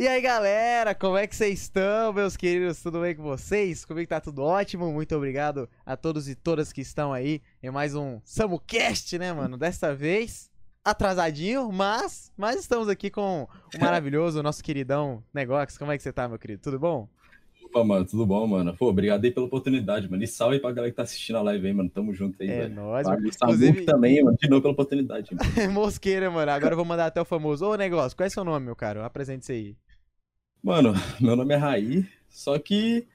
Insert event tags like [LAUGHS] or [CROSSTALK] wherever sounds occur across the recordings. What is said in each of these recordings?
E aí, galera, como é que vocês estão, meus queridos? Tudo bem com vocês? Comigo tá tudo ótimo. Muito obrigado a todos e todas que estão aí em mais um SamuCast, né, mano? Desta vez atrasadinho, mas, mas estamos aqui com o maravilhoso, nosso queridão Negox. Como é que você tá, meu querido? Tudo bom? Opa, mano, tudo bom, mano? Pô, obrigado aí pela oportunidade, mano. E salve pra galera que tá assistindo a live aí, mano. Tamo junto aí, É velho. nóis, mano. Inclusive- também, mano. De novo pela oportunidade. mano. [LAUGHS] Mosqueira, mano. Agora eu vou mandar até o famoso. Ô, Negócio, qual é seu nome, meu caro? Apresente-se aí. Mano, meu nome é Raí, só que,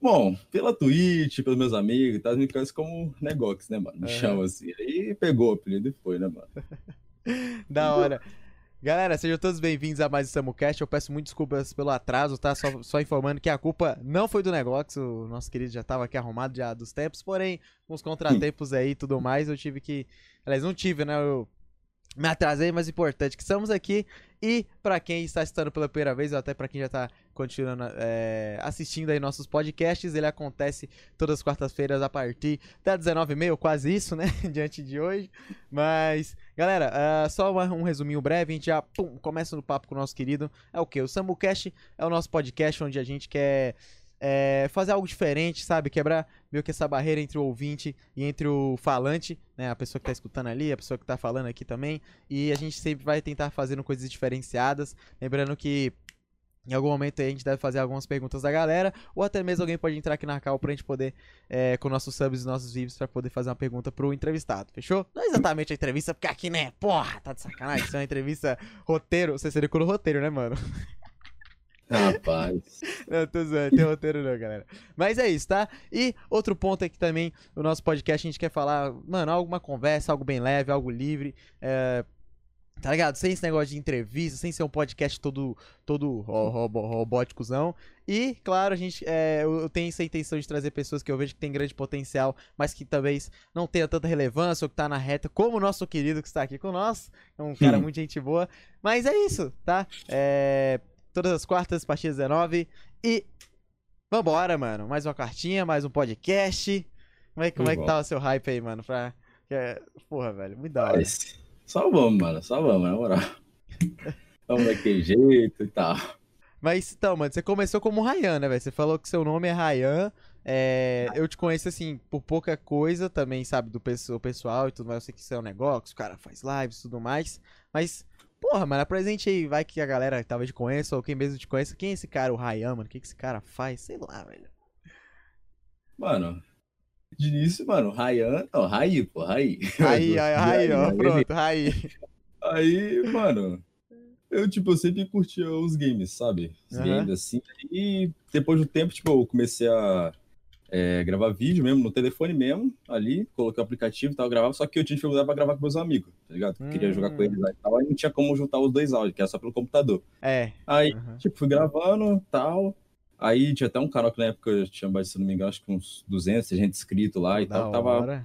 bom, pela Twitch, pelos meus amigos, tá, me conhece como Negox, né, mano? Me Aham. chama assim. Aí pegou o apelido e foi, né, mano? [LAUGHS] Da hora. Galera, sejam todos bem-vindos a mais um SamuCast. Eu peço muito desculpas pelo atraso, tá? Só, só informando que a culpa não foi do negócio. O nosso querido já tava aqui arrumado já dos tempos, porém, com os contratempos aí e tudo mais, eu tive que. Aliás, não tive, né? Eu me atrasei, mas importante que estamos aqui. E pra quem está assistindo pela primeira vez, ou até pra quem já tá continuando é, assistindo aí nossos podcasts, ele acontece todas as quartas-feiras a partir da 19h30, quase isso, né? [LAUGHS] Diante de hoje. Mas, galera, ah, só uma- um resuminho breve, a gente já pum, começa no papo com o nosso querido. É o que? O SambuCast é o nosso podcast onde a gente quer é, fazer algo diferente, sabe? Quebrar meio que essa barreira entre o ouvinte e entre o falante, né? A pessoa que tá escutando ali, a pessoa que tá falando aqui também. E a gente sempre vai tentar fazendo coisas diferenciadas. Lembrando que. Em algum momento aí a gente deve fazer algumas perguntas da galera, ou até mesmo alguém pode entrar aqui na cal pra gente poder é, com nossos subs e nossos VIPs pra poder fazer uma pergunta pro entrevistado, fechou? Não é exatamente a entrevista, porque aqui, né, porra, tá de sacanagem, isso é uma entrevista roteiro, você seria com o roteiro, né, mano? [LAUGHS] Rapaz. Não, tô zoando, tem roteiro não, galera. Mas é isso, tá? E outro ponto aqui também, o nosso podcast, a gente quer falar, mano, alguma conversa, algo bem leve, algo livre, é, Tá ligado? Sem esse negócio de entrevista, sem ser um podcast todo, todo robo- robóticozão. E, claro, a gente, é, eu eu tenho essa intenção de trazer pessoas que eu vejo que tem grande potencial, mas que talvez não tenha tanta relevância ou que tá na reta, como o nosso querido que está aqui com nós. É um cara Hum. muito gente boa. Mas é isso, tá? É, todas as quartas, a partir das 19. E vambora, mano. Mais uma cartinha, mais um podcast. Como é, que- como é que tá o seu hype aí, mano? Pra... é- Porra, velho, muito da hora. Só vamos, mano. Só vamos, na moral. [LAUGHS] Vamos daquele jeito e tal. Mas então, mano, você começou como Ryan, né, velho? Você falou que seu nome é Ryan. É, eu te conheço, assim, por pouca coisa também, sabe, do pesso- pessoal e tudo mais. Eu sei que isso é um negócio, o cara faz lives e tudo mais. Mas, porra, mano, apresente aí, vai que a galera talvez te conheça ou quem mesmo te conheça. Quem é esse cara, o Ryan, mano? O que, que esse cara faz? Sei lá, velho. Mano, de início, mano, Rayan. Não, Raí, pô, Raí. Aí, aí, aí, ó, Raí, pronto, Raí. Aí, mano, eu, tipo, eu sempre curtia os games, sabe? Os Aham. games, assim. E depois do tempo, tipo, eu comecei a é, gravar vídeo mesmo, no telefone mesmo, ali, coloquei o aplicativo e tal, gravava, só que eu tinha dificuldade pra gravar com meus amigos, tá ligado? Eu queria jogar com Hum. eles lá e tal, aí não tinha como juntar os dois áudios, que era só pelo computador. É. Aí, aham. tipo, fui gravando e tal. Aí tinha até um canal que na época eu tinha, se não me engano, acho que uns 200, 300 inscritos lá e Da tal. Tava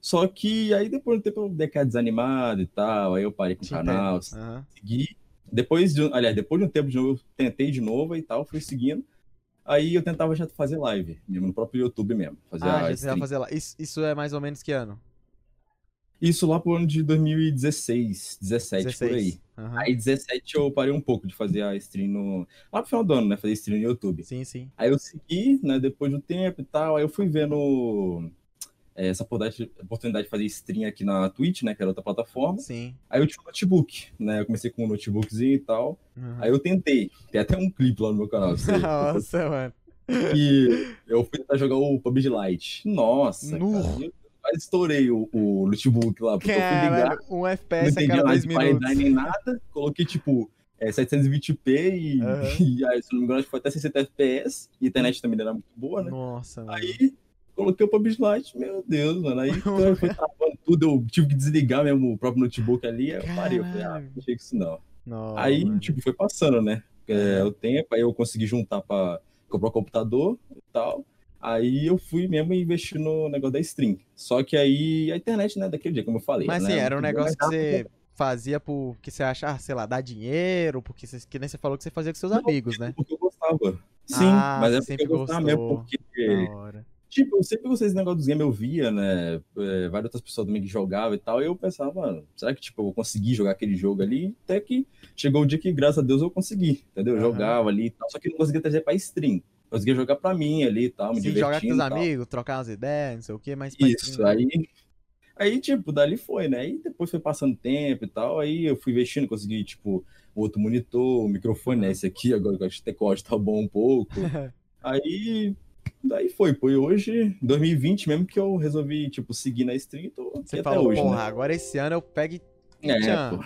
só que aí depois do tempo eu dei aquela desanimada e tal, aí eu parei com o canal. Aham. segui. Depois de, um- aliás, depois de um tempo de novo, eu tentei de novo e tal, fui seguindo. Aí eu tentava já fazer live, mesmo no próprio YouTube mesmo, fazer Ah, já stream. fazer lá. Isso, isso é mais ou menos que ano? Isso lá pro ano de 2016, 17 por aí. Aham. Aí 17 eu parei um pouco de fazer a stream no lá pro final do ano, né, fazer stream no YouTube. Sim, sim. Aí eu segui, né, depois do tempo e tal, aí eu fui vendo essa oportunidade de fazer stream aqui na Twitch, né, que era outra plataforma. Sim. Aí eu tinha um notebook, né? Eu comecei com um notebookzinho e tal. Aham. Aí eu tentei. Tem até um clipe lá no meu canal. Você, [LAUGHS] Nossa, mano. que eu fui tentar jogar o PUBG Lite. Nossa, cara, quase estourei o, o notebook lá, porque eu fui ligar, um não FPS a entendi cada nada dois minutos. nem nada. Coloquei, tipo, é, 720p e, Aham. e aí, se não me engano, acho que foi até 60 FPS. E a internet também não era muito boa, né? Nossa, mano. Coloquei o PUBG Lite, meu Deus, mano. Aí eu fui [LAUGHS] travando tudo, eu tive que desligar mesmo o próprio notebook ali. Eu parei, eu falei, ah, não chega isso não. Nossa, Aí, mano. tipo, foi passando, né? É, o tempo, aí eu consegui juntar pra comprar o computador e tal. Aí eu fui mesmo investir no negócio da stream. Só que aí a internet, né, daquele dia, como eu falei. Mas né, assim, era um não negócio que podia mais você fazia porque você acha, ah, sei lá, dá dinheiro, porque você, que nem você falou que você fazia com seus amigos, né? Porque eu gostava. Sim, Ah, mas é porque eu sempre gostava mesmo, gostou. porque Da hora. Tipo, eu sempre gostei desse negócio dos games, eu via, né? É, várias outras pessoas também que jogavam e tal, e eu pensava, mano, será que, tipo, eu vou conseguir jogar aquele jogo ali? Até que chegou o dia que, graças a Deus, eu consegui, entendeu? Eu Aham. jogava ali e tal, só que não conseguia trazer pra stream. Eu conseguia jogar pra mim ali e tal, me Se jogar com divertindo tal. amigos, trocar umas ideias, não sei o que, mas Isso, stream- aí, aí, tipo, dali foi, né? E depois foi passando tempo e tal, aí eu fui investindo, consegui, tipo, outro monitor, o microfone, né? Esse aqui, agora que eu acho que o decote tá bom um pouco. [LAUGHS] Aí, daí foi, pô. E hoje, 2020 mesmo, que eu resolvi, tipo, seguir na stream tô Você até falou, hoje, porra, né? agora esse ano eu pego e É, pô.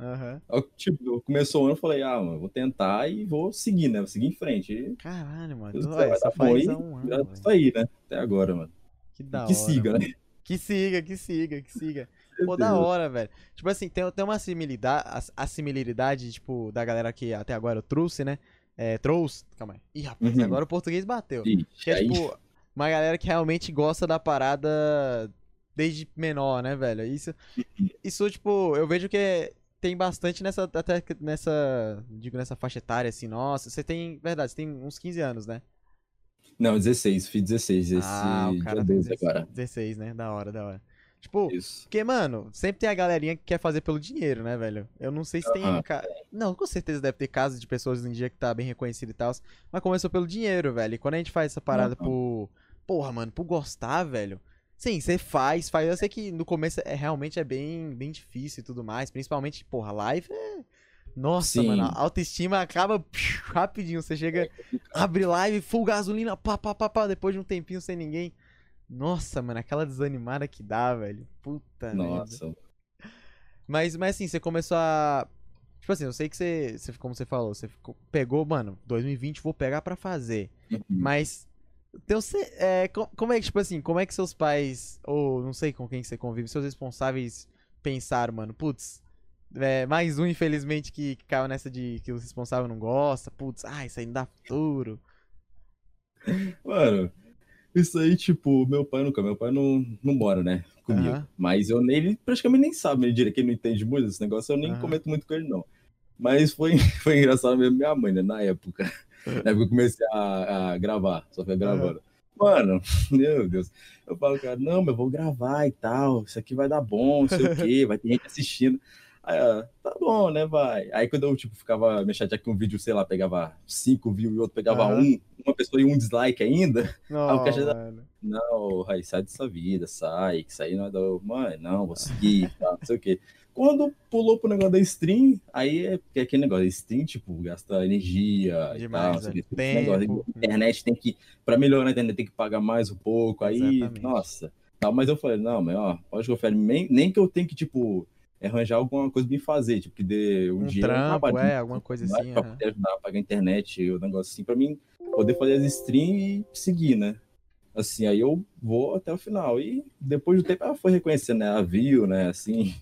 Aí, Tipo, começou o ano, eu falei, ah, mano, vou tentar e vou seguir, né? Vou seguir em frente. E Caralho, mano. Deus ué, só faz e um ano, velho. Isso aí, né? Até agora, mano. Que da que hora. siga, né? Que siga, que siga, que siga. Pô, da hora, velho. Tipo assim, tem, tem uma similaridade, a similaridade, tipo, da galera que até agora eu trouxe, né? É, trouxe. Calma aí. Ih, rapaz, Uhum. agora o português bateu. Ixi, Que é, aí, tipo, uma galera que realmente gosta da parada desde menor, né, velho? Isso, isso tipo, eu vejo que tem bastante nessa, até nessa, digo, nessa faixa etária, assim, nossa, você tem, verdade, você tem uns 15 anos, né? Não, 16, fiz 16 esse ah, o cara dia tem 12 16, agora. 16, né? Da hora, da hora. Tipo, Isso. porque, mano, sempre tem a galerinha que quer fazer pelo dinheiro, né, velho? Eu não sei se tem. Ca- Não, com certeza deve ter casos de pessoas hoje em dia que tá bem reconhecido e tal. Mas começou pelo dinheiro, velho. E quando a gente faz essa parada Aham. por. Porra, mano, por gostar, velho. Sim, você faz, faz. Eu sei que no começo é realmente é bem, bem difícil e tudo mais. Principalmente, porra, live é. Nossa, Sim. mano, a autoestima acaba rapidinho. Você chega, abre live, full gasolina, pá, pá, pá, pá, depois de um tempinho sem ninguém. Nossa, mano, aquela desanimada que dá, velho. Puta merda. Nossa. Mas, mas assim, você começou a. Tipo assim, eu sei que você, você como você falou, você ficou- pegou, mano, 2020 vou pegar pra fazer. Uhum. Mas. Então, você, é, co- como é que, tipo assim, como é que seus pais, ou não sei com quem que você convive, seus responsáveis pensaram, mano, putz, é, mais um, infelizmente, que, que caiu nessa de que o responsável não gosta, putz, ah, isso aí não dá futuro. Mano, isso aí, tipo, meu pai nunca, meu pai não, não mora, né, comigo. Aham. Mas eu, ele praticamente nem sabe, ele diria que ele não entende muito desse negócio, eu nem Aham. comento muito com ele, não. Mas foi, [LAUGHS] foi engraçado mesmo minha mãe, né, na época. Na época que eu comecei a, a gravar, só foi gravando. Mano, [LAUGHS] meu Deus. Eu falo, cara, não, mas eu vou gravar e tal, isso aqui vai dar bom, não sei o [LAUGHS] quê, vai ter gente assistindo. Aí, tá bom, né, vai. Aí quando eu, tipo, ficava me chateando que um vídeo, sei lá, pegava cinco views e outro pegava Aham. um, uma pessoa e um dislike ainda, [LAUGHS] Não, o caixa da- mano. não, Rai, sai dessa vida, sai, que isso aí não é da. Mãe, não, vou seguir, [LAUGHS] tá, não sei o quê. Quando pulou pro negócio da stream, aí é porque aquele negócio stream, tipo, gasta energia e Demais, tal, velho. quê. Esse negócio, internet tem que, pra melhorar a internet tem que pagar mais um pouco, aí, Exatamente. nossa. Tal, mas eu falei, não, mas ó, pode falei, nem, nem que eu tenha que, tipo, arranjar alguma coisa pra me fazer, tipo, que dê um, Um dinheiro, trampo, trabalho, é, alguma coisa né, assim, pra aham. poder ajudar a pagar a internet, o negócio assim, pra mim poder fazer as streams e seguir, né? Assim, aí eu vou até o final. E depois do tempo ela foi reconhecendo, né? A viu, né? Assim.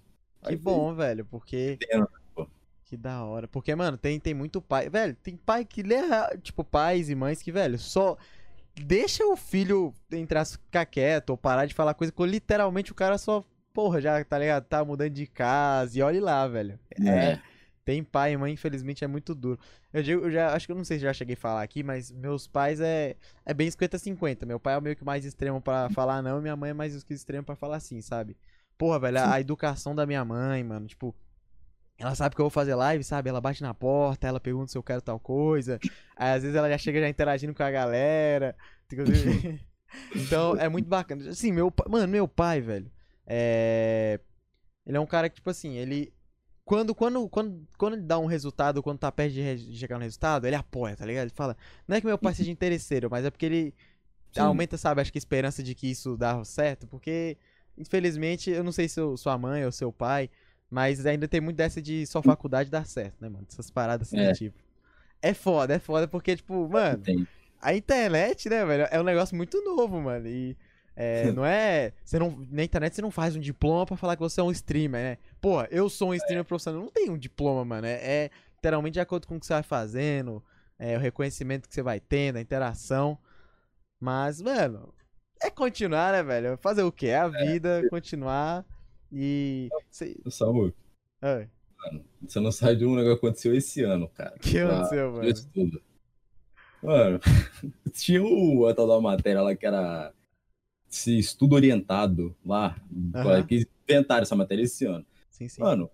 Que Aí foi bom, velho, porque. entendendo, pô. Que da hora. Porque, mano, tem, tem muito pai. Velho, tem pai que lê. Tipo, pais e mães que, velho, só. Deixa o filho entrar, ficar quieto ou parar de falar coisa que literalmente o cara só. Porra, já, tá ligado? Tá mudando de casa e olhe lá, velho. É. Tem pai e mãe, infelizmente, é muito duro. Eu, digo, eu já acho que eu não sei se já cheguei a falar aqui, mas meus pais é, é bem 50-50. Meu pai é o meio que mais extremo pra [LAUGHS] falar não, e minha mãe é mais extremo pra falar sim, sabe? Porra, velho, a, a educação da minha mãe, mano, tipo, ela sabe que eu vou fazer live, sabe? Ela bate na porta, ela pergunta se eu quero tal coisa. Aí às vezes ela já chega já interagindo com a galera. [LAUGHS] Então é muito bacana. Assim, meu pai, mano, meu pai, velho, é. Ele é um cara que, tipo assim, ele. Quando, quando, quando, quando ele dá um resultado, quando tá perto de, de chegar no resultado, ele apoia, tá ligado? Ele fala. Não é que meu pai seja [LAUGHS] interesseiro, mas é porque ele Sim. aumenta, sabe, acho que a esperança de que isso dá certo, porque, infelizmente, eu não sei se eu- sua mãe ou seu pai, mas ainda tem muito dessa de sua faculdade dar certo, né, mano? Essas paradas assim, É. tipo. É foda, é foda, porque, tipo, mano, a internet, né, velho, é um negócio muito novo, mano. E é, não é. Você não, na internet você não faz um diploma pra falar que você é um streamer, né? Pô, eu sou um streamer profissional. Não tem um diploma, mano. É, é literalmente de acordo com o que você vai fazendo, é, o reconhecimento que você vai tendo, a interação. Mas, mano, é continuar, né, velho? Fazer o quê? É a vida, continuar e. Sei... Samu, Ai, você não sai de um negócio que aconteceu esse ano, cara. que Ah, aconteceu, mano? Tudo. Mano, [LAUGHS] tinha o, a tal da matéria lá que era esse estudo orientado lá, Aham. que inventaram essa matéria esse ano. Sim, sim. Mano,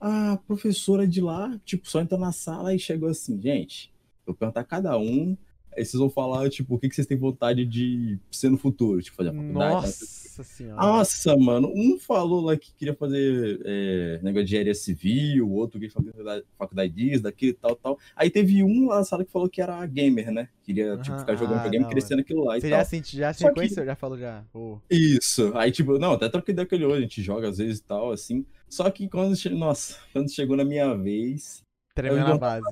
a professora de lá, tipo, só entrou na sala e chegou assim, gente, eu vou perguntar a cada um, aí vocês vão falar, tipo, o que, que vocês têm vontade de ser no futuro, tipo, fazer a faculdade. Nossa senhora. nossa, mano, um falou lá que queria fazer é, negócio de engenharia civil, o outro queria fazer faculdade- disso, daquilo, tal, tal. Aí teve um lá na sala que falou que era gamer, né? Queria, tipo, ficar jogando ah, videogame e crescendo aquilo lá e Você tal. já, senti, já se Só que-? Já falou já? Pô. Isso. Aí, tipo, não, até troquei daquele olho, a gente joga às vezes e tal, assim. Só que quando, nossa, quando chegou na minha vez, Tremendo na não- base.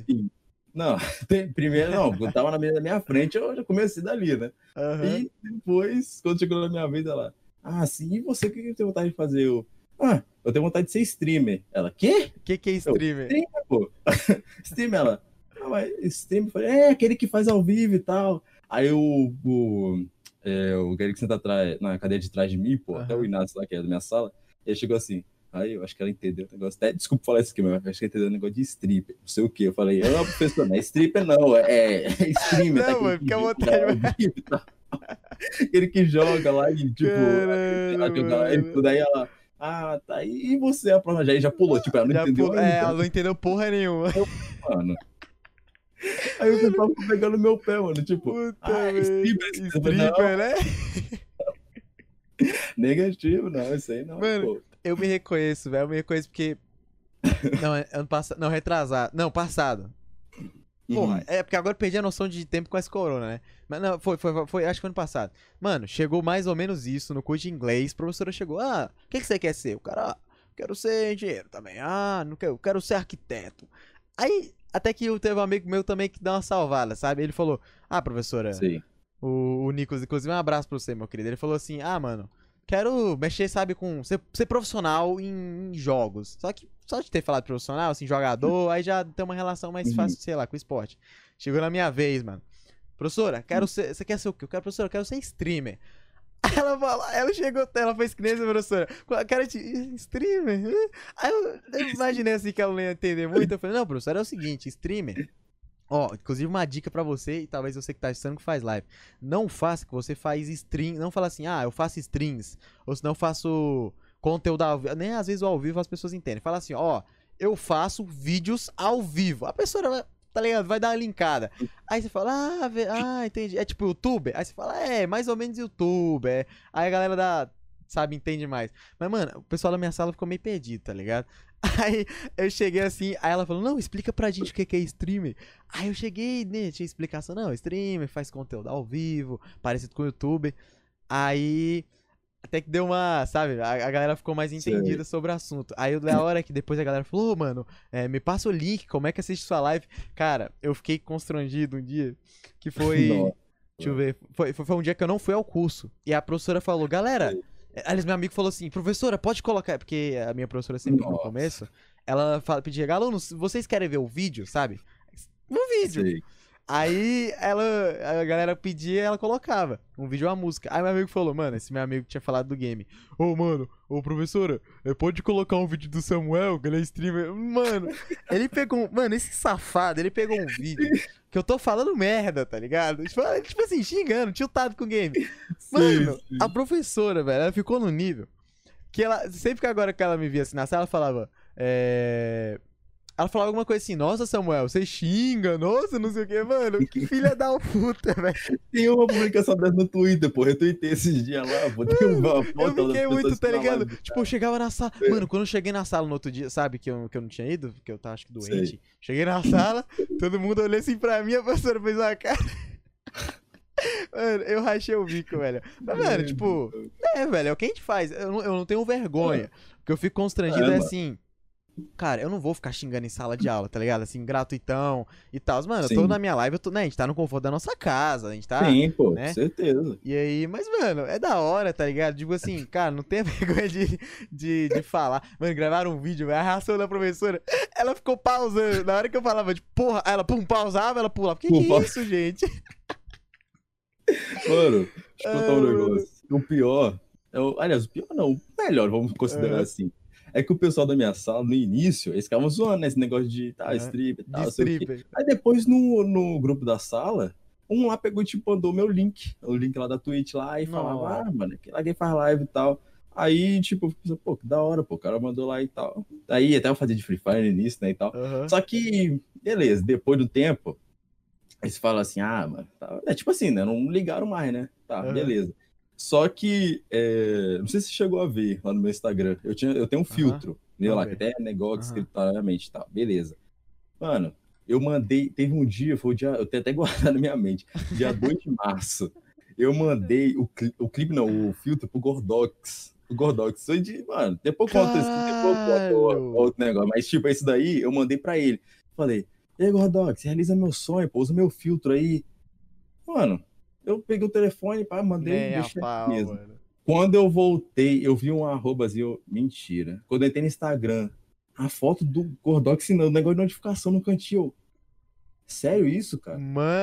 Não, [LAUGHS] tem- primeiro não, eu tava na minha, na minha frente, eu já comecei dali, né? Aham. E depois, quando chegou na minha vez, ela, ah, sim, e você, o que que tem vontade de fazer? Eu, ah, eu tenho vontade de ser streamer. Ela, quê? O que, que é streamer? Streamer, pô. [LAUGHS] streamer, ela, ah, mas streamer, eu falei, é, aquele que faz ao vivo e tal. Aí o, o, é, o que senta atrás, na cadeira de trás de mim, pô, até Aham. o Inácio lá, que é da minha sala, ele chegou assim, aí eu acho que ela entendeu o negócio, até, desculpa falar isso aqui, mas eu acho que ela entendeu o negócio de stripper, não sei o quê. Eu falei, não, professor, não é stripper não, é, é [LAUGHS] streamer. Não, tá, mano, fica à que vontade, tal. Aquele que joga lá e, tipo, ela joga lá e aí ela... Ah, tá. E você, a prova já, já pulou, tipo, ela não Já entendeu ainda. é, ela não entendeu porra nenhuma. mano. Aí o pessoal ficou pegando meu pé, mano. Tipo, Puta ah, merda. stripper, Stripper, né? [LAUGHS] negativo, não, isso aí não. Mano, pô. Eu me reconheço, velho. Eu me reconheço porque. [LAUGHS] Não, ano passado. Não, retrasado. Não, passado. Porra, Uhum. é porque agora eu perdi a noção de tempo com essa corona, né? Mas não, foi, foi, foi, acho que foi ano passado. Mano, chegou mais ou menos isso no curso de inglês. A professora chegou, ah, o que, que você quer ser? O cara, ah, quero ser engenheiro também. Ah, não quero, quero ser arquiteto. Aí, até que eu teve um amigo meu também que deu uma salvada, sabe? Ele falou, ah, professora, Sei. o, o Nicolas, inclusive, um abraço pra você, meu querido. Ele falou assim: Ah, mano, quero mexer, sabe, com. Ser, ser profissional em, em jogos. Só que só de ter falado profissional, assim, jogador, aí já tem uma relação mais Uhum. fácil, sei lá, com o esporte. Chegou na minha vez, mano. Professora, quero ser. Você quer ser o quê? Eu quero, professora, eu quero ser streamer. Aí [LAUGHS] ela falou, ela chegou, ela fez que nem essa professora. Cara de streamer? Aí eu, eu imaginei assim que ela não ia entender muito. Eu falei, não, professora, é o seguinte, streamer. Ó, inclusive uma dica pra você e talvez você que tá assistindo que faz live. Não faça que você faz stream, não fala assim, ah, eu faço streams, ou senão eu faço conteúdo ao vivo, nem às vezes o ao vivo as pessoas entendem. Fala assim, ó, eu faço vídeos ao vivo. A pessoa vai, tá ligado? Vai dar uma linkada. Aí você fala, ah, ve- ah, entendi. É tipo YouTube? Aí você fala, é, mais ou menos YouTube. É. Aí a galera dá, sabe, entende mais. Mas, mano, o pessoal da minha sala ficou meio perdido, tá ligado? [LAUGHS] Aí eu cheguei assim, aí ela falou, não, explica pra gente o que é streamer. Aí eu cheguei, né, tinha explicação, não, streamer faz conteúdo ao vivo, parecido com o YouTube. Aí, até que deu uma, sabe, a, a galera ficou mais entendida sobre o assunto. Aí da hora que depois a galera falou, "Ô, mano, é, me passa o link, como é que assiste sua live? Cara, eu fiquei constrangido um dia, que foi... [LAUGHS] Nossa. Deixa eu ver. Foi, foi, foi um dia que eu não fui ao curso. E a professora falou, galera. Sei. Aliás, meu amigo falou assim, professora, pode colocar. Porque a minha professora sempre no Nossa. começo, ela fala, pedia, alunos, vocês querem ver o vídeo, sabe? Um vídeo. Sei. Aí ela, a galera pedia e ela colocava um vídeo, uma música. Aí meu amigo falou, mano, esse meu amigo tinha falado do game. Ô, mano, ô, professora, eh, pode colocar um vídeo do Samuel, que ele é streamer. Mano, ele pegou, um- mano, esse safado, ele pegou um vídeo que eu tô falando merda, tá ligado? Tipo, tipo assim, xingando, tiltado com o game. Mano, Sim, a professora, velho, ela ficou no nível que ela, sempre que agora que ela me via assim na sala, ela falava, é... Ela falava alguma coisa assim, nossa, Samuel, você xinga, nossa, não sei o que, mano, que [LAUGHS] filha da puta, velho. Tem uma publicação dessa no Twitter, pô. Eu tuitei esses dias lá, pô. Tem uma foto Eu fiquei muito, tá ligado? live. Tipo, eu chegava na sala. É. Mano, quando eu cheguei na sala no outro dia, sabe que eu, que eu não tinha ido, porque eu tava acho que Sei. doente. Cheguei na sala, todo mundo olhou assim pra mim, a professora fez uma cara. Mano, eu rachei o bico, velho. Mas, mano, tipo, é, velho, é o que a gente faz. Eu não, eu não tenho vergonha. O que eu fico constrangido É, é assim. Cara, eu não vou ficar xingando em sala de aula, tá ligado? Assim, gratuitão e tal. Mano, eu tô Sim. na minha live, eu tô, né? A gente tá no conforto da nossa casa, a gente tá. Sim, pô, né? com certeza. E aí, mas, mano, é da hora, tá ligado? Tipo assim, [LAUGHS] cara, não tenha [LAUGHS] vergonha de, de, de falar. Mano, gravaram um vídeo, a reação da professora, ela ficou pausando. Na hora que eu falava, tipo, porra, ela pum, pausava, ela pulava. Que que é isso, gente? [LAUGHS] Mano, deixa eu contar um negócio. O pior, é o, aliás, o pior não, o melhor, vamos considerar É. assim. É que o pessoal da minha sala, no início, eles ficavam zoando, né? Esse negócio de tá, É, strip e tal, De não o quê. stripper. Aí depois no, no grupo da sala, Um lá pegou e tipo, mandou meu link, o link lá da Twitch lá, e falava, Nossa. ah, mano, que lá quem faz live e tal. Aí, tipo, pô, que da hora, pô, o cara mandou lá e tal. Aí até eu fazia de Free Fire no início, né, e tal. Aham. Só que, beleza, depois do tempo, eles falam assim, ah, mano, tá... é tipo assim, né? Não ligaram mais, né? Tá, Aham. beleza. Só que, é, não sei se você chegou a ver lá no meu Instagram, eu, tinha, eu tenho um filtro, né, lá, ver. que até é negócio Aham. escritorialmente e tal, beleza. Mano, eu mandei, teve um dia, foi o dia, eu tenho até [LAUGHS] guardado na minha mente, dia 2 de março, eu mandei o, cli- o clipe, não, o filtro pro Gordox. O Gordox. Foi de, mano, depois isso, depois o- outro negócio. Mas, tipo, esse daí eu mandei pra ele. Falei, e aí, Gordox, realiza meu sonho, pô, usa meu filtro aí. Mano, eu peguei o telefone, pá, mandei, Nem deixei pau. Quando eu voltei, eu vi um arrobazinho, mentira. Quando eu entrei no Instagram, a foto do Gordox, o negócio de notificação no cantinho. Sério isso, cara?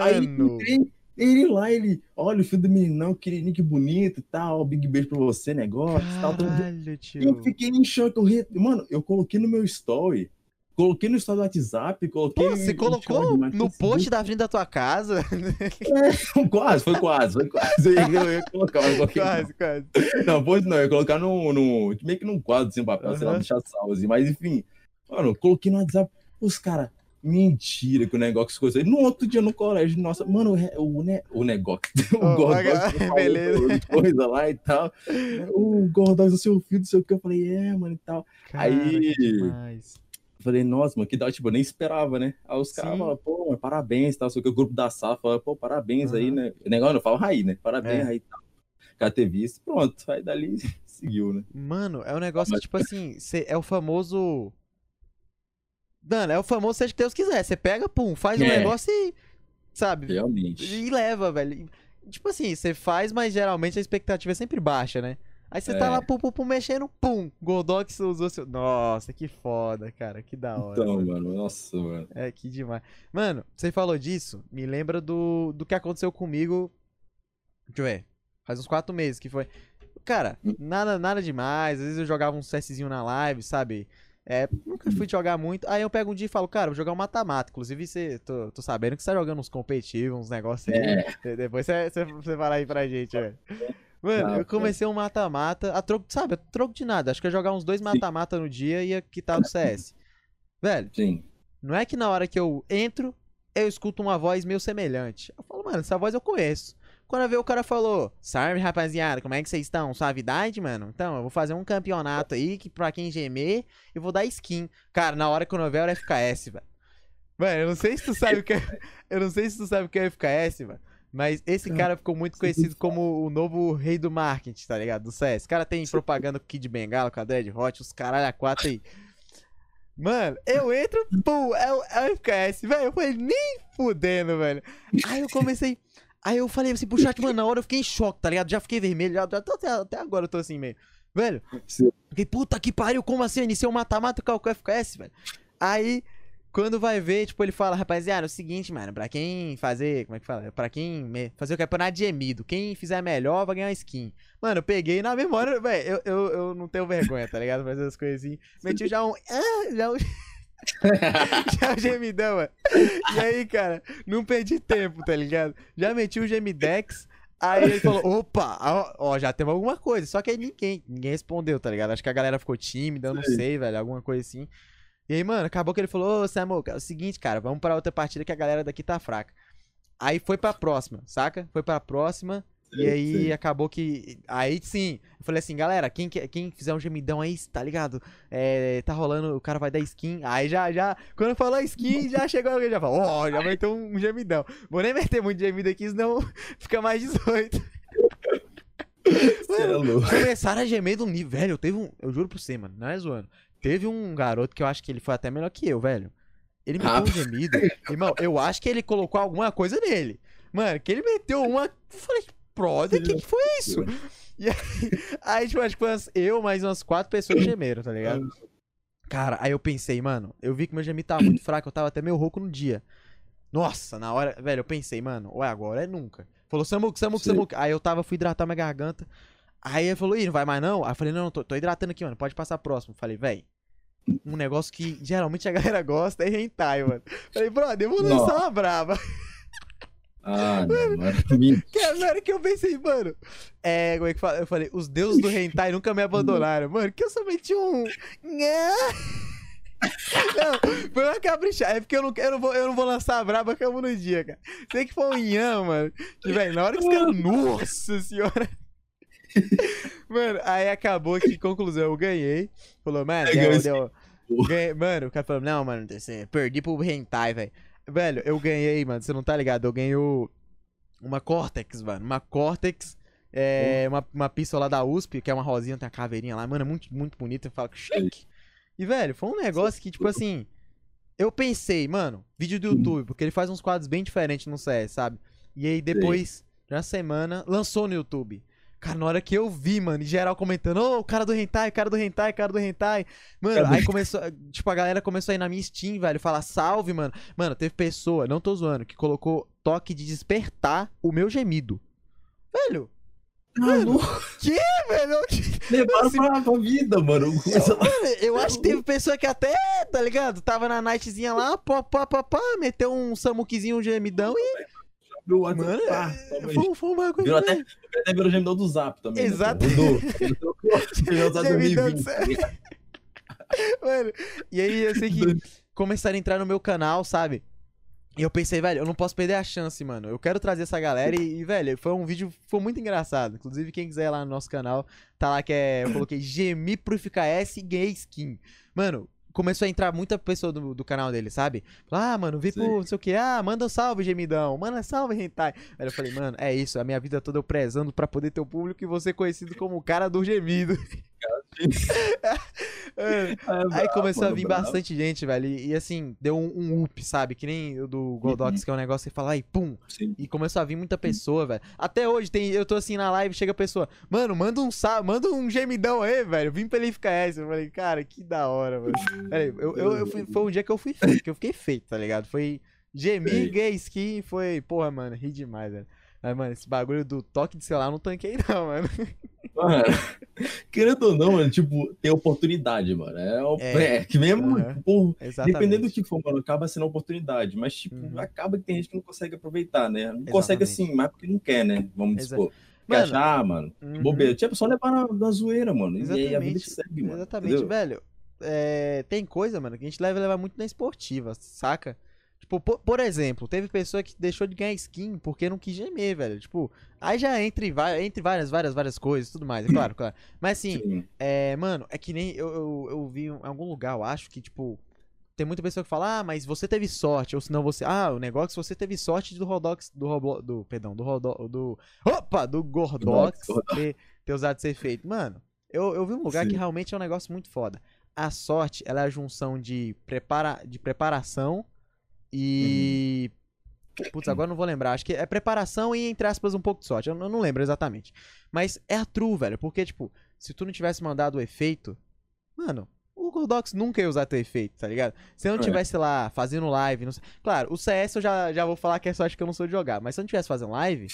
Aí Mano. entrei, ele lá, ele, olha o filho do meninão, que nick bonito e tal, big beijo pra você, negócio e tal. tamo junto." Caralho, Eu tio. fiquei em choque. Eu re... Mano, eu coloquei no meu story, coloquei no story do WhatsApp, coloquei. Pô, você colocou no Facebook. post da frente da tua casa? quase, foi quase, foi quase. Eu ia, colocar, mas coloquei. quase, quase. Não, não, eu ia colocar no, no. Meio que num quadro, assim, papel, sei lá, deixar salvo, assim. Mas enfim, mano, coloquei no WhatsApp, os caras. Mentira que o negócio coisa. No outro dia no colégio, nossa, mano, o, ne, o negócio. [LAUGHS] O Ô, Gordox beleza. Coisa lá e tal. [LAUGHS] O Gordox, o seu filho, não sei o que. Eu falei, é, mano, e tal. Cara, Aí- demais. Eu Falei, nossa, mano, que da tipo, eu nem esperava, né? Aí os caras Sim. falaram, pô, mano, parabéns, tal, o que, o grupo da sala fala, pô, parabéns aí, Aham. né? O negócio não falo Raí, né? Parabéns, É. Raí, tal. Cara, ter visto, pronto, aí dali [LAUGHS] seguiu, né? Mano, é um negócio que, Mas- tipo assim, é o famoso. Mano, é o famoso seja que Deus quiser. Você pega, pum, faz um É. negócio e. Sabe? Realmente. E leva, velho. Tipo assim, você faz, mas geralmente a expectativa é sempre baixa, né? Aí você tá É. lá, pum, pum, pum, mexendo, pum, Goldox usou seu. Nossa, que foda, cara, que da hora. Então, mano. mano, nossa, mano. É, que demais. Mano, você falou disso, me lembra do, do que aconteceu comigo. Deixa eu ver. Faz uns quatro meses que foi. Cara, Hum. nada, nada demais. Às vezes eu jogava um CSzinho na live, sabe? É, nunca fui jogar muito. Aí eu pego um dia e falo, cara, vou jogar um mata-mata. Inclusive, você, tô, tô sabendo que você tá jogando uns competitivos, uns negócios aí. É. De- Depois você, você, você fala aí pra gente, velho. Mano, eu comecei um mata-mata, a troco, sabe, a troco de nada. Acho que ia jogar uns dois mata-mata no dia e ia quitar do CS. Velho, Sim. não é que na hora que eu entro, eu escuto uma voz meio semelhante. Eu falo, mano, essa voz eu conheço. Quando eu vi o cara falou, salve rapaziada, como é que vocês estão? Suavidade, mano? Então, eu vou fazer um campeonato aí, que pra quem gemer, eu vou dar skin. Cara, na hora que eu não vi era FKS, velho. Mano, eu não sei se tu sabe o que é. [LAUGHS] Eu não sei se tu sabe o que é FKS, mano. Mas esse Cara, ficou muito você conhecido como o novo rei do marketing, tá ligado? Do CS. O cara tem propaganda com o Kid Bengala, com a Dread Hot, os caralho a quatro aí. Mano, eu entro, pum, é o, é o FKS, velho. Eu falei, nem fudendo, velho. Aí eu comecei. Aí eu falei assim pro chat, mano, na hora eu fiquei em choque, tá ligado? Já fiquei vermelho, já, até, até agora eu tô assim meio. Velho, Sim. fiquei, puta que pariu, como assim? Eu iniciei um mata-mata com o FKS, velho. Aí, quando vai ver, tipo, ele fala, rapaziada, é o seguinte, mano, pra quem fazer, como é que fala? Pra quem me- fazer o campeonato de gemido, quem fizer melhor vai ganhar skin. Mano, eu peguei na memória, velho, eu, eu, eu não tenho vergonha, tá ligado? Fazer as assim. Meti já um. Ah, já um. [LAUGHS] já o gemidão, mano. E aí, cara, não perdi tempo, tá ligado? Já meti o gemidex. Aí ele falou, opa, ó, ó, já teve alguma coisa. Só que aí ninguém, ninguém respondeu, tá ligado? Acho que a galera ficou tímida, eu não sei, velho, alguma coisa assim. E aí, mano, acabou que ele falou, ô Samuca, é o seguinte, cara, vamos pra outra partida que a galera daqui tá fraca. Aí foi pra próxima, saca? Foi pra próxima. E aí Sei. acabou que. Aí sim. Eu falei assim, galera, quem, que- quem fizer um gemidão aí, tá ligado? É, tá rolando, o cara vai dar skin. Aí já, já. Quando falou skin, já [LAUGHS] chegou alguém, já falou, ó, já vai ter um gemidão. Vou nem meter muito gemido aqui, senão [LAUGHS] fica mais 18. Você é louco. Começaram a gemer do nível. Velho, teve um. Eu juro pra você, mano, não é zoando. Teve um garoto que eu acho que ele foi até melhor que eu, velho. Ele meteu Ah. um gemido. Irmão, eu acho que ele colocou alguma coisa nele. Mano, que ele meteu uma. Eu falei, brother, o que, que foi isso? E aí, [LAUGHS] aí, tipo, acho que foi umas- eu mais umas quatro pessoas gemeram, tá ligado? Cara, aí eu pensei, mano, eu vi que meu gemido tava muito [COUGHS] fraco, eu tava até meio rouco no dia. Nossa, na hora, velho, eu pensei, mano, ou é agora é nunca. Falou, Samuco, Sei. Samuco. Aí eu tava, fui hidratar minha garganta. Aí ele falou, ih, não vai mais não? Aí eu falei, não, não, tô, tô hidratando aqui, mano, pode passar próximo. Falei, véi, um negócio que geralmente a galera gosta é hentai, mano. Falei, brother, eu vou lançar uma braba. Ah, não, mano. [LAUGHS] Mentira. Que na hora que eu pensei, mano. É, como é que fala? Eu falei, os deuses do hentai nunca me abandonaram. Mano, que eu somente um. Nhã. Não, foi uma caprichada. É porque eu não, eu, não vou, eu não vou lançar a braba que eu vou no dia, cara. Tem que for um Inhã, mano. Que, velho, na hora que os caras. [LAUGHS] Nossa senhora! Mano, aí acabou que, conclusão, eu ganhei. Falou, mano, Eu deu, deu, ganhei- Mano, o cara falou, não, mano, você- perdi pro hentai, velho. Velho, eu ganhei, mano, você não tá ligado? Eu ganhei o- uma Cortex, mano. Uma Cortex. É, uma, uma pistola da USP, que é uma rosinha, tem uma caveirinha lá, mano, é muito, muito bonita. Eu falo que chique. E, velho, foi um negócio que, tipo assim. Eu pensei, mano, vídeo do YouTube, porque ele faz uns quadros bem diferentes no CS, sabe? E aí depois, na semana, lançou no YouTube. Cara, na hora que eu vi, mano, em geral comentando, ô, o cara do hentai, cara do hentai, cara do hentai. Mano, Cara do aí começou, tipo, a galera começou a ir na minha Steam, velho, falar salve, mano. Mano, teve pessoa, não tô zoando, que colocou toque de despertar o meu gemido. Velho, Mano, velho, [LAUGHS] levaram pra, pra vida, mano. [LAUGHS] Começa- Mano, eu acho que teve pessoa que até, tá ligado? Tava na nightzinha lá, pá, pá, pá, pá, meteu um samuquizinho, um gemidão e. Meu WhatsApp, Mano, pá, é, toma aí. foi, foi um bagulho. Virou até, até virou gemidão do Zap também. né? Exato. Mudou. [LAUGHS] Ele trocou. Gemidão do Zap Gemidão 2020, do tá ligado? Mano, e aí eu sei que começaram a entrar no meu canal, sabe? E eu pensei, velho, eu não posso perder a chance, mano. Eu quero trazer essa galera e, e, velho, foi um vídeo, foi muito engraçado. Inclusive, quem quiser ir lá no nosso canal, tá lá que é, eu coloquei Gemi pro S e ganhei skin. Mano, começou a entrar muita pessoa do, do canal dele, sabe? Ah, mano, vi pro Sim. não sei o que, ah, manda um salve, gemidão, manda salve, hentai. Aí eu falei, mano, é isso, a minha vida toda eu prezando pra poder ter o público e você conhecido como o cara do gemido. [LAUGHS] Mano, Aí começou a vir bastante gente, velho. E, e, assim, deu um, um up, sabe? Que nem o do Goldox, que é um negócio que você fala, aí, pum. Sim. E começou a vir muita pessoa, velho. Até hoje, tem, eu tô assim na live, chega a pessoa, mano, manda um manda um gemidão aí, velho. Vim pra ele ficar essa. Eu falei, cara, que da hora, mano. Pera aí, eu, eu, eu fui- foi um dia que eu fui feito, que eu fiquei feito, tá ligado? Foi gemi, gay skin, foi, porra, mano, ri demais, velho. Mas, mano, esse bagulho do toque de celular eu não tanquei, [LAUGHS] não, mano. Mano, querendo ou não, mano, tipo, tem oportunidade, mano. É, o- É. é, que mesmo, Aham. pô, Exatamente. dependendo do que for, mano, acaba sendo oportunidade. Mas, tipo, Uhum. acaba que tem gente que não consegue aproveitar, né? Não consegue Exatamente. assim, mas porque não quer, né? Vamos Exa-. Quer Mano, achar, mano, uhum. bobeira. Tipo, só levar na, na zoeira, mano. E aí a vida Exatamente. segue, mano. Exatamente, entendeu? velho. É, tem coisa, mano, que a gente leva levar muito na esportiva, saca? Tipo, por, por exemplo, teve pessoa que deixou de ganhar skin porque não quis gemer, velho. Tipo, aí já entre, entre várias, várias, várias coisas tudo mais, é claro, claro. Mas assim, Sim. é, mano, é que nem eu, eu, eu vi em algum lugar, eu acho que, tipo, tem muita pessoa que fala, ah, mas você teve sorte, ou senão você. Ah, o negócio você teve sorte do Rodox, do Roblo, do, perdão, do Rodo, do. Opa! Do Gordox ter, ter usado ser feito. Mano, eu, eu vi um lugar que Sim. realmente é um negócio muito foda. A sorte, ela é a junção de, prepara, de preparação e. Putz, agora não vou lembrar. Acho que é preparação e, entre aspas, um pouco de sorte. Eu não, lembro exatamente. Mas é a true, velho. Porque, tipo, se tu não tivesse mandado o efeito. Mano, o Gordox nunca ia usar teu efeito, tá ligado? Se eu não É. tivesse lá fazendo live. Não sei... Claro, o CS eu já, já vou falar que é sorte que eu não sou de jogar. Mas se eu não tivesse fazendo live,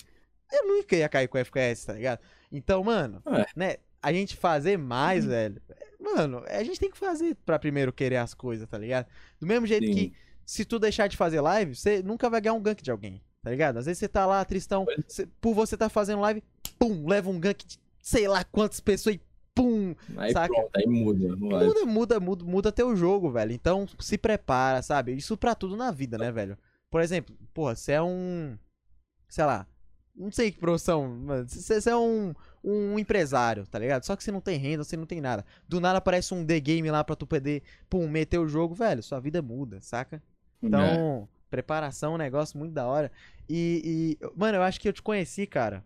eu nunca ia cair com FPS, tá ligado? Então, mano, É. né? A gente fazer mais, velho. Mano, a gente tem que fazer pra primeiro querer as coisas, tá ligado? Do mesmo jeito Sim. que se tu deixar de fazer live, você nunca vai ganhar um gank de alguém, tá ligado? Às vezes você tá lá, tristão, Pois. cê- por você tá fazendo live, pum, leva um gank de sei lá quantas pessoas e pum, Aí saca? pronto, aí muda. Muda, muda, muda, muda teu jogo, velho. Então se prepara, sabe? Isso pra tudo na vida, né, velho? Por exemplo, porra, você é um. Sei lá. Não sei que profissão, você é um, um empresário, tá ligado? Só que você não tem renda, você não tem nada. Do nada aparece um The Game lá pra tu poder, pum, meter o jogo, velho. Sua vida muda, saca? Então, É. preparação é um negócio muito da hora. E, e, mano, eu acho que eu te conheci, cara.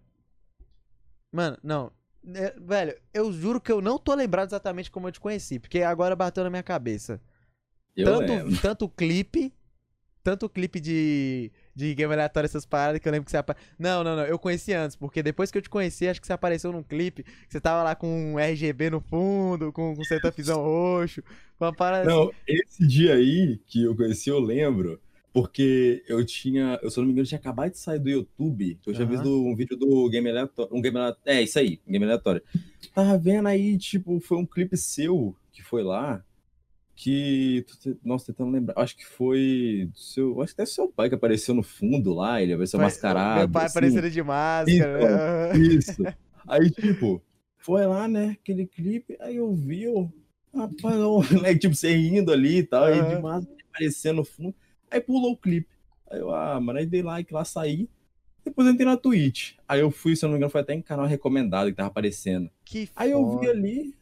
Mano, não. É, velho, eu juro que eu não tô lembrado exatamente como eu te conheci, porque agora bateu na minha cabeça. Eu tanto, lembro. tanto clipe, tanto clipe de, de game aleatório, essas paradas, que eu lembro que você apa... Não, não, não, eu conheci antes, porque depois que eu te conheci, acho que você apareceu num clipe, você tava lá com um RGB no fundo, com, com setupzão [LAUGHS] roxo, uma parada assim. Não, esse dia aí que eu conheci, eu lembro, porque eu tinha, eu se eu não me engano, tinha acabado de sair do YouTube, eu tinha Aham. visto um vídeo do Game Aleatório, um Game Aleatório, é, isso aí, Game Aleatório. Tava vendo aí, tipo, foi um clipe seu que foi lá, que. Nossa, tentando lembrar. Acho que foi. Seu, acho que até seu pai que apareceu no fundo lá, ele apareceu Foi- mascarado. Meu pai assim. aparecendo de máscara. Então, né? Isso. [LAUGHS] Aí, tipo, foi lá, né? Aquele clipe, aí eu vi, eu. Rapaz, o moleque, [LAUGHS] tipo, você rindo ali e tal, aí de máscara aparecendo no fundo. Aí pulou o clipe. Aí eu, ah, mano, aí dei like lá, saí. Depois eu entrei na Twitch. Aí eu fui, se eu não me engano, foi até em canal recomendado que tava aparecendo. Que Aí eu vi ali,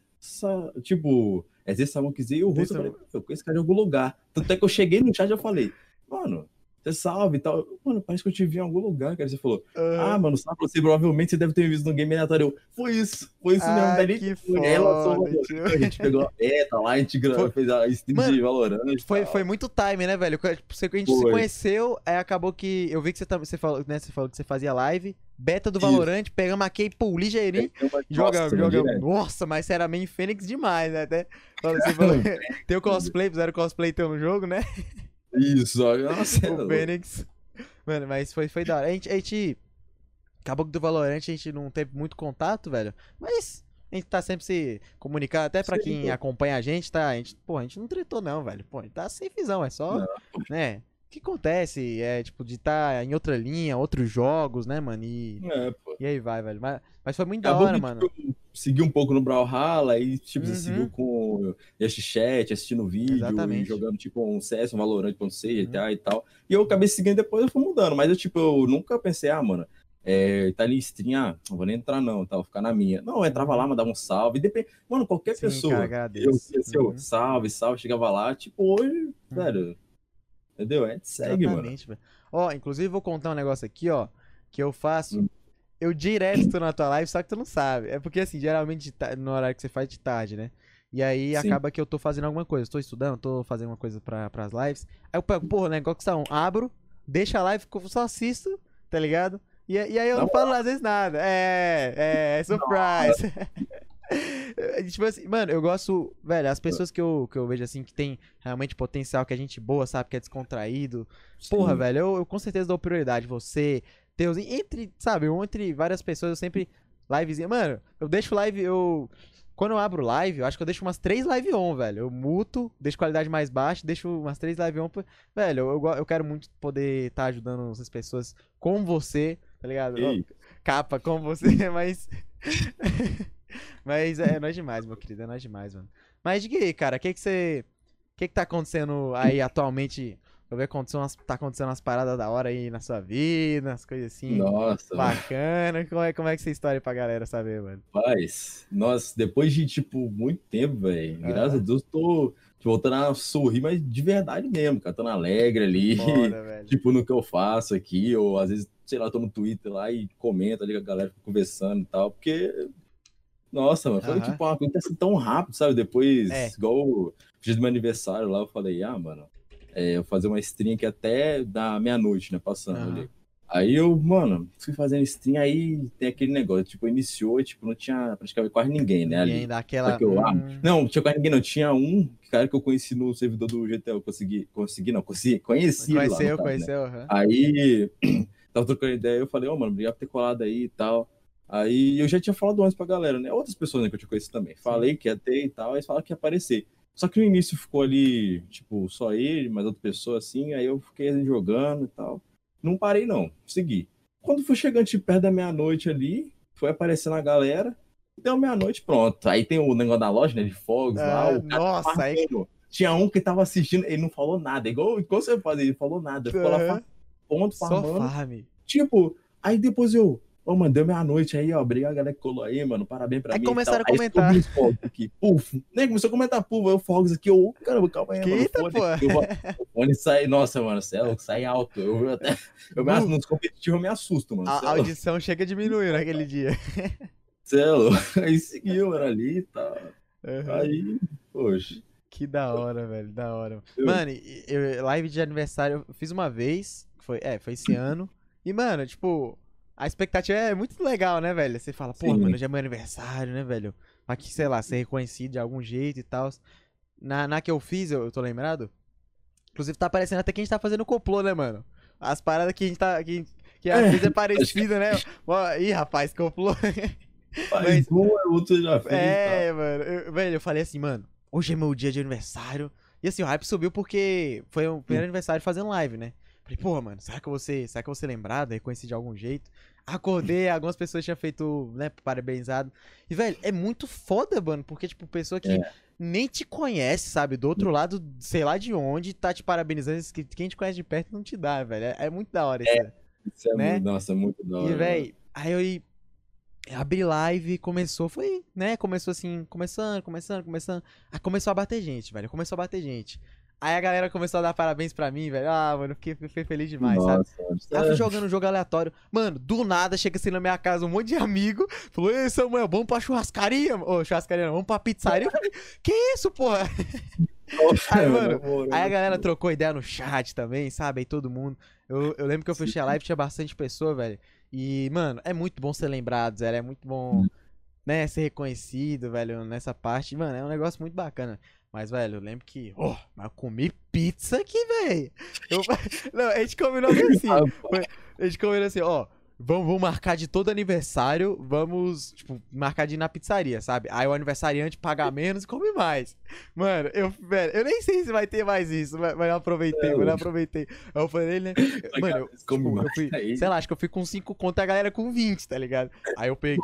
tipo, às vezes estavam quiser e o rosto, eu falei, eu conheço cara de algum lugar. Tanto é que eu cheguei no chat e eu falei, mano, você salve e tal. Mano, parece que eu te vi em algum lugar, cara. Você falou, ah, mano, sabe, você provavelmente você deve ter me visto no game aleatório. Eu, foi isso, foi isso mesmo. Ai, Daí que foda, Valorant, tio. a gente pegou a beta lá, a gente Foi- fez a stream Mano, de Valorant. Foi, foi muito time, né, velho? Quando Você- a gente se Foi. conheceu, aí acabou que. Eu vi que você, tá- você, falou, né, você falou que você fazia live, beta do. Valorant, pegamos aqui, pô, ligeirinho. Jogamos, jogamos. Nossa, mas você era main Fênix demais, né? Até, falou- você [LAUGHS] falou, tem o cosplay, fizeram cosplay teu no jogo, né? Isso, ó. Nossa, [LAUGHS] o louco. Fênix. Mano, mas foi, foi da hora. A gente, a gente. Acabou que do Valorant a gente não teve muito contato, velho. Mas a gente tá sempre se comunicando, até pra Sim, quem pô. acompanha a gente, tá? A gente, pô, a gente não tretou, não, velho. Pô, a gente tá sem visão, é só. Não. Né? O que acontece? É, tipo, de estar em outra linha, outros jogos, né, mano? E, É, e aí vai, velho. Mas, mas foi muito da Acabou hora, que, mano. tipo, segui um pouco no Brawlhalla, aí, tipo, Uhum. você seguiu com este chat, assistindo vídeo, Exatamente. Uhum. e jogando, tipo, um CS, um Valorant.c, GTA e tal. E eu acabei seguindo depois, eu fui mudando. Mas eu, tipo, eu nunca pensei, ah, mano, é, tá ali stream, ah, não vou nem entrar não, tá, vou ficar na minha. Não, eu entrava lá, mandava um salve, depende... Mano, qualquer Sim, pessoa, cara, eu, eu, Uhum. salve, salve, chegava lá, tipo, hoje, velho, entendeu? É, segue, mano. Exatamente, velho. Ó, inclusive vou contar um negócio aqui, ó, que eu faço. Hum. Eu direto tô na tua live, só que tu não sabe. É porque assim, geralmente no horário que você faz de tarde, né? E aí Sim. acaba que eu tô fazendo alguma coisa. Tô estudando, tô fazendo uma coisa pra, pras lives. Aí eu pego, porra, negócio que são, abro, deixo a live, só assisto, tá ligado? E, e aí eu Na não falo às vezes nada. É, é, é surprise. [LAUGHS] [LAUGHS] Tipo assim, mano, eu gosto, velho, as pessoas que eu, que eu vejo assim, que tem realmente potencial, que é gente boa, sabe, que é descontraído, Porra, Sim. velho, eu, eu com certeza dou prioridade. Você, Deus, entre, sabe, entre várias pessoas, eu sempre. Livezinha. Mano, eu deixo live, eu. Quando eu abro live, eu acho que eu deixo umas três live on, velho. Eu muto, deixo qualidade mais baixa, deixo umas três live on. Velho, eu, eu, quero muito poder estar ajudando essas pessoas com você, tá ligado? Ei, Capa com você, [LAUGHS] mas. Mas é, nóis demais, meu querido, é nóis demais, mano. Mas diga aí, cara, o que que você. O que que tá acontecendo aí atualmente? Eu vi acontecendo umas, tá acontecendo umas paradas da hora aí na sua vida, as coisas assim. Nossa, mano. Bacana. Como é, como é que você história pra galera saber, mano? Rapaz, nossa, depois de, tipo, muito tempo, velho, graças a Deus, tô voltando a sorrir, mas de verdade mesmo, cara, tô alegre ali, Foda, [LAUGHS] tipo, no que eu faço aqui, ou às vezes, sei lá, tô no Twitter lá e comento ali com a galera, conversando e tal, porque, nossa, mano, foi, tipo, uma coisa assim tão rápido, sabe, depois, É. igual o dia do meu aniversário lá, eu falei, ah, mano, é, eu vou fazer uma stream aqui até da meia-noite, né, passando ali. Aí eu, mano, fui fazendo stream, aí tem aquele negócio, tipo, iniciou e, tipo, não tinha praticamente quase ninguém, né, E ali. ainda aquela. Só que eu, ah, hum, Não, tinha quase ninguém, não. Tinha um cara que eu conheci no servidor do GTA, eu consegui, consegui, não, consegui, conheci ele lá, conheceu, caso, né? conheceu. aham. Aí, [CLEARS THROAT] tava trocando ideia, eu falei, ô, mano, obrigado por ter colado aí e tal. Aí eu já tinha falado antes pra galera, né? Outras pessoas né, que eu tinha conhecido também. Falei que ia ter e tal, aí falaram que ia aparecer. Só que no início ficou ali, tipo, só ele, mais outra pessoa assim, aí eu fiquei jogando e tal. Não parei, não, segui. Quando foi chegando tipo, perto da meia-noite ali, foi aparecendo a galera, deu meia-noite, pronto. Aí tem o negócio da loja, né, de fogos lá, o cara nossa, aí-. Tinha um que tava assistindo, ele não falou nada, igual, igual você faz, ele falou nada, ficou lá Aham. farmando, ponto, Só farmando. farm. Tipo, aí depois eu, ô, mano, deu meia-noite aí, ó, obrigado a galera que colou aí, mano, parabéns pra Aí mim. começaram a comentar. Aí subiu os fogos aqui, puf, né, começou a comentar, puf, aí o fogos aqui, eu, caramba, calma aí, mano, Eita, fone, pô. o fone sai, nossa, mano, louco, sai alto, eu até, eu me, Uh. nos competitivos eu me assusto, mano, A, a é audição chega a diminuir naquele dia. louco. aí seguiu, mano, ali e tal, Aham. aí, poxa, Que da hora, velho, da hora. Mano, eu, live de aniversário eu fiz uma vez, que foi, é, foi esse ano. E, mano, tipo, a expectativa é muito legal, né, velho? Você fala, pô, mano, já é meu aniversário, né, velho? Aqui, sei lá, ser reconhecido de algum jeito e tal. Na, na que eu fiz, eu, eu tô lembrado. Inclusive, tá aparecendo até que a gente tá fazendo complô, né, mano? As paradas que a gente tá. Que, que às É, vezes é parecida, né? [LAUGHS] Ih, rapaz, complô. mas um é outro já fez, tá? É, mano. Eu- velho, eu falei assim, mano, hoje é meu dia de aniversário. E assim, o hype subiu porque foi o primeiro aniversário fazendo live, né? Falei, porra, mano, será que eu vou ser, será que eu vou ser lembrado, reconhecido de algum jeito? Acordei, algumas pessoas tinham feito, né, parabenizado. E, velho, é muito foda, mano, porque, tipo, pessoa que É. nem te conhece, sabe? Do outro lado, sei lá de onde, tá te parabenizando. Quem te conhece de perto não te dá, velho. É, é muito da hora isso. Isso é Né? muito, nossa, muito da hora. E, velho, aí eu abri live, começou, foi, né? Começou assim, começando, começando, começando. Aí começou a bater gente, velho. Começou a bater gente. Aí a galera começou a dar parabéns pra mim, velho. Ah, mano, fiquei, fiquei feliz demais, sabe? Nossa, mano, Aí eu fui jogando um jogo aleatório. Mano, do nada chega assim na minha casa um monte de amigo. Falou, ei, Samuel, vamos pra churrascaria? Ô, churrascaria não, vamos pra pizzaria. Eu falei, que isso, porra? Nossa, Aí, mano, moral. Aí a galera trocou ideia no chat também, sabe? Aí todo mundo. Eu, eu lembro que eu fechei a live, tinha bastante pessoa, velho. E, mano, é muito bom ser lembrado, Zé. É muito bom, né, ser reconhecido, velho, nessa parte. Mano, é um negócio muito bacana. Mas, velho, eu lembro que. Oh, mas eu comi pizza aqui, velho. Eu- [LAUGHS] Não, a gente combinou assim. [LAUGHS] A gente combinou assim, ó. Vamos, vamos marcar de todo aniversário, vamos, tipo, marcar de ir na pizzaria, sabe? Aí o aniversariante paga menos e come mais. Mano, eu, velho, eu nem sei se vai ter mais isso, mas, eu aproveitei, É, mano, eu aproveitei. Aí eu falei, né? Mano, eu, tipo, eu fui, aí. sei lá, acho que eu fui com 5 conto e a galera com 20, tá ligado? Aí eu peguei,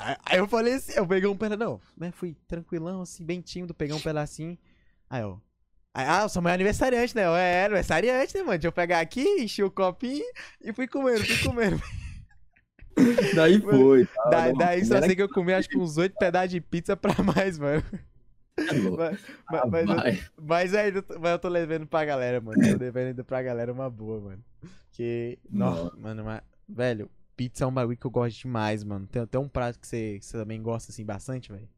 aí, aí eu falei assim, eu peguei um pedaço, não, né, fui tranquilão, assim, bem tímido, peguei um pedacinho, aí eu... Ah, o Samuel é aniversariante, né? Eu, É, aniversariante, né, mano? Deixa eu pegar aqui, enchi o copinho e fui comendo, fui comendo. [LAUGHS] [LAUGHS] Daí foi. tá? Da- Não, daí só sei que eu comi acho que uns oito pedaços de pizza pra mais, mano. louco. Mas, Ah, mas, eu, mas, ainda, mas eu tô levando pra galera, mano. Tô levando ainda pra galera uma boa, mano. Que. Nossa, Nossa. mano, mas, velho, pizza é um bagulho que eu gosto demais, mano. Tem até um prato que você, que você também gosta assim bastante, velho.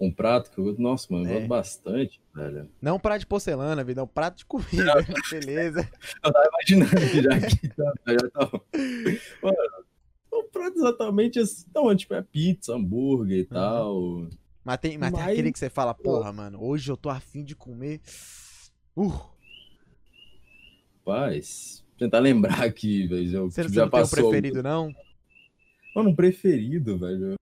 Um prato que eu nossa, mano, eu É. gosto bastante, velho. Não um prato de porcelana, vida, é um prato de comida. [LAUGHS] beleza. Eu tava imaginando que já que tá, já tava. Mano, um prato exatamente assim. Não, tipo, é pizza, hambúrguer e tal. Mas tem, mas tem Mas- aquele que você fala, porra, mano, hoje eu tô afim de comer. Uh, Rapaz, tentar lembrar aqui, velho. Você, já não tem passou. preferido, não? Mano, um preferido, velho.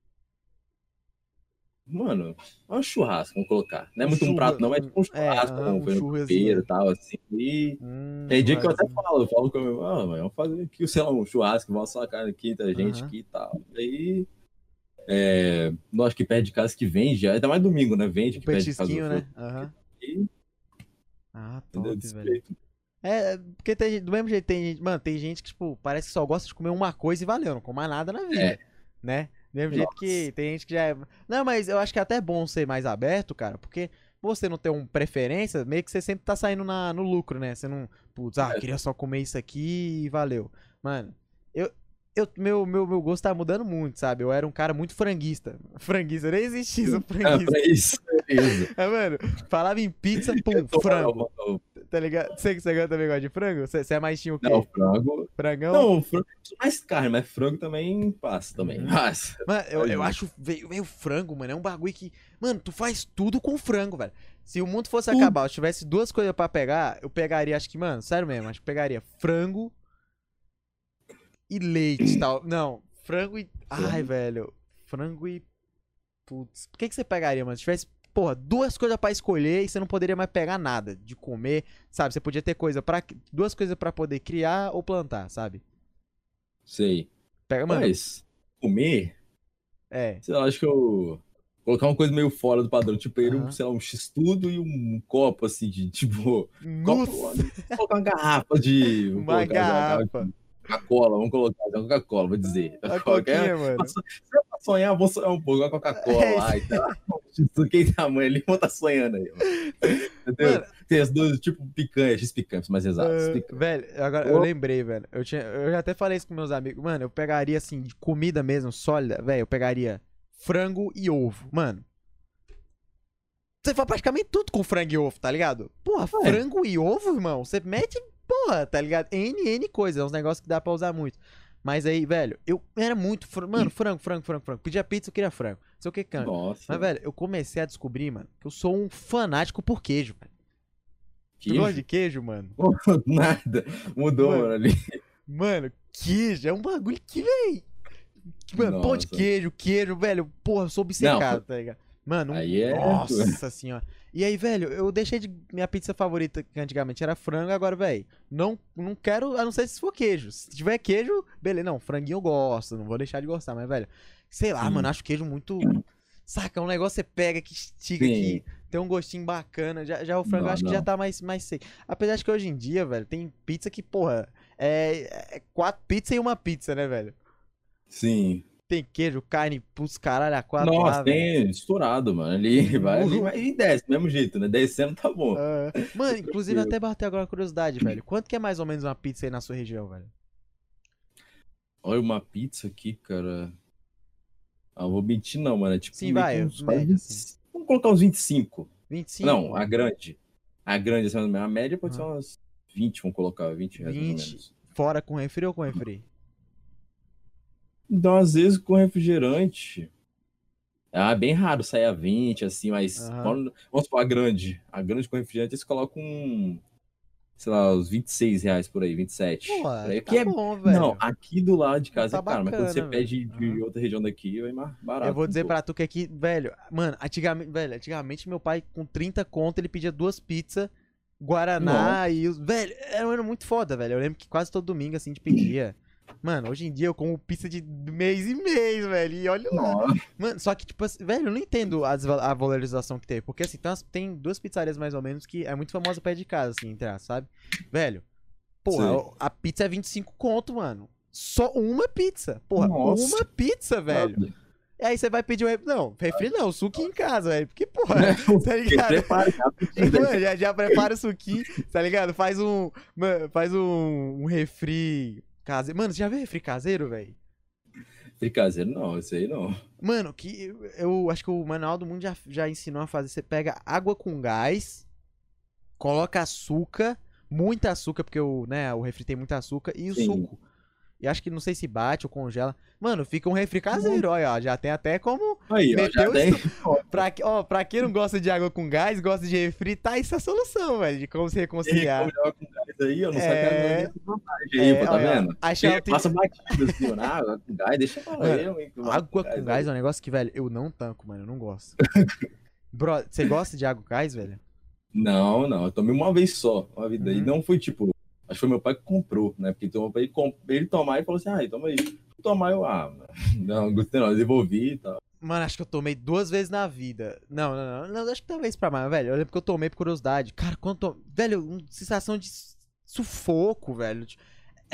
Mano, é um churrasco, vamos colocar. Não é muito um prato, não, mas tipo um é, churrasco, aham, um, churrasinho. e tal, assim. E Hum, tem dia que eu até falo, eu falo com meu, ah, mas vamos fazer aqui, sei lá, um churrasco, vamos assar carne aqui, tá gente aqui e tal. Aí, é, acho que perto de casa que vende, ainda mais domingo, né? Vende que perto de casa. né? e, Ah, top, velho. É, porque tem, do mesmo jeito tem gente, mano, tem gente que, tipo, parece que só gosta de comer uma coisa e valeu, não come mais nada na vida, É. né? Mesmo jeito que tem gente que já é... Não, mas eu acho que é até bom ser mais aberto, cara, porque você não ter uma preferência, meio que você sempre tá saindo na, no lucro, né? Você não, putz, ah, É. queria só comer isso aqui e valeu. Mano, eu... Eu, meu, meu, meu gosto tá mudando muito, sabe? Eu era um cara muito franguista. [LAUGHS] Franguista, nem existia isso, Ah, [LAUGHS] franguista. pra isso, isso. [LAUGHS] É, mano, falava em pizza, pum, Eu tô- frango, eu- tá ligado? Você, você também gosta de frango? Você, você é mais tinha o quê? Não, frango. Frangão? Não, frango mais carne, mas frango também passa também. Mas, Mano, eu, eu acho veio, veio frango, mano. É um bagulho que. Mano, tu faz tudo com frango, velho. Se o mundo fosse Tudo. acabar, eu tivesse duas coisas pra pegar, eu pegaria, acho que, mano, sério mesmo, acho que pegaria frango e leite e tal. Não, frango e. Ai, velho. Frango e. Putz. Por que, que você pegaria, mano? Se tivesse, porra, duas coisas pra escolher e você não poderia mais pegar nada de comer, sabe? Você podia ter coisa para duas coisas pra poder criar ou plantar, sabe? sei. Pega, mano. Mas, comer, É. sei lá, acho que eu. Colocar uma coisa meio fora do padrão, tipo, ele, Aham. sei lá, um x-tudo e um copo, assim, de, tipo, Nossa! copo, colocar uma garrafa de... [LAUGHS] Uma garrafa. Coca-Cola, vamos colocar, uma Coca-Cola, vou dizer. A coquinha, [LAUGHS] mano. Se eu sonhar, vou sonhar um pouco, a Coca-Cola É lá tal. X-tudo, Quem tamanho ali, vou tá sonhando aí, mano. Entendeu? Mano, Tem as duas, tipo, picanha, x-picanhas, mais exatos. Ah, picanha. velho, agora eu lembrei, velho. Eu, tinha, eu já até falei isso com meus amigos. Mano, eu pegaria assim, de comida mesmo, sólida, velho. Eu pegaria frango e ovo. Mano. Você faz praticamente tudo com frango e ovo, tá ligado? Porra, É. frango e ovo, irmão. Você mete, porra, tá ligado? N, N coisas. É uns negócios que dá pra usar muito. Mas aí, velho, eu era muito. fr- Mano, frango, frango, frango, frango. Pedia pizza, eu queria frango. Não sei o que, canto. Nossa. Mas, velho, eu comecei a descobrir, mano, que eu sou um fanático por queijo, velho. Tu queijo? gosta de queijo, mano? [LAUGHS] Nada. Mudou, Mano. mano, ali. Mano, queijo é um bagulho que, véi. Mano, pão de queijo, queijo, velho. Porra, eu sou obcecado, tá ligado? Mano, um- é- nossa senhora. E aí, velho, eu deixei de. Minha pizza favorita, que antigamente era frango, agora, velho, não, não quero, a não ser se for queijo. Se tiver queijo, beleza. Não, franguinho eu gosto, não vou deixar de gostar, mas, velho, sei lá, Sim. mano, acho queijo muito. Saca, um negócio que você pega, que estiga, Sim. que tem um gostinho bacana. Já, já o frango Não, acho que já não. tá mais, mais seco. Apesar de que hoje em dia, velho, tem pizza que, porra, é, é quatro pizzas e uma pizza, né, velho? Sim. Tem queijo, carne, pros caralho, a quatro lá, Nossa, velho. tem estourado, mano. Ali vai, ali vai e desce, do mesmo jeito, né? Descendo tá bom. Ah, Mano, inclusive até bateu agora a curiosidade, velho. Quanto que é mais ou menos uma pizza aí na sua região, velho? Olha uma pizza aqui, cara. Ah, vou mentir não, mano. É tipo Sim, vai, uns média, 20 assim. Vamos colocar uns 25. 25? Não, a grande. A grande, assim, a média pode Ah. ser umas 20, vamos colocar, 20 reais mais ou 20. menos. Fora com refri ou com refri? Então, às vezes, com refrigerante. Ah, bem raro sair a 20, assim, mas vamos supor, a grande. A grande com refrigerante, eles colocam um, sei lá, uns 26 reais por aí, 27. Pô, por aí, tá que é bom, velho. Não, aqui do lado de casa Tá é caro, mas quando você bacana, pede velho. de outra região daqui, vai mais barato. Eu vou dizer pra tu que aqui, velho, mano, antigamente, velho, antigamente meu pai com 30 conto, ele pedia duas pizzas, Guaraná e os, velho, era um ano muito foda, velho. Eu lembro que quase todo domingo assim a gente pedia. Mano, hoje em dia eu como pizza de mês em mês, velho. E olha lá. Nossa, Mano, só que, tipo assim, velho, eu não entendo as a valorização que teve. Porque, assim, tem, umas- tem duas pizzarias mais ou menos que é muito famosa perto de casa, assim, entre aspas, sabe? Velho, porra, a pizza é 25 conto, mano. Só uma pizza. Porra, Nossa. uma pizza, velho. E aí você vai pedir um refri. Não, refri não, suquinho em casa, velho. Porque, porra, [LAUGHS] tá Porque ligado? prepara? [LAUGHS] Mano, já, já prepara o suquinho, tá ligado? Faz um. mano, faz um, um refri caseiro. Mano, você já viu refri caseiro, velho? Fricaseiro, não, isso aí não. Mano, que eu, acho que o Manual do Mundo já, já ensinou a fazer. Você pega água com gás, coloca açúcar, muita açúcar, porque o, né, o refri tem muito açúcar, e o Sim. suco. E acho que não sei se bate ou congela. Mano, fica um refri caseiro, olha, ó, já tem até como. Aí, ó, já tem. Pra, que- ó, pra quem não gosta de água com gás, gosta de refri, tá essa solução, velho, de como se reconciliar. Joga com gás aí, eu não É. sabia a vantagem aí, É, pô, tá olha, vendo? achei que passa batido assim, ó, na água com gás, deixa pra Mano, eu, hein, eu Água com gás é um negócio que, velho, eu não tanco, mano, eu não gosto. [LAUGHS] Bro, você gosta de água com gás, velho? Não, não, eu tomei uma vez só, uma vida. E Uhum. não foi tipo, acho que foi meu pai que comprou, né? Porque pra ele, ele tomar e falou assim, ai, toma aí. Tomar eu, ah, [LAUGHS] não, gostei não, devolvi e tal. Mano, acho que eu tomei duas vezes na vida. Não, não, não, não acho que talvez pra mais, velho. Eu lembro que eu tomei por curiosidade. Cara, quanto. Velho, uma sensação de sufoco, velho.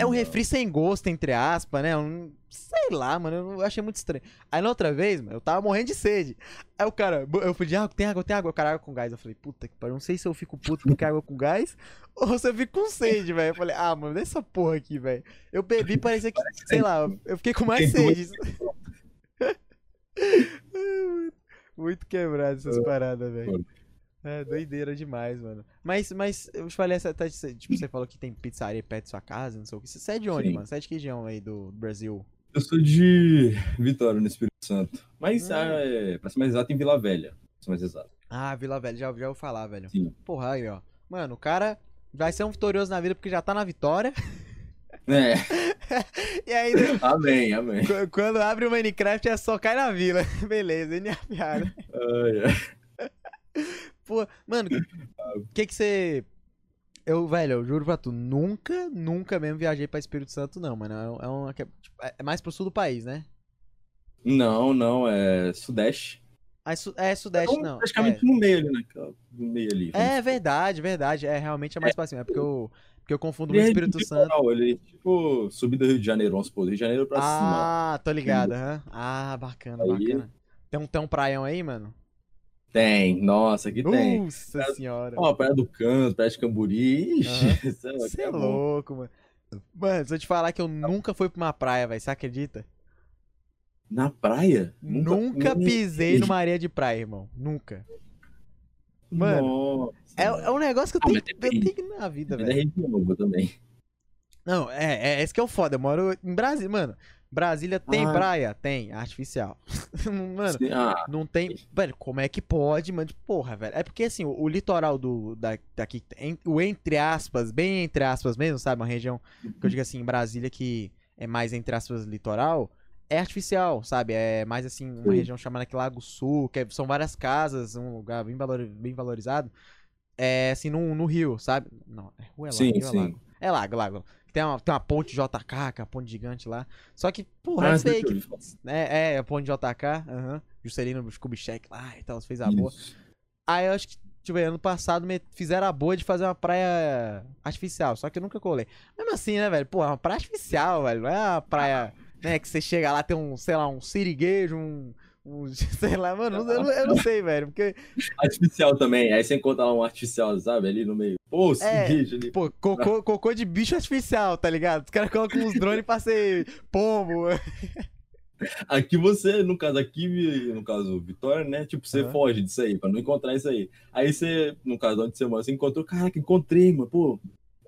É um refri sem gosto, entre aspas, né? Um, sei lá, mano. Eu achei muito estranho. Aí na outra vez, mano, eu tava morrendo de sede. Aí o cara, "Bo- eu pedi água, tem água, tem água. O cara, água com gás. Eu falei, puta que pariu. Não sei se eu fico puto porque é água com gás [LAUGHS] ou se eu fico com sede, velho. Eu falei, ah, mano, dá essa porra aqui, velho. Eu bebi, parecia que, sei lá, eu fiquei com mais sede. [LAUGHS] Muito quebrado essas paradas, velho. É, doideira demais, mano. Mas, mas eu te falei essa. tá, Tipo, você falou que tem pizzaria perto da sua casa, não sei o que. Você é de onde, Sim. mano? Você é de que região aí do Brasil? Eu sou de Vitória, no Espírito Santo. Mas, Hum. ah, é, pra ser mais exato, em Vila Velha. Pra ser mais exato. Ah, Vila Velha, já, já ouvi falar, velho. Sim. Porra, aí, ó. Mano, o cara vai ser um vitorioso na vida porque já tá na vitória. É, [LAUGHS] E aí, né, amém, amém. qu- quando abre o Minecraft é só cai na vila. [LAUGHS] Beleza, ele é a piada. Ai, ai. Mano, o [LAUGHS] que que você. Eu, velho, eu juro pra tu, nunca, nunca mesmo viajei pra Espírito Santo, não, mano. É, um- é, é, tipo, é mais pro sul do país, né? Não, não, é Sudeste. Ah, é, su- é Sudeste, Então, não. Praticamente no meio ali, né? No meio ali. É, é verdade, verdade. É, realmente é mais pra cima. É porque eu, porque eu confundo muito é Espírito tipo Santo. litoral, Ele é tipo subida do Rio de Janeiro, vamos supor. Rio de Janeiro pra cima. Ah, tô ligado, aham. Ah, bacana, Aí- bacana. Tem um, tem um praião aí, mano? Tem, nossa, aqui tem. Nossa senhora. Ó, Praia do Canto, Praia de Camburi. Ixi, [LAUGHS] isso é- Você é é bom. louco, mano. Mano, se eu te falar que eu nunca fui pra uma praia, velho, você acredita? Na praia? Nunca, nem- pisei numa areia de praia, irmão. Nunca. Mano, É, é um negócio que eu Ah, tenho, eu tenho na vida, é velho. nova também. Não, é, é esse que é o foda. Eu moro em Brasília, mano. Brasília tem Ah. praia? Tem, artificial. [LAUGHS] mano, Sim, ah, não tem. Velho, como é que pode, mano? Porra, velho. É porque assim, o, o litoral do, da, daqui, en- o entre aspas, bem entre aspas mesmo, sabe? Uma região que eu digo assim, em Brasília, que é mais entre aspas litoral, é artificial, sabe? É mais assim, uma Sim. região chamada aqui Lago Sul, que é- são várias casas, um lugar bem, valor, bem valorizado. É assim, no, no rio, sabe? Não, é rua, é lago, Sim, rio, é sim. lago. É lago, lago. Tem uma, tem uma ponte JK, que é uma ponte gigante lá. Só que, porra, Ah, é fake. falar. É, é, a ponte JK, aham. Juscelino Kubitschek lá e tal, fez a boa. Isso. Aí eu acho que, tipo, ano passado me- fizeram a boa de fazer uma praia artificial, só que eu nunca colei. Mesmo assim, né, velho? Pô, é uma praia artificial, velho. Não é uma praia, né, que você chega lá, tem um, sei lá, um siriguejo, um. Um [LAUGHS] sei lá, mano, eu, não- eu não sei, velho. Porque, Artificial também. Aí você encontra lá um artificial, sabe? Ali no meio. Pô, É, ali. pô, cocô, cocô de bicho artificial, tá ligado? Os caras colocam uns drones pra ser pombo. [LAUGHS] Aqui você, no caso aqui, no caso Vitória, né? Tipo, você Aham. foge disso aí, pra não encontrar isso aí. Aí você, no caso onde você mora, você encontrou, caraca, encontrei, mano, pô.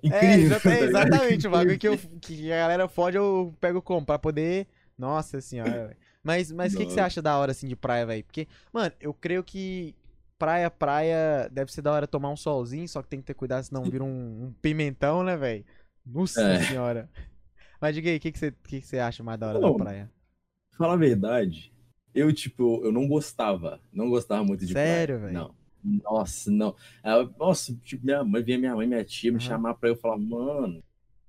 É, Incrível. é [LAUGHS] exatamente, o bagulho que, eu, que a galera foge, eu pego como, pra poder. Nossa senhora, velho. Mas o mas que, que você acha da hora, assim, de praia, velho? Porque, mano, eu creio que praia, praia, deve ser da hora tomar um solzinho, só que tem que ter cuidado, senão vira um, um pimentão, né, velho? Nossa É. senhora. Mas diga aí, o que, que, você, que, que você acha mais da hora Não, da praia? Fala a verdade, eu, tipo, eu não gostava. Não gostava muito de Sério, praia. velho? Não. Nossa, não. Aí, Nossa, tipo, minha mãe, vinha minha mãe, minha tia me chamar pra eu falar, mano,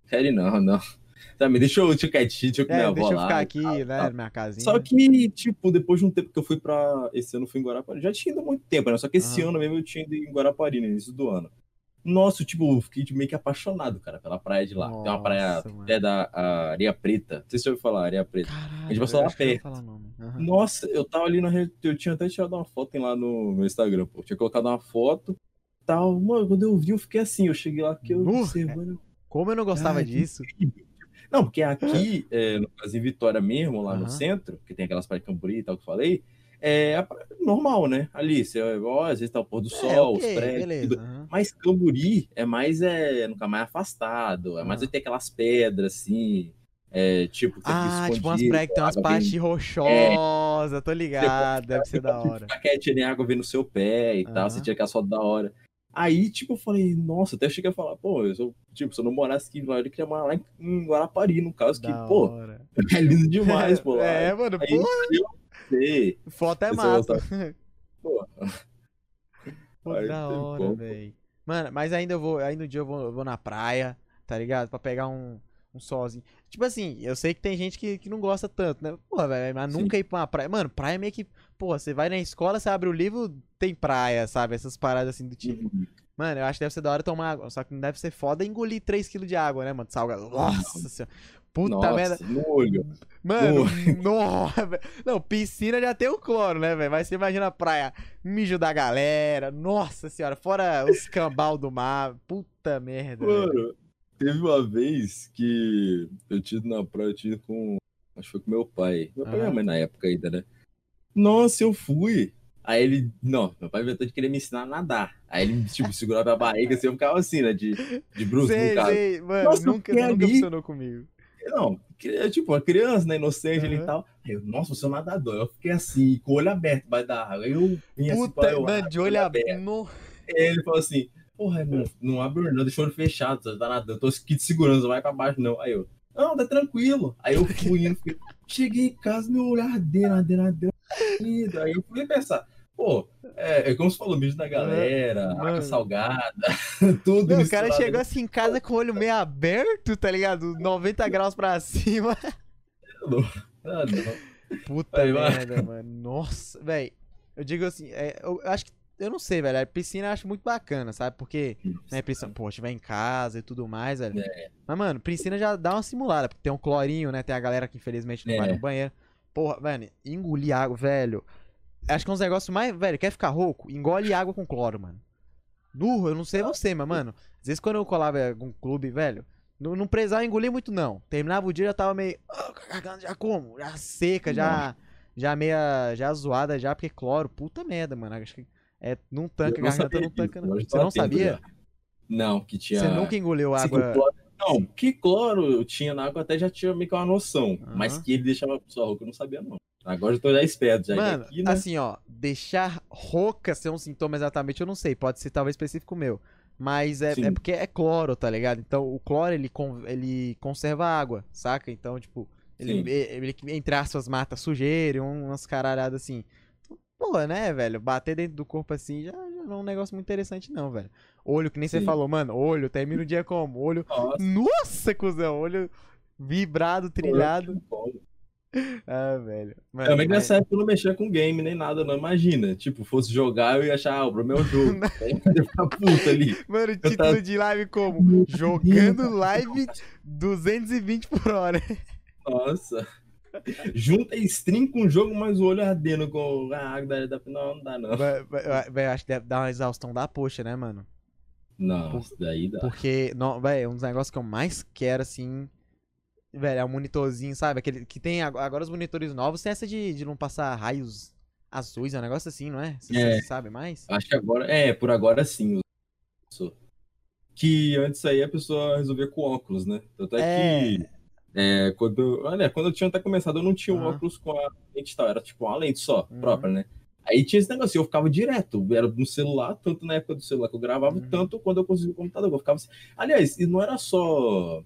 quero ir não, não. Sabe, deixa eu, deixa eu quietinho, deixa eu com É, deixa eu lá ficar aqui, tal, né, tal. minha casinha. Só que, tipo, depois de um tempo que eu fui pra. Esse ano eu fui em Guarapari. Já tinha ido há muito tempo, né? Só que esse Aham. ano mesmo eu tinha ido em Guarapari, no início do ano. Nossa, tipo, eu fiquei meio que apaixonado, cara, pela praia de lá. Tem uma praia Nossa, mano. até da Areia Preta. Não sei se você ouviu falar, Areia Preta. Caralho, A gente passou lá perto. Aham. Nossa, eu tava ali na rede. Eu tinha até tirado uma foto lá no meu Instagram, pô. Eu tinha colocado uma foto. Tal. Mano, quando eu vi, eu fiquei assim. Eu cheguei lá que eu observando. Como eu não gostava Ai, disso. Não, porque aqui, é, no em Vitória mesmo, lá Aham. no centro, que tem aquelas praias de Camburi e tal que eu falei, é praia normal, né? Ali, você, ó, às vezes tá o pôr do É, sol, ok, os prédios, aham. Mas Camburi é mais, é, nunca mais afastado, é mais Aham. tem aquelas pedras, assim, é, tipo, fica Ah, tipo umas que tem umas vem- partes rochosas, tô ligado, deve ser da hora. Fica quietinho, nem água vem no seu pé e tal, você tira aquela foto da hora. Aí, tipo, eu falei, nossa, até cheguei a falar, pô, eu sou, tipo, se eu não morasse aqui em Vitória, eu queria morar lá em, Guarapari, no caso, que, Da pô, hora. [LAUGHS] é lindo demais, pô. lá. É, mano, Aí, pô, sei, foto é massa. [LAUGHS] pô, Pô, Aí da hora, velho. Mano, mas ainda eu vou, aí no dia eu vou, eu vou na praia, tá ligado? Pra pegar um, um solzinho. Tipo assim, eu sei que tem gente que, que não gosta tanto, né? Porra, velho, mas Sim. nunca ir pra uma praia. Mano, praia é meio que. Porra, você vai na escola, você abre o livro, tem praia, sabe? Essas paradas assim do tipo. Mano, eu acho que deve ser da hora tomar água. Só que não deve ser foda engolir 3kg de água, né, mano? Salga. Nossa senhora. Puta nossa, merda. no olho. Mano, [LAUGHS] nossa. Não, piscina já tem o cloro, né, velho? Mas você imagina a praia, mijo da galera. Nossa senhora, fora os cambal do mar. Puta merda. Mano, teve uma vez que eu tinha ido na praia, eu tinha ido com, acho que foi com meu pai, meu pai e minha mãe na época ainda, né? Nossa, eu fui. Aí ele, não, meu pai inventou de querer me ensinar a nadar. Aí ele, tipo, [LAUGHS] segurava a barriga, assim, eu ficava assim, né, de, de bruxo, no caso. sei. Mano, Nossa, nunca, fiquei nunca ali. funcionou comigo. Não, é tipo, uma criança, né, inocente Aham. e tal. Aí eu, nossa, você é um nadador. Eu fiquei assim, com o olho aberto debaixo da água. Aí eu vim assim, Puta, eu, mano, de olho aberto. No... Ele falou assim, porra, não, não abre não, deixa o olho fechado, você tá nadando, tô aqui te segurando, não vai pra baixo não. Aí eu, não, tá tranquilo. Aí eu fui indo, fui- cheguei em casa, meu ardendo, ardendo, ardendo. ardendo. Aí eu fui pensar, pô, é, é como você falou, bicho da galera, Mano. salgada, [LAUGHS] tudo Não, o cara chegou assim em casa com o olho meio aberto, tá ligado? 90 graus pra cima. [LAUGHS] Ah, não. Puta Aí, merda, mano. Nossa, velho. Eu digo assim, é, eu acho que. Eu não sei, velho. A piscina eu acho muito bacana, sabe? Porque, né, piscina, pô, tiver em casa e tudo mais, velho. É. Mas, mano, piscina já dá uma simulada, porque tem um clorinho, né? Tem a galera que infelizmente não É. vai no banheiro. Porra, velho, engolir água, velho. Acho que é uns negócios mais. Velho, quer ficar rouco? Engole água com cloro, mano. Burro, eu não sei você, mas, mano, às vezes quando eu colava em algum clube, velho, não, não precisava engolir muito, não. Terminava o dia, já tava meio. "Ah, cagando, já como? Já seca, já. Já meia. Já zoada, já, porque cloro, puta merda, mano. Acho que é num tanque, Eu não garganta não tanca, não. Você não sabia? já. Não, que tinha. Você nunca engoliu Assim, água. Não, que cloro eu tinha na água até já tinha meio que uma noção. Aham. Mas que ele deixava a pessoa rouca, eu não sabia, não. Agora eu tô já esperto, já. Mano, aqui, né? assim, ó, deixar rouca ser um sintoma exatamente, eu não sei. Pode ser talvez específico meu. Mas é, é porque é cloro, tá ligado? Então o cloro ele, ele conserva água, saca? Então, tipo, Ele, Sim. ele, entre aspas, mata sujeira, e umas caralhadas assim. Pô, né, velho? Bater dentro do corpo assim já, já não é um negócio muito interessante, não, velho. Olho, que nem você Sim. falou, mano, olho, termina o dia como? Olho. Nossa, Nossa, cuzão, olho vibrado, trilhado. pô, [LAUGHS] Ah, velho. Mano, Também mas- nessa época eu não mexia com game nem nada, não. Imagina. Tipo, fosse jogar, eu ia achar, ah, o problema é o jogo. [LAUGHS] Aí eu ia ficar puto ali. Mano, Eu título tava- de live como? Jogando live 220 por hora. [LAUGHS] Nossa. Junta stream com o jogo, mas o olho ardendo com a água da, da... Não, não dá, não. Vai- vai- vai, acho que deve dar uma exaustão da poxa, né, mano? Não, isso daí dá. Porque, não, velho, um dos negócios que eu mais quero, assim. Velho, é um monitorzinho, sabe? Aquele que tem. ag- Agora os monitores novos tem essa de, de não passar raios azuis, é um negócio assim, não é? Você É. sabe mais? Acho que agora. É, por agora sim. Que antes aí a pessoa resolvia com óculos, né? Tanto é, É. que. É, quando, eu- olha, quando eu tinha até começado, eu não tinha um Aham. óculos com a lente e tal, era tipo uma lente só, Uhum. própria, né? Aí tinha esse negócio, eu ficava direto, era no celular, tanto na época do celular que eu gravava, Uhum. tanto quando eu conseguia o computador, eu ficava assim. Aliás, e não era só.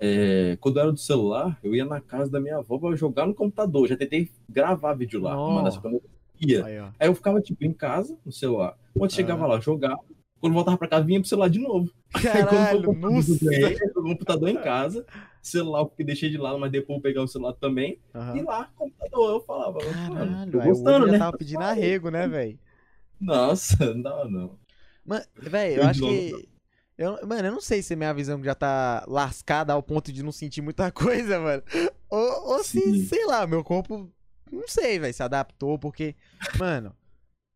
é, quando eu era do celular, eu ia na casa da minha avó pra jogar no computador, já tentei gravar vídeo lá, Nossa. mas quando eu ia. Aí. Aí eu ficava, tipo, em casa, no celular. Quando chegava lá, jogava. Quando voltava pra casa, vinha pro celular de novo. [LAUGHS] Aí quando Caralho, o computador, nossa. eu ganhei, o computador em [LAUGHS] casa, celular porque deixei de lado, mas depois eu pegar o celular também. E Aham. lá, computador, eu falava, mano, Caralho, tô gostando, né? tava pedindo arrego, né, velho? Nossa, [LAUGHS] não dá não. Mano, velho, eu Eu acho que. Eu, mano, eu não sei se minha visão já tá lascada ao ponto de não sentir muita [LAUGHS] coisa, mano. Ou, ou se, sei lá, meu corpo. Não sei, velho, se adaptou, porque. Mano,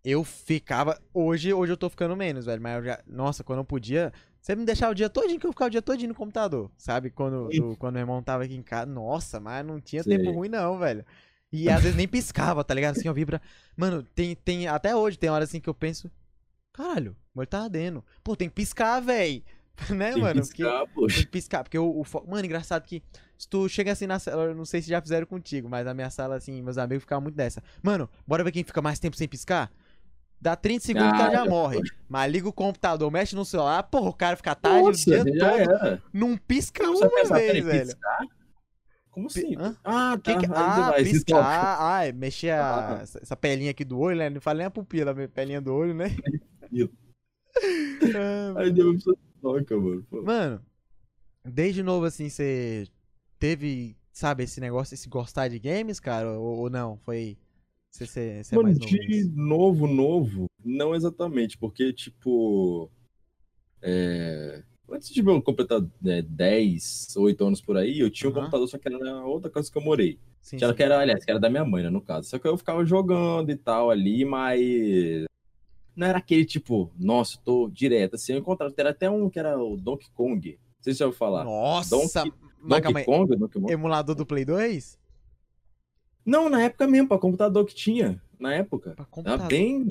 eu ficava. Hoje, hoje eu tô ficando menos, velho. Mas eu já. Nossa, quando eu podia. Você me deixava o dia todinho que eu ficava o dia todinho no computador. Sabe? Quando, do- quando meu irmão tava aqui em casa. Nossa, mas não tinha Sei. tempo ruim, não, velho. E às vezes nem piscava, tá ligado? Assim, ó, vibra. Mano, tem, tem. Até hoje tem hora assim que eu penso. Caralho, o olho tá ardendo. Pô, tem que piscar, véi. [LAUGHS] né, Tem que mano? Porque piscar, pô. tem que piscar. Porque o, o Mano, engraçado que. Se tu chega assim na sala, eu não sei se já fizeram contigo, mas na minha sala, assim, meus amigos ficavam muito dessa. Mano, bora ver quem fica mais tempo sem piscar? Dá 30 segundos que Ah, ela já já morre. Mas liga o computador, mexe no celular, porra, o cara fica tarde Nossa, o dia todo. era. Não pisca uma vez, velho. piscar? Como assim? Hã? Ah, Que tá. que- aí Ah, piscar. Ah, é mexer a- Ah. essa pelinha aqui do olho, né? Não fala nem a pupila, a pelinha do olho, né? [LAUGHS] Aí deu uma pessoa que toca, mano. Pô. Mano, desde novo, assim, você teve, sabe, esse negócio, esse gostar de games, cara? Ou, ou não? Foi. Você, você, você é Mano, mais novo de novo, novo, não exatamente, porque, tipo. é, Antes de eu completar é, 10, 8 anos por aí, eu tinha um Aham. computador, só que era na outra casa que eu morei. Sim, Que era, sim. que era, aliás, que era da minha mãe, né, no caso. Só que eu ficava jogando e tal ali, mas. Não era aquele tipo, nossa, tô direto. Assim, eu encontrava. Era até um que era o Donkey Kong. Não sei se você ouviu falar. Nossa! Donkey- Donkey Kong? Donkey Kong? emulador do Play 2? Não, na época mesmo, pra computador que tinha. Na época. Pra Era computador. bem.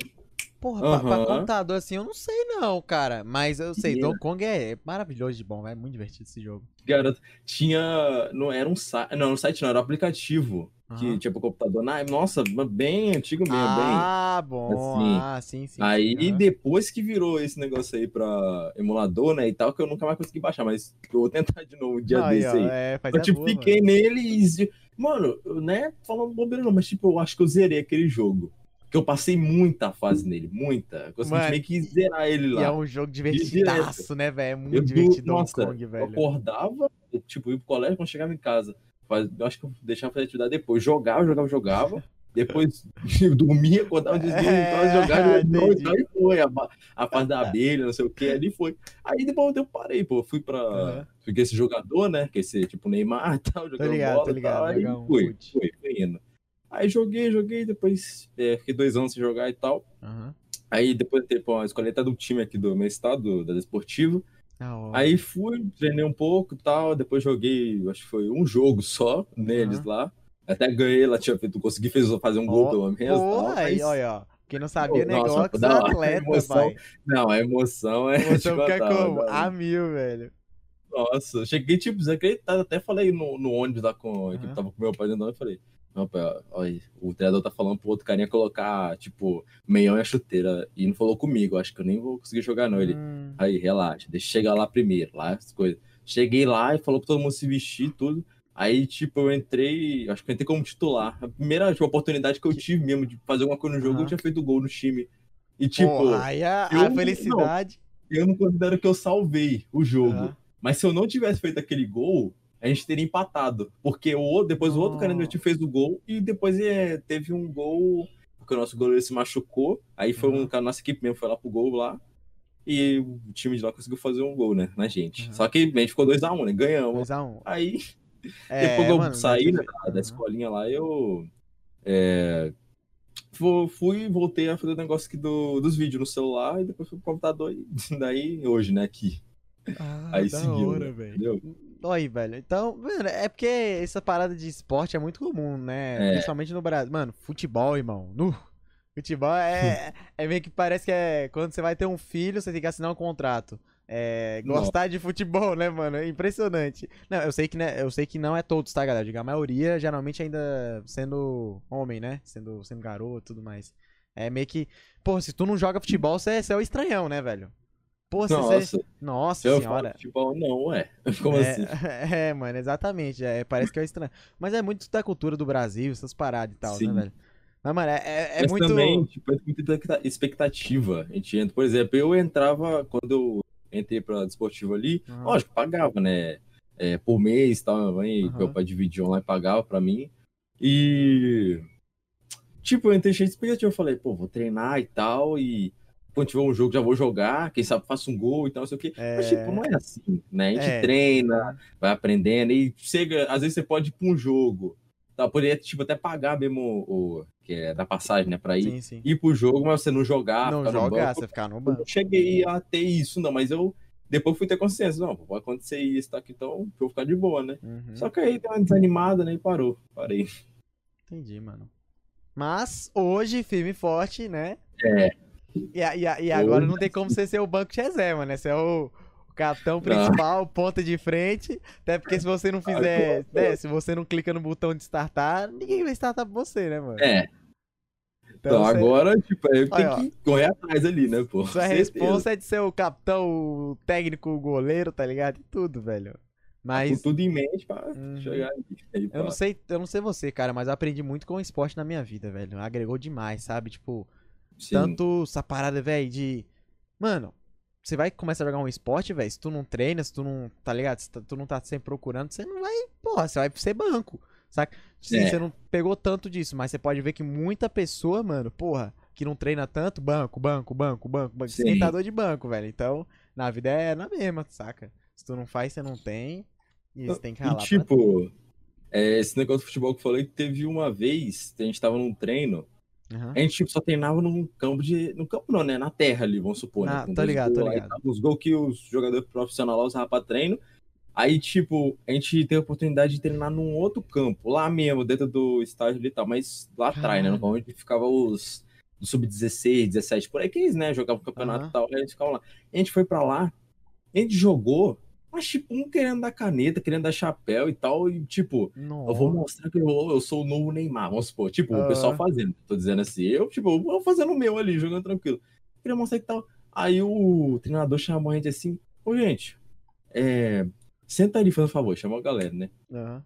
Porra, pra, pra Aham. computador assim, eu não sei não, cara. Mas eu sei, Menina. Donkey Kong é maravilhoso de bom, é muito divertido esse jogo. Garoto, tinha. Não era um site. Não, no site não, era um aplicativo que tinha pro computador. Na, nossa, bem antigo mesmo, bem. Ah, bom. assim. Ah, sim, sim. Aí sim, depois que virou esse negócio aí pra emulador, né, e tal, que eu nunca mais consegui baixar, mas eu vou tentar de novo um dia aí, desse ó, aí. É, faz Eu, tipo, boa, fiquei nele e. Mano, né, falando bobeira não, mas tipo, eu acho que eu zerei aquele jogo. Porque eu passei muita fase nele, muita. Eu consegui Mano, meio que zerar ele lá. E é um jogo divertidaço, né, velho? É muito Eu, divertido do, nossa, Kong, eu velho. acordava, eu, tipo, ia pro colégio, quando chegava em casa, faz- eu acho que eu deixava fazer atividade depois. Jogava, jogava, jogava. [LAUGHS] Depois eu [LAUGHS] dormia, acordava, desvia, É, jogava, jogava, aí foi. A, a fase da abelha, não sei o que, ali foi. Aí depois eu parei, pô. Fui pra. Aham. Fiquei esse jogador, né? Que esse tipo Neymar e [LAUGHS] tal, jogando ligado, bola tô e ligado, tal. Aí um fui, fui, fui indo. Aí joguei, joguei, depois é, fiquei dois anos sem jogar e tal. Aham. Aí depois teve uma escolha do time aqui do meu estado, do, da Desportivo. Aí fui, treinei um pouco e tal, depois joguei, acho que foi um jogo só neles Aham. lá. Até ganhei lá, tinha feito, consegui fazer um gol Ó, pelo menos. tal, Porra, aí, mas- olha, ó. Quem não sabia, nossa, negócio da hora, atleta, emoção, pai. Não, a emoção é. Você te fica como? não. A mil, velho. Nossa, cheguei, tipo, desacreditado. Até falei no, no ônibus lá com que Aham. tava com meu pai dentro, eu falei. Não, pai, olha, o treinador tá falando pro outro carinha colocar, tipo, meião e a chuteira. E não falou comigo, acho que eu nem vou conseguir jogar, não. Ele, Hum, Aí, relaxa, deixa eu chegar lá primeiro, lá as coisas. Cheguei lá e falou pra todo mundo se vestir e tudo. Aí, tipo, eu entrei, acho que eu entrei como titular. A primeira tipo, oportunidade que eu tive mesmo de fazer alguma coisa no jogo, eu tinha feito gol no time. E, tipo, Porra, aí a, eu a não- felicidade. eu não considero que eu salvei o jogo. Mas se eu não tivesse feito aquele gol, a gente teria empatado. Porque o depois o outro cara do meu time fez o gol e depois é, teve um gol. Porque o nosso goleiro se machucou. Aí foi Aham. um cara, nossa equipe mesmo foi lá pro gol lá. E o time de lá conseguiu fazer um gol, né? Na gente. Só que a gente ficou 2x1, né? Ganhamos. 2x1. Aí, É, depois que eu mano, saí né, da, da escolinha lá, eu. é, fu- fui e voltei a fazer o negócio aqui do, dos vídeos no celular e depois fui pro computador. E [LAUGHS] daí, hoje, né? Aqui. Ah, Aí da seguiu, hora, né? velho. Aí, velho. Então, mano, é porque essa parada de esporte é muito comum, né? É. Principalmente no Brasil. Mano, futebol, irmão. Nu. Futebol é, [LAUGHS] é meio que parece que é quando você vai ter um filho, você tem que assinar um contrato. É, gostar de futebol, né, mano? É impressionante. Não, eu sei que, né, eu sei que não é todos, tá, galera? Digo, a maioria, geralmente, ainda sendo homem, né? Sendo, sendo garoto e tudo mais. É meio que. Pô, se tu não joga futebol, você, você é o estranhão, né, velho? Pô, se você. Nossa, Nossa eu senhora. falo futebol, não, ué. [LAUGHS] Como é, assim? [LAUGHS] É, mano, exatamente. É, parece que é estranho. Mas é muito da cultura do Brasil, essas paradas e tal, Sim. né, velho? Mas, mano, é, é, é Mas muito. também, tipo, é muita expectativa. A gente entra, por exemplo, eu entrava, quando eu entrei pra desportivo ali, Aham. lógico, pagava, né? É, por mês e tal, aí Aham. meu pai dividia online, pagava pra mim. E. Tipo, eu entrei cheio de expectativa. Eu falei, pô, vou treinar e tal, e quando tiver um jogo, já vou jogar, quem sabe faço um gol e tal, não sei o quê. Mas, tipo, não é assim, né? A gente É. treina, vai aprendendo, e chega, às vezes você pode ir pra um jogo. Tá, poderia, tipo, até pagar mesmo o, que é da passagem, né, pra ir, Sim, sim. ir pro jogo, mas você não jogar, não ficar no jogar, banco. você ficar no Eu banco. não cheguei a ter isso, não, mas eu depois fui ter consciência. Não, pode acontecer isso, tá aqui, então eu vou ficar de boa, né? Uhum. Só que aí deu uma desanimada, né? E parou. Parei. Entendi, mano. Mas hoje, firme e forte, né? É. E, e, e agora Hoje, não tem como você ser o banco de reserva, né? Você é o, capitão principal, ponta de frente. Até porque se você não fizer. né, se você não clica no botão de startar, ninguém vai startar por você, né, mano? É. Então, você- agora, tipo, eu Olha, tenho que correr atrás ali, né, pô? Sua responsa é de ser o capitão, o técnico, o goleiro, tá ligado? E tudo, velho. Com Mas tudo em mente pra Uhum. chegar ali. Aí, eu não sei, eu não sei você, cara, mas eu aprendi muito com o esporte na minha vida, velho. Agregou demais, sabe? Tipo, Sim. tanto essa parada, velho, de. Mano, você vai começar a jogar um esporte, velho. Se tu não treina, se tu não. Tá ligado? Se tu não tá sempre procurando, você não vai. Porra, você vai ser banco. Saca? Sim, É. você não pegou tanto disso, mas você pode ver que muita pessoa, mano, porra, que não treina tanto, banco, banco, banco, banco, banco. Sim. Esquentador de banco, velho. Então, na vida é na mesma, saca? Se tu não faz, você não tem. E você tem que ralar. E, tipo, é, esse negócio de futebol que eu falei, teve uma vez, a gente tava num treino, Aham. a gente tipo, só treinava num campo de. No campo não, né? Na terra ali, vamos supor, né? Com tô dois ligado, gols e ligado. Os gols que os jogadores profissionais lá usavam pra treino. Aí, tipo, a gente teve a oportunidade de treinar num outro campo, lá mesmo, dentro do estádio ali e tal, mas lá atrás, né? No Caralho. onde ficava os do sub-16, 17, por aí que eles, né, jogavam campeonato e tal, aí eles ficavam lá. A gente foi pra lá, a gente jogou, mas, tipo, um querendo dar caneta, querendo dar chapéu e tal, e, tipo, eu vou Nossa. mostrar que eu, eu sou o novo Neymar, vamos supor. Tipo, o pessoal fazendo. Tô dizendo assim, eu, tipo, eu vou fazendo o meu ali, jogando tranquilo. Queria mostrar que tal. Aí o treinador chamou a gente assim, ô gente, é, senta ali, fazendo um favor, chamou a galera, né?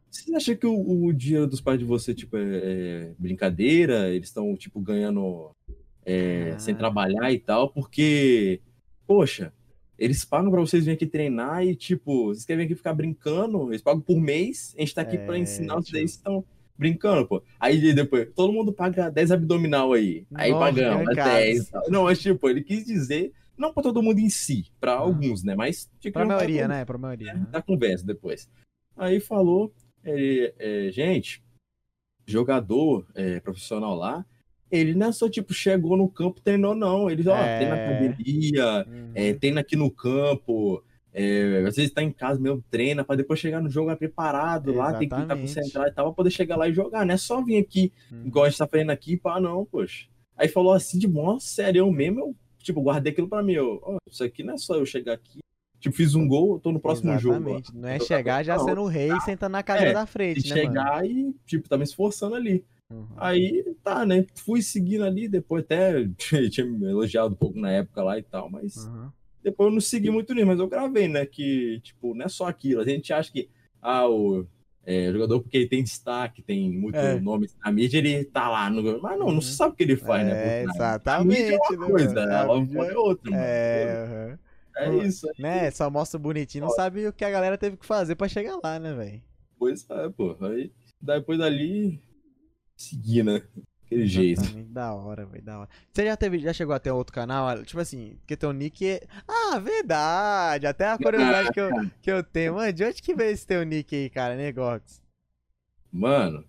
Vocês acham que o, o dinheiro dos pais de você, tipo, é, é brincadeira? Eles estão, tipo, ganhando é, sem Caralho. trabalhar e tal? Porque, poxa, eles pagam pra vocês virem aqui treinar e, tipo, vocês querem vir aqui ficar brincando? Eles pagam por mês, a gente tá aqui pra É, ensinar vocês, tio. vocês estão brincando, pô. Aí depois, todo mundo paga 10 abdominal aí. Aí Nossa, pagamos, arrancados. 10. Não, mas, tipo, ele quis dizer, não pra todo mundo em si, pra Ah. alguns, né? Mas tinha Pra maioria, todo né? Pra maioria. aham. da conversa depois. Aí falou, ele, é, gente, jogador é, profissional lá, ele não é só tipo chegou no campo treinou não, ele ó, É. tem na academia, Uhum. é, treina aqui no campo, é, às vezes tá em casa mesmo treina para depois chegar no jogo é preparado lá, tem que estar Exatamente. concentrado e tal para poder chegar lá e jogar, não é só vir aqui Uhum. igual a gente tá fazendo aqui, pá, não, poxa. Aí falou assim de mó sério mesmo, eu tipo guardei aquilo para mim, eu, ó, isso aqui não é só eu chegar aqui, tipo fiz um gol, eu tô no próximo jogo. ó. Exatamente. Não é chegar já sendo o rei sentando na cadeira É, da E frente, né, chegar e, tipo, tá me esforçando ali. Uhum. Aí, tá, né? Fui seguindo ali, depois até [LAUGHS] tinha me elogiado um pouco na época lá e tal, mas Uhum. depois eu não segui muito nisso, mas eu gravei, né? Que, tipo, não é só aquilo. A gente acha que, ah, o, é, jogador porque ele tem destaque, tem muito É. nome na mídia, ele tá lá. No... Mas não, Uhum. não se sabe o que ele faz, né? É, por trás. exatamente, A mídia é né, uma coisa, mano? A a mídia- fora é outra. É. É isso. aí. né? Só mostra bonitinho, não sabe o que a galera teve que fazer pra chegar lá, né, velho? Pois é, pô. Aí, depois dali, seguir, né? Aquele jeito. Da hora, velho, da hora. Você já teve, já chegou até outro canal? Tipo assim, porque teu nick é... Ah, verdade! Até a curiosidade que eu, [LAUGHS] que eu tenho. Mano, de onde que veio esse teu nick aí, cara, Negox? Mano,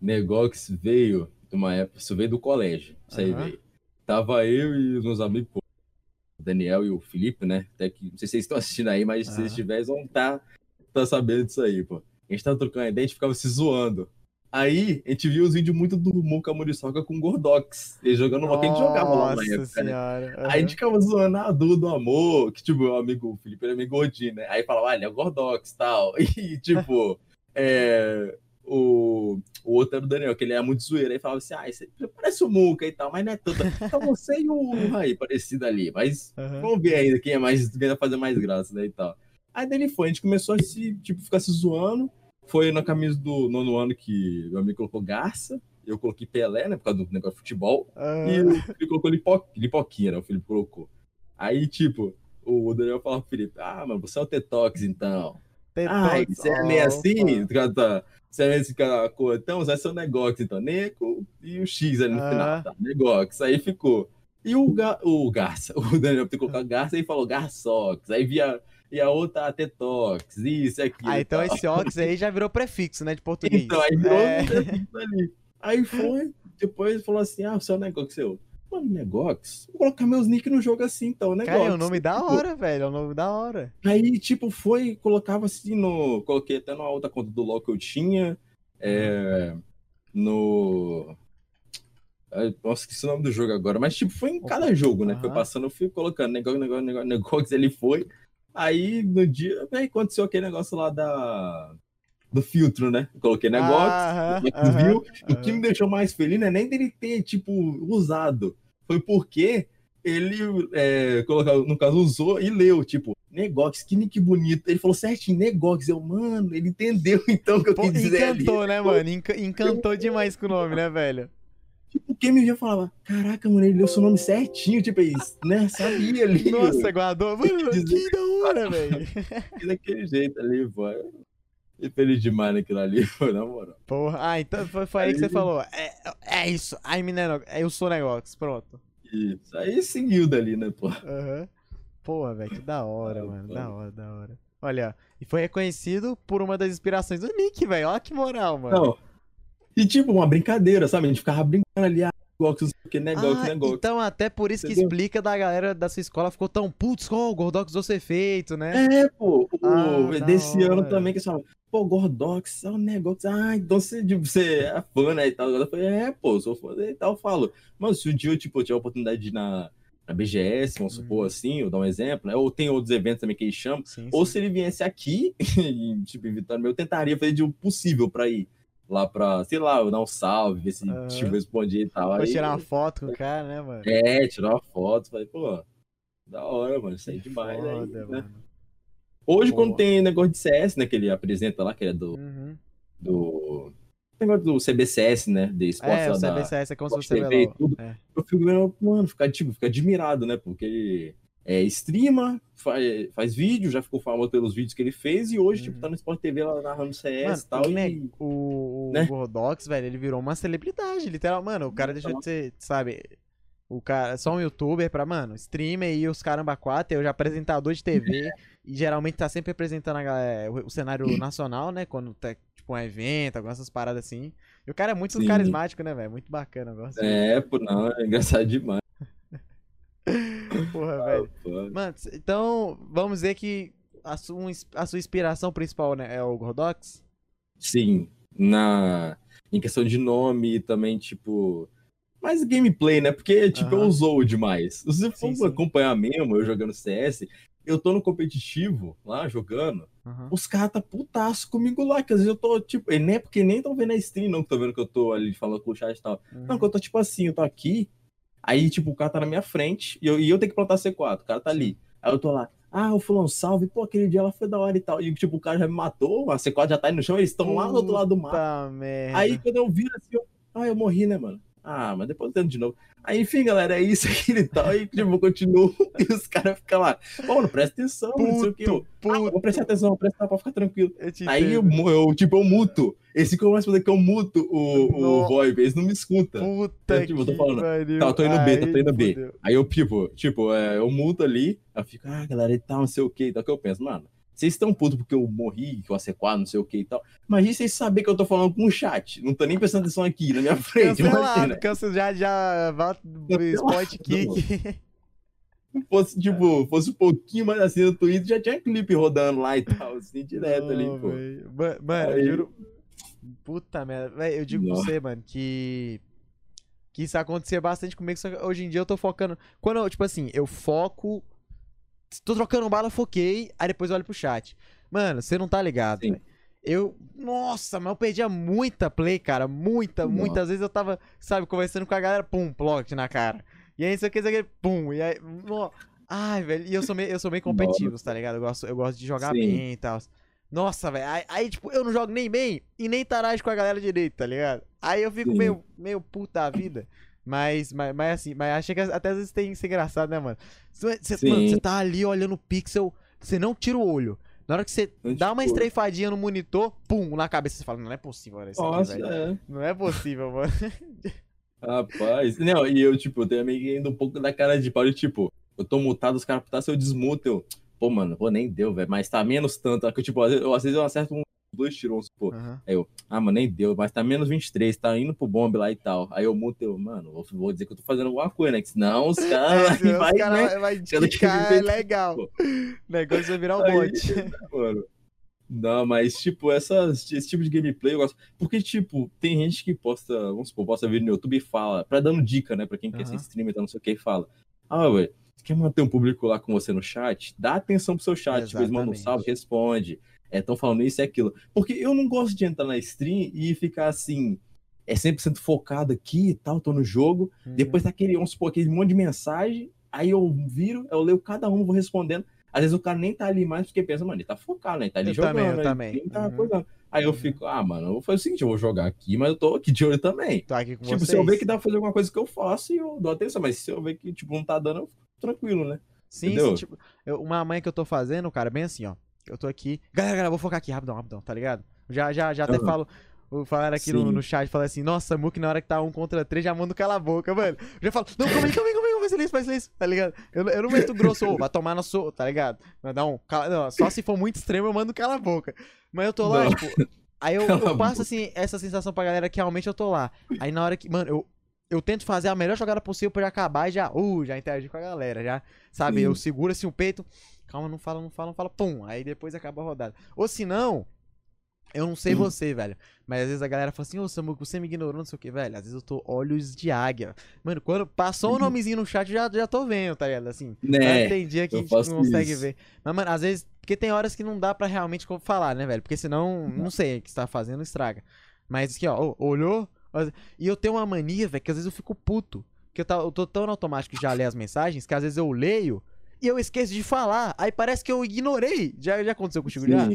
Negox veio de uma época, isso veio do colégio. Isso aí Aham. veio. Tava eu e os meus amigos, o Daniel e o Felipe, né? Até que, não sei se vocês estão assistindo aí, mas se Aham. vocês estiverem, vão estar tá sabendo disso aí, pô. A gente tava trocando ideia, a gente ficava se zoando. Aí, a gente viu os vídeos muito do Muca Muriçoca com Gordox. Ele jogando LOL, que a gente jogava lá na Nossa época, né? senhora. Aí a gente ficava zoando a Du do amor, que tipo, o amigo o Felipe era meio gordinho, né? Aí falava, olha, é o Gordox e tal. [LAUGHS] E tipo, é, o, o outro era o Daniel, que ele era muito zoeiro. Aí falava assim, ah, você parece o Muca e tal, mas não é tanto. Então você e o Raí parecido ali, mas Aham. vamos ver ainda quem é mais, quem vai fazer mais graça, né, e tal. Aí daí ele foi, a gente começou a se, tipo, ficar se zoando. Foi na camisa do nono ano que meu amigo colocou Garça, eu coloquei Pelé, né, por causa do negócio de futebol. E Aham. o Felipe colocou lipo- lipoquinha, né? O Felipe colocou. Aí, tipo, o Daniel falava pro Felipe, ah, mano, você é o Tetox, então. Ah, Tetox, você é meio assim? Tá. Você é meio assim, cara, cor. Então, você vai ser o Negox, então. Neco e o X ali no Ah. final, tá? Negox. Aí ficou. E o, Ga o Garça, [LAUGHS] o Daniel colocar Garça e falou Garçox. Aí via, e a outra Tetox, isso, aquilo. Ah, e então tal. esse Ox aí já virou prefixo, né, de português. Então, aí virou É. um prefixo ali. Aí foi, depois falou assim: ah, o seu Negox, seu. Mano, Negox? Vou colocar meus nick no jogo assim, então, Negox. Cara, é um nome da Tipo, hora, velho. É um nome da hora. Aí, tipo, foi, colocava assim no. Coloquei até na outra conta do LOL que eu tinha. É, no. Nossa, esqueci o nome do jogo agora, mas tipo, foi em cada jogo, né? Foi Aham. passando, eu fui colocando negócio, negócio, negócio, negócio, ele foi. Aí no dia, aí aconteceu aquele negócio lá da. Do filtro, né? Eu coloquei negócio, Negox aham, viu. O que me deixou mais feliz não é nem dele ter, tipo, usado. Foi porque ele, é, colocou, no caso, usou e leu, tipo, Negox, que nick bonito. Ele falou certinho, Negox. Eu, mano, ele entendeu [LAUGHS] então o que eu Pô, quis dizer ali. encantou, né, mano? Enca- encantou demais com o nome, né, velho? Quem me via falava, caraca, mano, ele leu seu nome certinho, tipo, ele, né, sabia ali. Nossa, guardou. Mano, [LAUGHS] que da hora, velho. [LAUGHS] daquele jeito ali, pô. E feliz demais naquilo ali, [LAUGHS] pô, na moral. Porra. Ah, então foi, foi aí que você Aí- falou. É, é isso. I'm Neno- Eu sou negócio. Pronto. Isso. Aí seguiu dali, né, pô. Aham. Porra, velho, que da hora, Ah, mano. pô. Da hora, da hora. Olha, e foi reconhecido por uma das inspirações do Nick, velho. Olha que moral, mano. Não. E tipo, uma brincadeira, sabe? A gente ficava brincando ali, ah, Negox, não sei o que, Negox, Ah, Negox. então até por isso que Entendeu? explica da galera da sua escola ficou tão putz, ó, o Gordox usou ser feito, né? É, pô, Ah, desse ano hora. também, que você fala, pô, Gordox, é um negócio, ah, então você, tipo, você é fã, né, e tal. Eu falei, é, pô, sou fã e tal, eu falo. Mas se um dia eu, tipo, tiver a oportunidade de ir na, na BGS, vamos supor Uhum. assim, eu dar um exemplo, né, ou tem outros eventos também que eles chamam, Sim, ou sim. se ele viesse aqui, [LAUGHS] tipo, em Vitória, eu tentaria fazer de o possível pra ir lá pra, sei lá, eu dar um salve, ver se, Aham. tipo, respondia e tal. Vou Aí, tirar uma foto com o cara, né, mano? É, tirar uma foto, falei, pô, da hora, mano, isso aí é demais, aí, Foda, né? mano. Hoje, Pô. quando tem negócio de CS, né, que ele apresenta lá, que é do, Uhum. do negócio do CBCS, né, de esporte É, o da, CBCS é como se fosse TV e tudo. É. eu fico mano, ficar, tipo, fica admirado, né, porque ele é, streama, faz, faz vídeo, já ficou famoso pelos vídeos que ele fez, e hoje, tipo, Uhum. tá no Sport TV lá narrando CS Mano, e tal, e... ne- o, o né? Gordox, velho, ele virou uma celebridade, literal. Mano, o cara deixou Então. de ser, sabe, o cara, só um youtuber pra, mano, streamer e os caramba quatro, eu já apresentador de TV, [LAUGHS] e geralmente tá sempre representando a galera- o, o cenário [LAUGHS] nacional, né, quando tá, tipo, um evento, algumas essas paradas assim. E o cara é muito Sim. carismático, né, velho, muito bacana, eu gosto. É, pô, não, é engraçado demais. [LAUGHS] Porra, velho. pô. Mano, então, vamos dizer que a sua, a sua inspiração principal, né, é o Gordox? Sim, na em questão de nome e também, tipo, mais gameplay, né? Porque, tipo, eu usou demais. Se for Sim, sim. acompanhar mesmo, eu jogando CS, eu tô no competitivo lá jogando, Aham. os caras tá putaço comigo lá, que às vezes eu tô, tipo, e nem é porque nem tão vendo a stream, não, que tô vendo que eu tô ali falando com o chat e tal. Não, Uhum. que eu tô tipo assim, eu tô aqui, aí, tipo, o cara tá na minha frente e eu, e eu tenho que plantar C4, o cara tá ali. Aí eu tô lá, Ah, o fulano salve, pô, aquele dia ela foi da hora e tal. E tipo, o cara já me matou, a C4 já tá aí no chão, eles estão lá do outro lado do mar. Merda. Aí quando eu viro assim, eu, ah, eu morri, né, mano? Ah, mas depois eu tento de novo. Aí, enfim, galera, é isso aqui e tal. Aí, tipo, eu continuo [LAUGHS] e os caras ficam lá. Não presta atenção, não sei o que. Eu, ah, vou prestar atenção, vou prestar pra ficar tranquilo. Eu Aí eu, eu, tipo, eu muto. Esse que eu mais fazer que eu muto o, o No- VoIP, eles não me escutam. Puta Eu, tipo, eu tô falando, pariu. tá, eu tô indo B, tá, tô indo B. fudeu. Aí eu, tipo, tipo, é, eu muto ali, eu fico, ah, galera, e tal, não sei o que tal. Que eu penso, mano, vocês estão putos porque eu morri, que eu AC4, não sei o que e tal. Imagina vocês saberem que eu tô falando com o chat. Não tô nem prestando atenção aqui na minha [LAUGHS] frente. Cancelado, cancel já, já, volta spot kick. Fosse, tipo, fosse um pouquinho mais assim no Twitter, já tinha clipe rodando lá e tal, assim, direto ali, pô. Mano, eu juro. Puta merda. Véi, eu digo pra Nossa. você, mano, que. Que isso acontecia bastante comigo, só que hoje em dia eu tô focando. Quando eu, tipo assim, eu foco. Tô trocando bala, foquei, aí depois eu olho pro chat. Mano, você não tá ligado, velho. Eu. Nossa, mas eu perdia muita play, cara. Muita, Nossa. muitas vezes eu tava, sabe, conversando com a galera, pum, block na cara. E aí, isso aqui, isso aqui, pum. E aí. no- Ai, velho. E eu sou meio, eu sou meio competitivo, tá ligado? Eu gosto, eu gosto de jogar Sim. bem e tal. Nossa, velho. Aí, aí, tipo, eu não jogo nem bem e nem tarage com a galera direito, tá ligado? Aí eu fico Sim. meio, meio puta da vida. Mas, mas, mas assim, mas achei que até às vezes tem que ser engraçado, né, mano? Você, mano, você tá ali olhando o pixel, você não tira o olho. Na hora que você Eu, dá uma tipo, estreifadinha no monitor, pum, na cabeça você fala, não é possível, olha isso aqui, Nossa, velho. é. Não é possível, mano. [LAUGHS] Rapaz, não, e eu, tipo, eu tenho meio que ainda um pouco da cara de pau, de, tipo, eu tô mutado, os caras tá, se eu desmuto, eu, pô, mano, pô, nem deu, velho, mas tá menos tanto, que, tipo, às vezes eu, às vezes eu acerto um, dois tirões, pô, Aham. aí eu, ah, mano, nem deu, mas tá menos 23, tá indo pro bombe lá e tal, aí eu muto, eu, mano, vou, vou dizer que eu tô fazendo alguma coisa, né, que senão os [LAUGHS] caras Os vai, cara né, vai, que é legal. pô. [LAUGHS] Negócio vai virar Aí- bot. [LAUGHS] mano. Não, mas, tipo, essas, esse tipo de gameplay eu gosto. Porque, tipo, tem gente que posta, vamos supor, posta vídeo no YouTube e fala, pra dando dica, né, pra quem quer ser streamer, tá, não sei o que, e fala: Ah, velho, quer manter um público lá com você no chat? Dá atenção pro seu chat. Tipo, eles mandam um Exatamente. salve, responde. É, tão falando isso e aquilo. Porque eu não gosto de entrar na stream e ficar assim, é 100% focado aqui e tal, tô no jogo. Uhum. Depois tá aquele, vamos supor, aquele monte de mensagem. Aí eu viro, eu leio cada um, vou respondendo. Às vezes o cara nem tá ali mais porque pensa, mano, ele tá focado, né? Ele tá ali Eu jogando. também, eu também. tá Uhum. Aí eu Uhum. fico, ah, mano, eu vou fazer o seguinte, eu vou jogar aqui, mas eu tô aqui de olho também. Tô aqui com tipo, vocês. se eu ver que dá pra fazer alguma coisa que eu faço, eu dou atenção. Mas se eu ver que, tipo, não tá dando, eu fico tranquilo, né? Sim, Entendeu? sim, tipo, eu- uma manha que eu tô fazendo, cara, bem assim, ó. Eu tô aqui. Galera, galera, vou focar aqui, rapidão, rapidão, tá ligado? Já, já, já até Aham. falo. Falaram aqui no, no chat, fala assim, nossa, Mook, na hora que tá um contra três, já manda cala a boca, mano. Eu já falo, não, calma aí, calma aí, calma aí, faz silêncio, faz silêncio, tá ligado? Eu, eu não meto grosso, vai tomar na sua, tá ligado? Mas não, cala- não, só se for muito extremo, eu mando cala a boca. Mas eu tô lá, Não. tipo. Aí eu, [LAUGHS] eu passo assim, essa sensação pra galera que realmente eu tô lá. Aí na hora que, mano, eu, eu tento fazer a melhor jogada possível pra já acabar e já, uh, já interagir com a galera, já, sabe? Sim. Eu seguro assim o peito, calma, não fala, não fala, não fala, pum, aí depois acaba a rodada. Ou se não, eu não sei Hum. você, velho, mas às vezes a galera fala assim, ô Samuco, você me ignorou, não sei o que, velho, às vezes eu tô olhos de águia. Mano, quando passou o Uhum. nomezinho no chat, já, já tô vendo, tá ligado? Assim, Né? tem dia que a gente não consegue isso. ver. Mas, mano, às vezes. Porque tem horas que não dá pra realmente falar, né, velho? Porque senão, não sei o que você tá fazendo, estraga. Mas aqui, ó, ô, olhou. E eu tenho uma mania, velho, que às vezes eu fico puto. Que eu, tá, eu tô tão automático já ler as mensagens que às vezes eu leio e eu esqueço de falar. Aí parece que eu ignorei. Já, já aconteceu contigo? Sim. Já,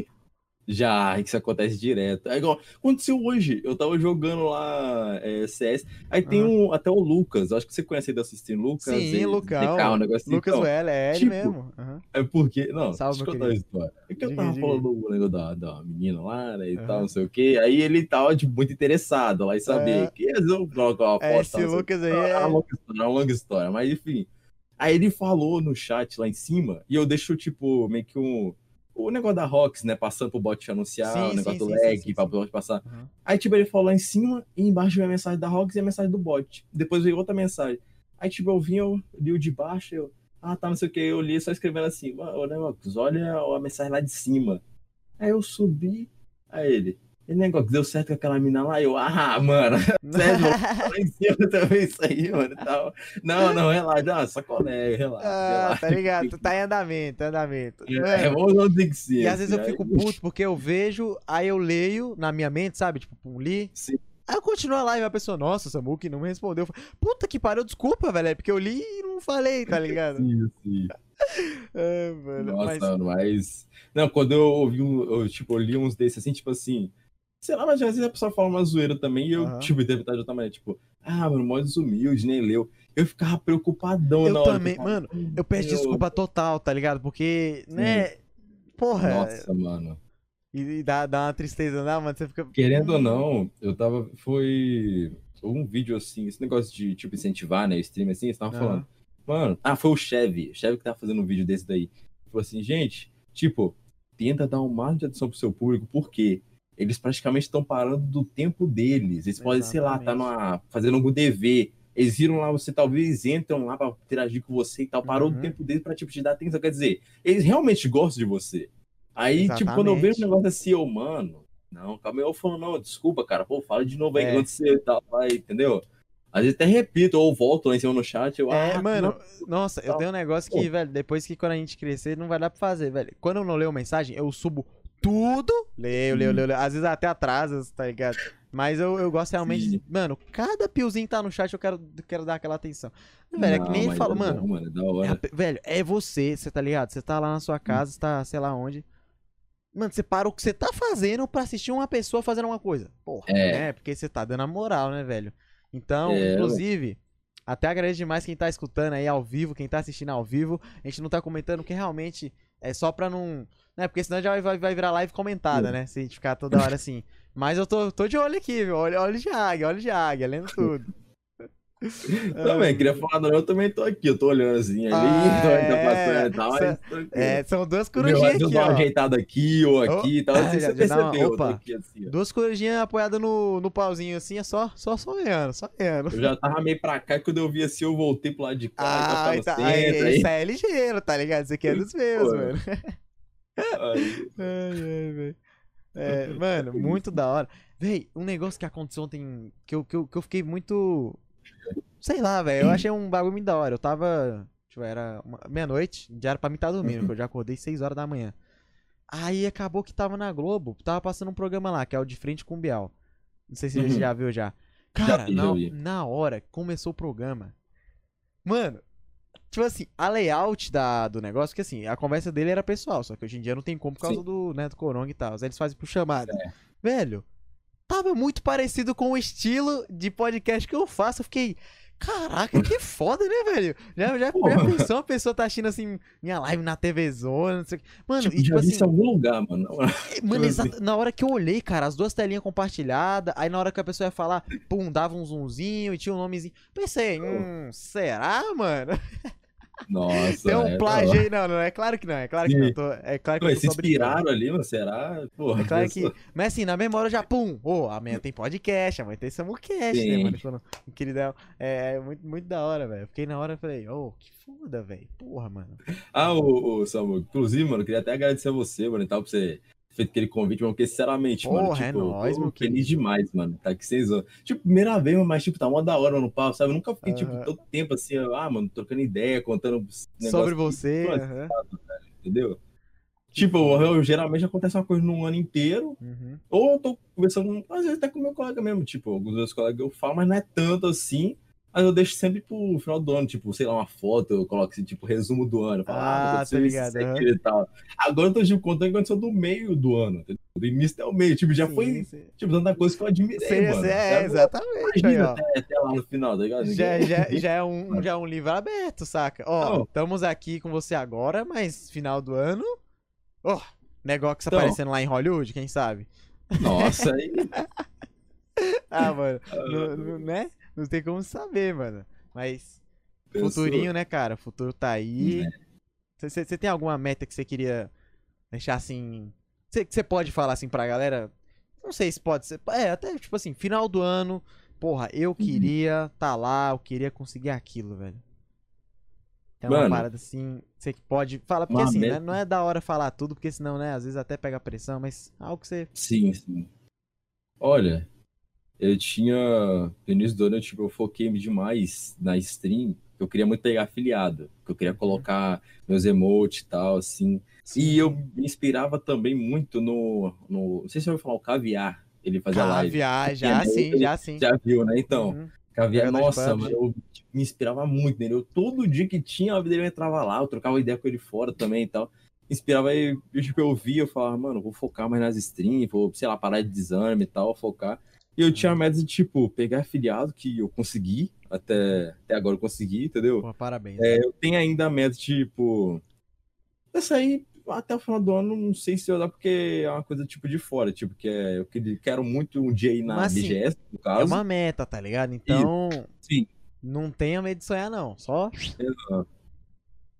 isso acontece direto. É igual, aconteceu hoje. Eu tava jogando lá é, CS. Aí tem Aham. um, até o Lucas. Acho que você conhece aí da assistir Lucas. Sim, ele- Lucão. DK, um negócio assim. Lucas Então, Well, é ele tipo, mesmo. Aham. É porque. Não, Salve, deixa eu contar a história. É que eu Diga, tava diga. falando o negócio da, da menina lá, né? E Aham. tal, não sei o quê. Aí ele tava, tipo, muito interessado lá em saber. É. Que eu coloco uma É, foto. esse tal, sei o Lucas aí É é. uma longa história, é uma longa história, mas enfim. Aí ele falou no chat lá em cima, e eu deixo, tipo, meio que um. O negócio da Rox, né? Passando pro bot anunciar, Sim, o negócio sim, do sim, lag, pra bot passar. Aham. Aí, tipo, ele falou lá em cima, e embaixo veio a mensagem da Rox e a mensagem do bot. Depois veio outra mensagem. Aí, tipo, eu vim, eu li o de baixo, eu. Ah, tá, não sei o que. Eu li só escrevendo assim, ô, né, Rox, olha a mensagem lá de cima. Aí eu subi, aí ele. E negócio, deu certo com aquela mina lá, eu, ah, mano, [LAUGHS] sério, lá em cima também isso aí, mano, e tal. Não, não, relaxa, não, sacolé, relaxa, Ah, relaxa. tá ligado? Tá em andamento, tá andamento. É, Mano, vamos não ter que ser. E às vezes eu fico puto porque eu vejo, aí eu leio na minha mente, sabe? Tipo, pum, li. Sim. Aí eu continuo a live a pessoa, nossa, Samuque não me respondeu. Puta que pariu, desculpa, velho. É porque eu li e não falei, tá [LAUGHS] ligado? Sim, sim. [LAUGHS] É, mano, Nossa, mas- mas. Não, quando eu ouvi um, eu, tipo, eu li uns desses assim, tipo assim. Sei lá, mas às vezes a pessoa fala uma zoeira também e eu, Aham. tipo, interpretar de outra maneira, tipo, ah, mano, mó desumilde, nem leu. Eu ficava preocupadão Eu na hora. também, eu falava, mano, Eu peço desculpa total, tá ligado? Porque, né? Porra, Nossa, mano. e, dá, dá uma tristeza, não, mano. Você fica. Querendo ou não, eu tava. Foi um vídeo assim, esse negócio de, tipo, incentivar, né? Stream assim, você tava Aham. falando. Mano, ah, foi o Chevy. O Chevy que tava fazendo um vídeo desse daí. Falou assim, gente, tipo, tenta dar o máximo de atenção pro seu público, porque eles praticamente estão parando do tempo deles. Eles podem, sei lá, tá Exatamente. numa, fazendo algum dever. Eles viram lá, você talvez entram lá pra interagir com você e tal, parou Uhum. do tempo deles pra, tipo, te dar atenção. Quer dizer, eles realmente gostam de você. Aí, tipo, quando eu vejo Exatamente. um negócio assim, eu, mano, não, calma aí, eu falo, não, desculpa, cara, pô, fala de novo aí, É. aconteceu e tal, vai, entendeu? Às vezes até repito, ou volto lá em cima no chat, eu, É, ah, mano, não, nossa, eu tenho um negócio que, Pô. velho, depois que quando a gente crescer, não vai dar pra fazer, velho. Quando eu não leio mensagem, eu subo tudo, leio, leio, Hum. leio, leio. Às vezes até atrasa, tá ligado? Mas eu, eu gosto realmente, de, mano, cada piozinho tá no chat, eu quero, quero dar aquela atenção. Velho, é que Não, nem ele falou, é mano, bom, mano, é da É hora. pe- velho, é você, você tá ligado? Você tá lá na sua casa, você tá, sei lá onde. Mano, você para o que você tá fazendo pra assistir uma pessoa fazendo uma coisa. Porra, É. né? Porque você tá dando a moral, né, velho? Então, É, inclusive, até agradeço demais quem tá escutando aí ao vivo, quem tá assistindo ao vivo. A gente não tá comentando que realmente é só pra não. Né? Porque senão já vai, vai virar live comentada, né? Se a gente ficar toda hora assim. Mas eu tô, tô de olho aqui, viu? Olho, olho de águia, olho de águia, lendo tudo. [LAUGHS] Também, queria falar, não, eu também tô aqui, eu tô olhando assim, ali, Ah, [LAUGHS] tô, é. passando e tal, mas. É, são duas corujinhas aqui, uma ó. ajeitada aqui ou aqui e tal, Ah, [LAUGHS] não sei já- você já uma- percebeu, eu tô opa. aqui assim. Duas corujinhas apoiadas no, no pauzinho assim, é só, só sonhando, sonhando. Eu já tava meio pra cá, e quando eu vi assim, eu voltei pro lado de cá, Ah, tá, no aí, aí, isso aí é ligeiro, tá ligado? Isso aqui é dos meus, mano. Ai, ai, velho. É, [LAUGHS] mano, muito da hora. Véi, um negócio que aconteceu ontem que eu, que eu, que eu fiquei muito. Sei lá, velho. Eu achei um bagulho muito da hora. Eu tava. Tipo, era meia-noite, já era pra mim estar dormindo, Uhum. porque eu já acordei 6 horas da manhã. Aí acabou que tava na Globo, tava passando um programa lá, que é o De Frente com o Bial. Não sei se você Uhum. já viu já. Cara, já na, na hora começou o programa. Mano, tipo assim, a layout da, do negócio, porque assim, a conversa dele era pessoal, só que hoje em dia não tem como por causa Sim. do, né, do coronga e tal. Aí eles fazem por chamada. É. Velho, tava muito parecido com o estilo de podcast que eu faço. Eu fiquei, caraca, que foda, né, velho? Já, já, pensou uma pessoa tá assistindo assim, minha live na TV Zona, não sei o que. Mano, tipo, e tipo já vi assim. isso em algum lugar, mano. Mano, [LAUGHS] assim. exato, na hora que eu olhei, cara, as duas telinhas compartilhadas, aí na hora que a pessoa ia falar, pum, dava um zoomzinho e tinha um nomezinho. Pensei, hum, será, mano? [LAUGHS] Nossa, Tem um é, plágio aí, não, não, é claro que não, é claro que não. Sim. tô- é claro que tô se inspiraram ali, mano, será? Porra, É claro que. Mas assim, na memória já, pum, ô, amanhã tem podcast, amanhã tem Samucast, né, Sim. mano? Falando, queridão, é, é muito, muito da hora, velho. Fiquei na hora e falei, ô, que foda, velho. Porra, mano. Ah, o, o Samu, inclusive, mano, queria até agradecer a você, mano, e tal, por você feito aquele convite, mano, porque, sinceramente, mano, Porra, é tipo, nóis, tô meu feliz demais, mano, tá aqui anos. Tipo, primeira vez, mano, mas, tipo, tá mó da hora, mano, no papo, sabe? Eu nunca fiquei, tipo, Aham. todo tempo, assim, ah, mano, trocando ideia, contando Sobre que- você, Mano, aham. entendeu? Tipo, eu, eu- geralmente acontece uma coisa num ano inteiro, Uhum. ou eu tô conversando, às vezes até com meu colega mesmo, tipo, alguns meus colegas eu falo, mas não é tanto assim, mas eu deixo sempre pro final do ano, tipo, sei lá, uma foto, eu coloco assim, tipo, resumo do ano, falo, Ah, aconteceu tá ligado, isso, e tal. Agora eu tô, tipo, contando que aconteceu do meio do ano, entendeu? do início até o meio, tipo, já Sim, foi, sim. tipo, tanta coisa que eu admirei, Sim, mano. é, exatamente. Imagina até, até lá no final, tá ligado? Já, já, já, é um, já é um livro aberto, saca? Ó, Não. estamos aqui com você agora, mas final do ano. Ó, negócio Então. aparecendo lá em Hollywood, quem sabe? Nossa, aí, [LAUGHS] Ah, mano, não, não- né? Não tem como saber, mano. Mas, pensou. futurinho, né, cara? O futuro tá aí. Você tem alguma meta que você queria deixar assim. Você pode falar assim pra galera? Não sei se pode ser. É, até tipo assim, final do ano. Porra, Uhum. eu queria tá lá, eu queria conseguir aquilo, velho. É uma Mano, parada assim, você que pode. Fala, porque assim, né, meta- não é da hora falar tudo, porque senão, né, às vezes até pega pressão, mas algo que você. Sim, sim. Olha, eu tinha. No início do ano, tipo, eu foquei demais na stream. Eu queria muito pegar afiliado. que Eu queria colocar meus emotes e tal, assim. E eu me inspirava também muito no. no não sei se eu vou falar o Caviar. Ele fazia live. Caviar, já sim, já sim. Já viu, né? Então, Uhum. Caviar, de nossa, mano, eu tipo, me inspirava muito nele. Eu, todo dia que tinha a vida dele, eu entrava lá, eu trocava ideia com ele fora também e tal. Inspirava eu, tipo, eu via, eu falava, mano, vou focar mais nas streams, vou, sei lá, parar de desânimo e tal, focar. E eu tinha a meta de, tipo, pegar afiliado, que eu consegui, até, até agora eu consegui, entendeu? Pô, parabéns. É, eu tenho ainda a meta, tipo. Essa aí, até o final do ano, não sei se eu dar, porque é uma coisa tipo de fora. Tipo, que é, eu quero muito um dia ir na Mas, BGS, no É caso. uma meta, tá ligado? Então, Sim. não tenha medo de sonhar, não. Só.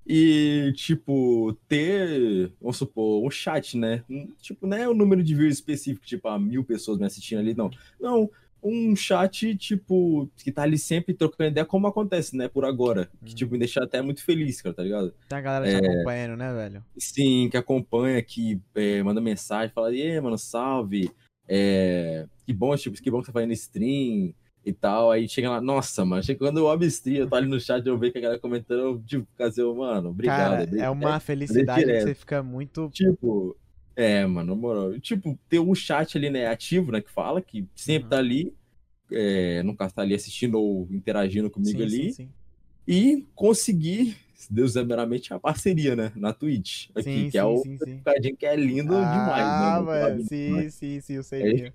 E, tipo, ter, vamos supor, um chat, né? Um- tipo, não é o número de views específico, tipo, a mil pessoas me assistindo ali, não. Não, um chat, tipo, que tá ali sempre trocando ideia, como acontece, né? Por agora. Que, Hum. tipo, me deixa até muito feliz, cara, tá ligado? Tem a galera te acompanhando, né, velho? Sim, que acompanha, que é, manda mensagem, fala, e mano, salve. É, que bom, tipo, que bom que você tá fazendo stream e tal. Aí chega lá, nossa, mano, quando eu abro stream, eu tô ali no chat, eu vejo que a galera comentando, eu, tipo, ficar assim, mano, obrigado. Cara, obrigado. é uma felicidade que você fica muito. Tipo, é, mano, moral. Tipo, ter um chat ali, né, ativo, né, que fala, que sempre Uhum. tá ali, é, caso, tá ali assistindo ou interagindo comigo Sim, ali, sim, sim. e conseguir, se Deus é meramente, a parceria, né, na Twitch, aqui, Sim, que é sim, o sim, que é lindo demais, né, Ah, mano? sim, sim, sim, eu sei. Fica-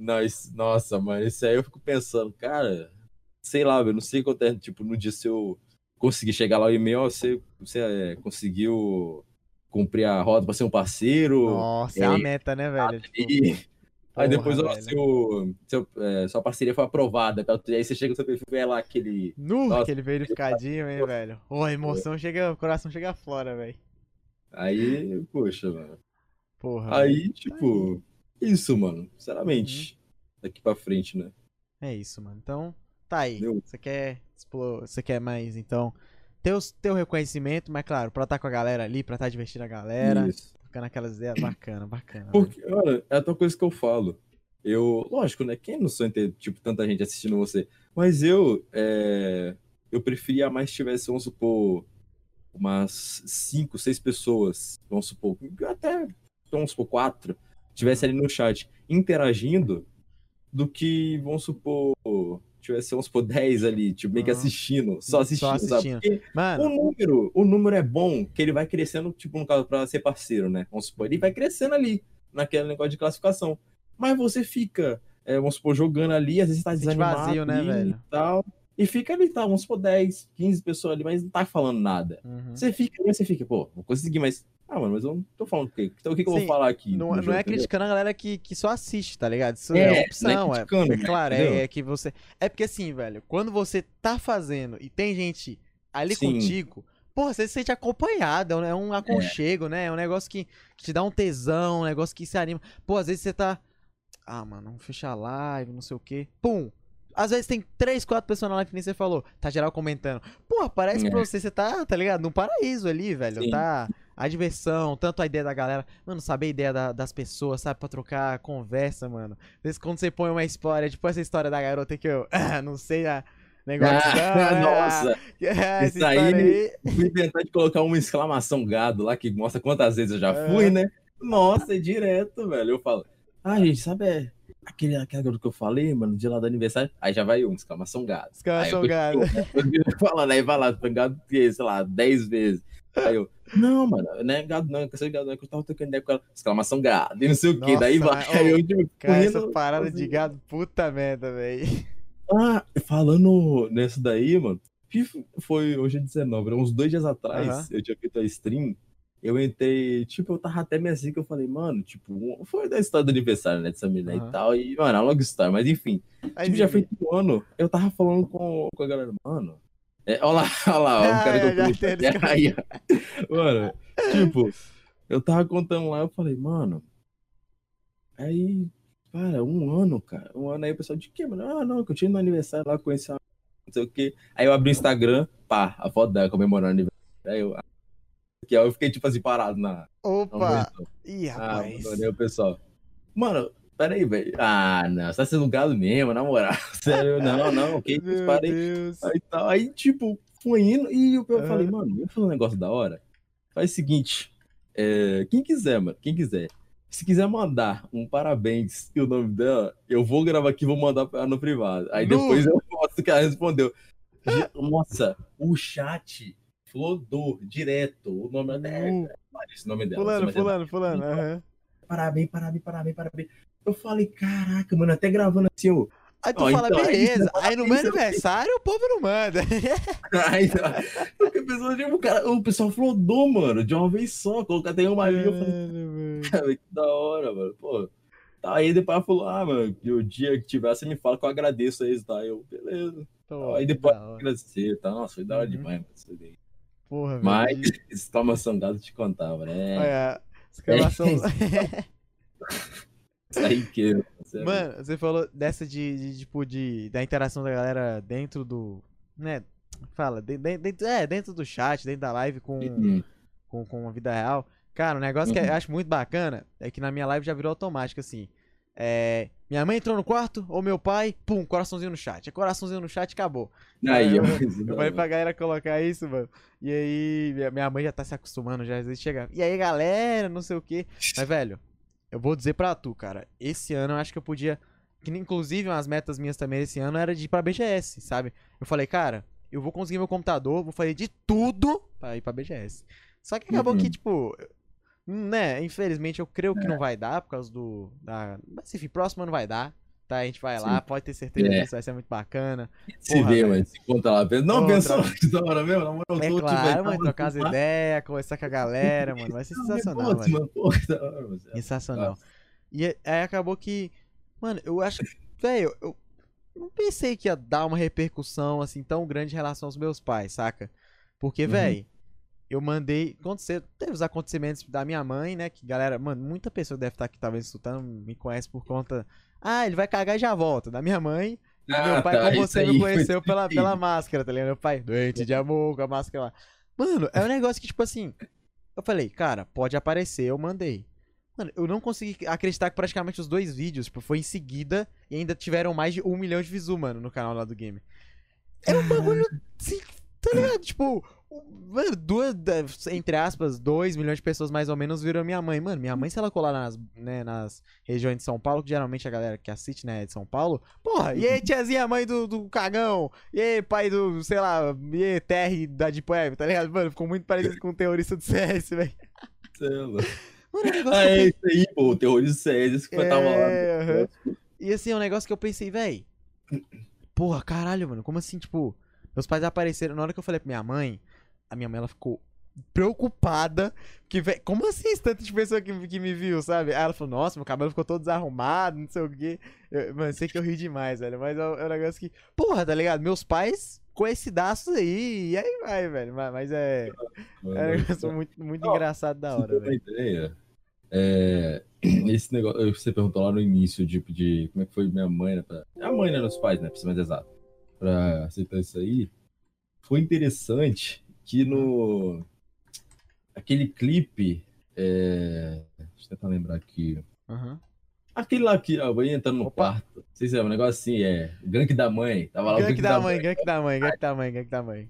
Nós, nossa, mano, isso aí eu fico pensando, cara, sei lá, eu não sei quanto é, tipo, no dia se eu conseguir chegar lá o e-mail, você, você é, conseguiu cumprir a roda pra ser um parceiro, Nossa, é a aí- meta, né, velho? Tipo, e aí depois, porra, ó, velho. seu, seu, é, sua parceria foi aprovada, aí você chega no seu perfil e vê lá aquele... Nu, Nossa, aquele verificadinho, hein, velho? Ô, a emoção chega, o coração chega fora, velho. Aí, poxa, mano. Porra. Aí, tipo, isso, mano, sinceramente, daqui pra frente, né? É isso, mano. Então, tá aí. Você quer explo- você quer mais, então, ter o teu reconhecimento, mas claro, pra estar com a galera ali, pra estar divertindo a galera, Isso. ficando aquelas ideias bacana, bacana. velho. Porque, olha, é outra coisa que eu falo. Eu, lógico, né? Quem não sonha ter, tipo, tanta gente assistindo você? Mas eu, é, eu preferia mais se tivesse, vamos supor, umas cinco, seis pessoas, vamos supor, até, vamos supor, quatro, tivesse ali no chat interagindo, do que, vamos supor, tivesse, vamos supor, 10 ali, tipo, meio que Aham. assistindo, Só só assistindo, assistindo. sabe? Porque Mano, o número, o número é bom, que ele vai crescendo, tipo, no caso, pra ser parceiro, né? Vamos supor, ele vai crescendo ali, naquele negócio de classificação. Mas você fica, é, vamos supor, jogando ali, às vezes tá desanimado vazio, né, ali velho? e tal. E fica ali, tá, vamos supor, 10, 15 pessoas ali, mas não tá falando nada. uhum. Você fica, aí você fica, pô, vou conseguir, mas. Ah, mano, mas eu não tô falando o quê? Então o que, que eu Sim, vou falar aqui? não, no não jogo, é entendeu? criticando a galera que, que só assiste, tá ligado? Isso É, é, é opção, é, é né? claro, Entendeu? é, é que você. É porque assim, velho, quando você tá fazendo e tem gente ali Sim. contigo, porra, você se sente acompanhado, é um- é um aconchego, né? É um negócio que, que te dá um tesão, um negócio que se anima. Pô, às vezes você tá. Ah, mano, vamos fechar a live, não sei o quê. Pum! Às vezes tem três, quatro pessoas na live que nem você falou. Tá geral comentando. Porra, parece É. pra você, você tá, tá ligado? Num paraíso ali, velho. Sim. Tá a diversão, tanto a ideia da galera. Mano, saber a ideia da- das pessoas, sabe? Pra trocar conversa, mano. Às vezes quando você põe uma história, tipo essa história da garota que eu ah, [LAUGHS] não sei a negócio. Ah, [LAUGHS] nossa, [LAUGHS] essa isso aí- aí. fui inventar de colocar uma exclamação gado lá, que mostra quantas vezes eu já É. fui, né? Nossa, é direto, velho. Eu falo, ah, gente, sabe é, aquele, aquele garoto que eu falei, mano, de lá do aniversário? Aí já vai um, exclamação gado. Exclamação Aí eu gado. falando, aí vai lá, gado, sei lá, 10 vezes. Aí eu, não, mano, não é gado não, não é gado não, é que eu tava tocando ideia com ela, exclamação gado, e não sei o que, daí vai, ô, eu, tipo, Cara, essa parada de sozinho. gado, puta merda, velho. Ah, falando nessa daí, mano, foi hoje é 19, uns dois dias atrás, Aham. eu tinha feito a stream, eu entrei, tipo, eu tava até meio assim que eu falei, mano, tipo, foi da história do aniversário, né, dessa menina Aham. e tal, e, mano, a long story, mas enfim, Aí, tipo, já feito um ano, eu tava falando com, com a galera, mano, é, olha lá, [LAUGHS] olha lá, ó, Ah, o cara que eu conheço, aí, mano, tipo, eu tava contando lá, eu falei, mano, aí, cara, um ano, cara, um ano aí o pessoal, de quê, mano? Ah, não, que eu tinha no aniversário lá, conheci uma, não sei o quê, aí eu abri o Instagram, pá, a foto dela comemorando o aniversário, aí eu, que eu fiquei, tipo assim, parado na, na Opa! monitor. Ih, Ah, rapaz. mano, aí o pessoal. Mano, peraí, velho. Ah, não, você tá sendo gado mesmo, na moral. [LAUGHS] Sério, não, não, que isso, Meu para aí. Deus. Aí, tipo, foi indo e eu, eu falei, mano, vamos fazer um negócio da hora. Faz o seguinte, é, quem quiser, mano, quem quiser. Se quiser mandar um parabéns e o nome dela, eu vou gravar aqui e vou mandar pra ela no privado. Aí Nu! depois eu Nossa, o cara respondeu. Nossa, o chat flodou direto. O nome Uh, esse nome dela. fulano, mas é- fulano, fulano. aham. Parabéns, parabéns, parabéns, parabéns. Eu falei, caraca, mano, até gravando assim, eu. Aí tu Ó, fala, então, aí beleza. fala, Aí no meu é aniversário o povo não manda. [LAUGHS] Aí, porque a pessoa, tipo, o, cara, o pessoal flodou, mano, de uma vez só. Colocar até uma linha. Eu falei, cara, que da hora, mano. Pô. Tá, aí depois ela falou, ah, mano, que o dia que tiver, você me fala que eu agradeço aí, tá? Eu, beleza. Aí depois agradecer, tá? Nossa, foi da hora Uhum. demais, mano. Porra, velho. Mas, [LAUGHS] exclamação gado te contava, né? Olha, exclamação. Isso [LAUGHS] aí que. Mano, você falou dessa de, de, tipo, de, da interação da galera dentro do. Né? Fala, de- de- dentro, é, dentro do chat, dentro da live com, Hum, com, com a vida real. Cara, um negócio que eu Uhum. acho muito bacana é que na minha live já virou automático, assim. É, minha mãe entrou no quarto, ou meu pai, pum, coraçãozinho no chat. É coraçãozinho no chat, acabou. Aí, eu- Eu falei pra galera colocar isso, mano. E aí, minha, minha mãe já tá se acostumando, já às vezes chega. E aí, galera, não sei o quê. Mas, velho, eu vou dizer pra tu, cara. Esse ano eu acho que eu podia. Que inclusive umas metas minhas também esse ano era de ir pra BGS, sabe? Eu falei, cara, eu vou conseguir meu computador, vou fazer de tudo pra ir pra BGS. Só que acabou Uhum. que, tipo. Né, infelizmente eu creio que não vai dar por causa do. Da... Mas enfim, próximo ano vai dar. Tá, a gente vai lá, Sim. pode ter certeza É. que isso vai ser muito bacana. Se Porra, vê, mano, se conta lá. pensa- Não, Outra. pensou que [LAUGHS] da hora mesmo? Na moral, É tô, claro, mano, trocar as lá. ideias, conversar com a galera, mano. Vai ser sensacional, Putz, mano. que da hora, mano. Sensacional. E é- aí acabou que. Mano, eu acho. Velho, eu não pensei que ia dar uma repercussão assim tão grande em relação aos meus pais, saca? Porque, Uhum. velho, eu mandei. Aconteceu, teve os acontecimentos da minha mãe, né? Que galera, mano, muita pessoa deve estar aqui talvez escutando, me conhece por conta. Ah, ele vai cagar e já volta. Da minha mãe. Ah, meu pai, tá, como você me conheceu pela, pela máscara, tá ligado? Meu pai, doente de amor, com a máscara lá. Mano, é um negócio que, tipo assim. Eu falei, cara, pode aparecer, eu mandei. Mano, eu não consegui acreditar que praticamente os dois vídeos, tipo, foi em seguida e ainda tiveram mais de um milhão de views, mano, no canal lá do game. É um bagulho, assim, tá ligado? Tipo, mano, duas, entre aspas, dois milhões de pessoas mais ou menos viram minha mãe. Mano, minha mãe, se ela colar nas, né, nas regiões de São Paulo, que geralmente a galera que assiste, né, é de São Paulo, porra, e aí, tiazinha, mãe do, do cagão, e aí, pai do, sei lá, e aí, TR da Deep Web, tá ligado? Mano, ficou muito parecido com o terrorista do CS, velho. Mano, é negócio Ah, é isso aí, pô, o terrorista César, esse que É, tava lá. aham. E assim, é um negócio que eu pensei, véi. Porra, caralho, mano. Como assim, tipo, meus pais apareceram. Na hora que eu falei pra minha mãe, a minha mãe ela ficou preocupada. Que, véi, como assim esse tanto de pessoa que, que me viu, sabe? Aí ela falou, nossa, meu cabelo ficou todo desarrumado, não sei o quê. Eu, mano, sei que eu ri demais, velho. Mas é um, é um negócio que. Porra, tá ligado? Meus pais conhecidaços aí. E aí vai, velho. Mas, mas é. Mano, É um negócio muito, muito Ó, engraçado da hora, velho. ideia, é, [CLEARS THROAT] esse negócio, você perguntou lá no início de, de como é que foi minha mãe, né? Pra, a mãe, né? Nos pais, né? Pra ser mais exato. Pra aceitar isso aí. Foi interessante que no. Aquele clipe. É, deixa eu tentar lembrar aqui. Aham. Aquele lá que a mãe entrando no Opa. quarto. Se é um negócio assim, é. Gank da mãe. Tava lá o Gank da mãe, gank da mãe, gank da mãe, gank da mãe.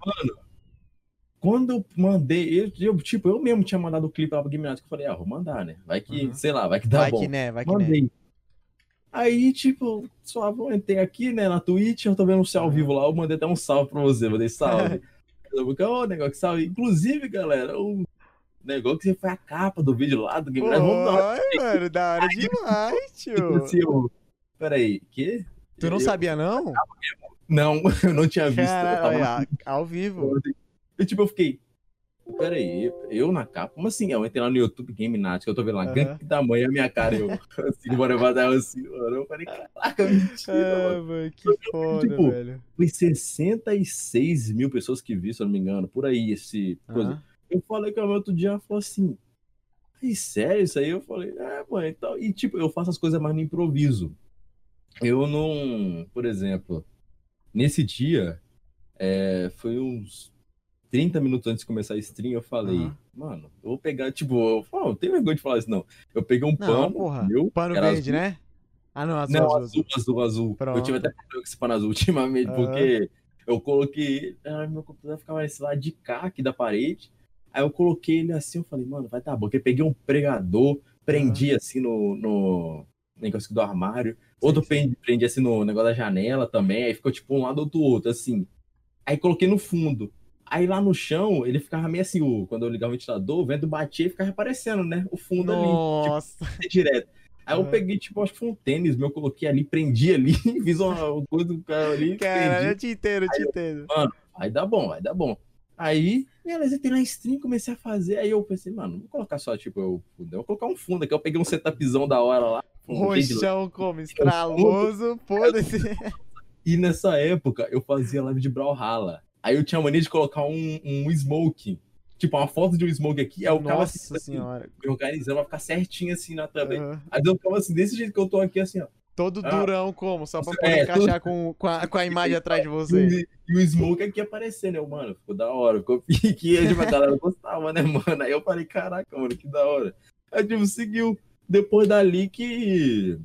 Quando eu mandei, eu, eu, tipo, eu mesmo tinha mandado o clipe lá pro Game Night, que eu falei, ah, vou mandar, né? Vai que, Uhum. sei lá, vai que dá Vai bom. que né, vai que né. Aí, tipo, só entrei aqui, né, na Twitch, eu tô vendo você ao vivo lá, eu mandei até um salve pra você, mandei salve. [LAUGHS] Eu Ô, negócio, salve. Inclusive, galera, o negócio que você foi a capa do vídeo lá do Game Oi, mano, da hora demais, [LAUGHS] tipo tio. assim, eu- Peraí, que? Tu não Eu- sabia, não? Não, [LAUGHS] eu não tinha visto. eu Cara, tava olha, ao vivo. E tipo, eu fiquei. Peraí, eu na capa? Como assim? Eu entrei lá no YouTube Game Night, que eu tô vendo lá, Aham. gank da mãe, a minha cara, eu assim, bora levar assim, mano. Eu falei, caraca, mentira. Ah, mano, que foda, Tipo, velho. Foi 66 mil pessoas que viram, se eu não me engano, por aí, esse coisa. Aham. Eu falei com a minha outro dia, ela falou assim, ai, sério isso aí? Eu falei, é, mãe, e tal. E tipo, eu faço as coisas mais no improviso. Eu não, por exemplo, nesse dia, é, foi uns 30 minutos antes de começar a stream, eu falei, Aham. mano, eu vou pegar, tipo, eu, não tem vergonha de falar isso, não. Eu peguei um Não, pano, porra. meu, Pano verde, azul. né? Ah, não, azul, não, azul, azul, azul, azul. Eu tive até problema com esse pano azul [LAUGHS] ultimamente, Aham. porque eu coloquei. Ah, meu computador ficava nesse lado de cá, aqui da parede. Aí eu coloquei ele assim, eu falei, mano, vai tá bom. Porque eu peguei um pregador, prendi assim no, no, negócio do armário. Outro prendi, prendi assim no negócio da janela também. Aí ficou tipo um lado outro outro, assim. Aí coloquei no fundo. Aí lá no chão, ele ficava meio assim, o, quando eu ligava o ventilador, o vento batia e ficava aparecendo, né? O fundo Nossa. ali. Tipo, [LAUGHS] direto. Aí eu Uhum. peguei, tipo, acho que foi um tênis meu, coloquei ali, prendi ali, [LAUGHS] fiz uma coisa do cara ali, Cara, prendi. eu te entendo, eu te entendo. Vai dar bom, vai dar bom. Aí, beleza, entrei na stream, comecei a fazer. Aí eu pensei, mano, não vou colocar só, tipo, eu, eu vou colocar um fundo aqui. Eu peguei um setupzão da hora lá. um Roxão como? Estraloso, foda-se. [LAUGHS] E nessa época, eu fazia live de Brawlhalla. Aí eu tinha a mania de colocar um, um smoke. Tipo, uma foto de um smoke aqui. Aí eu ficava Nossa assim, assim, senhora. organizando pra ficar certinho assim na thumb. Aham. Aí eu ficava assim, desse jeito que eu tô aqui, assim, ó. Todo Ah. durão como? Só pra É, poder [LAUGHS] encaixar com, com, a, com a [LAUGHS] imagem atrás de você. E, o Smoke aqui aparecendo, eu, mano, ficou da hora, ficou [LAUGHS] pique, a galera gostava, né, mano? Aí eu falei, caraca, mano, que da hora. Aí, tipo, seguiu. Depois dali que.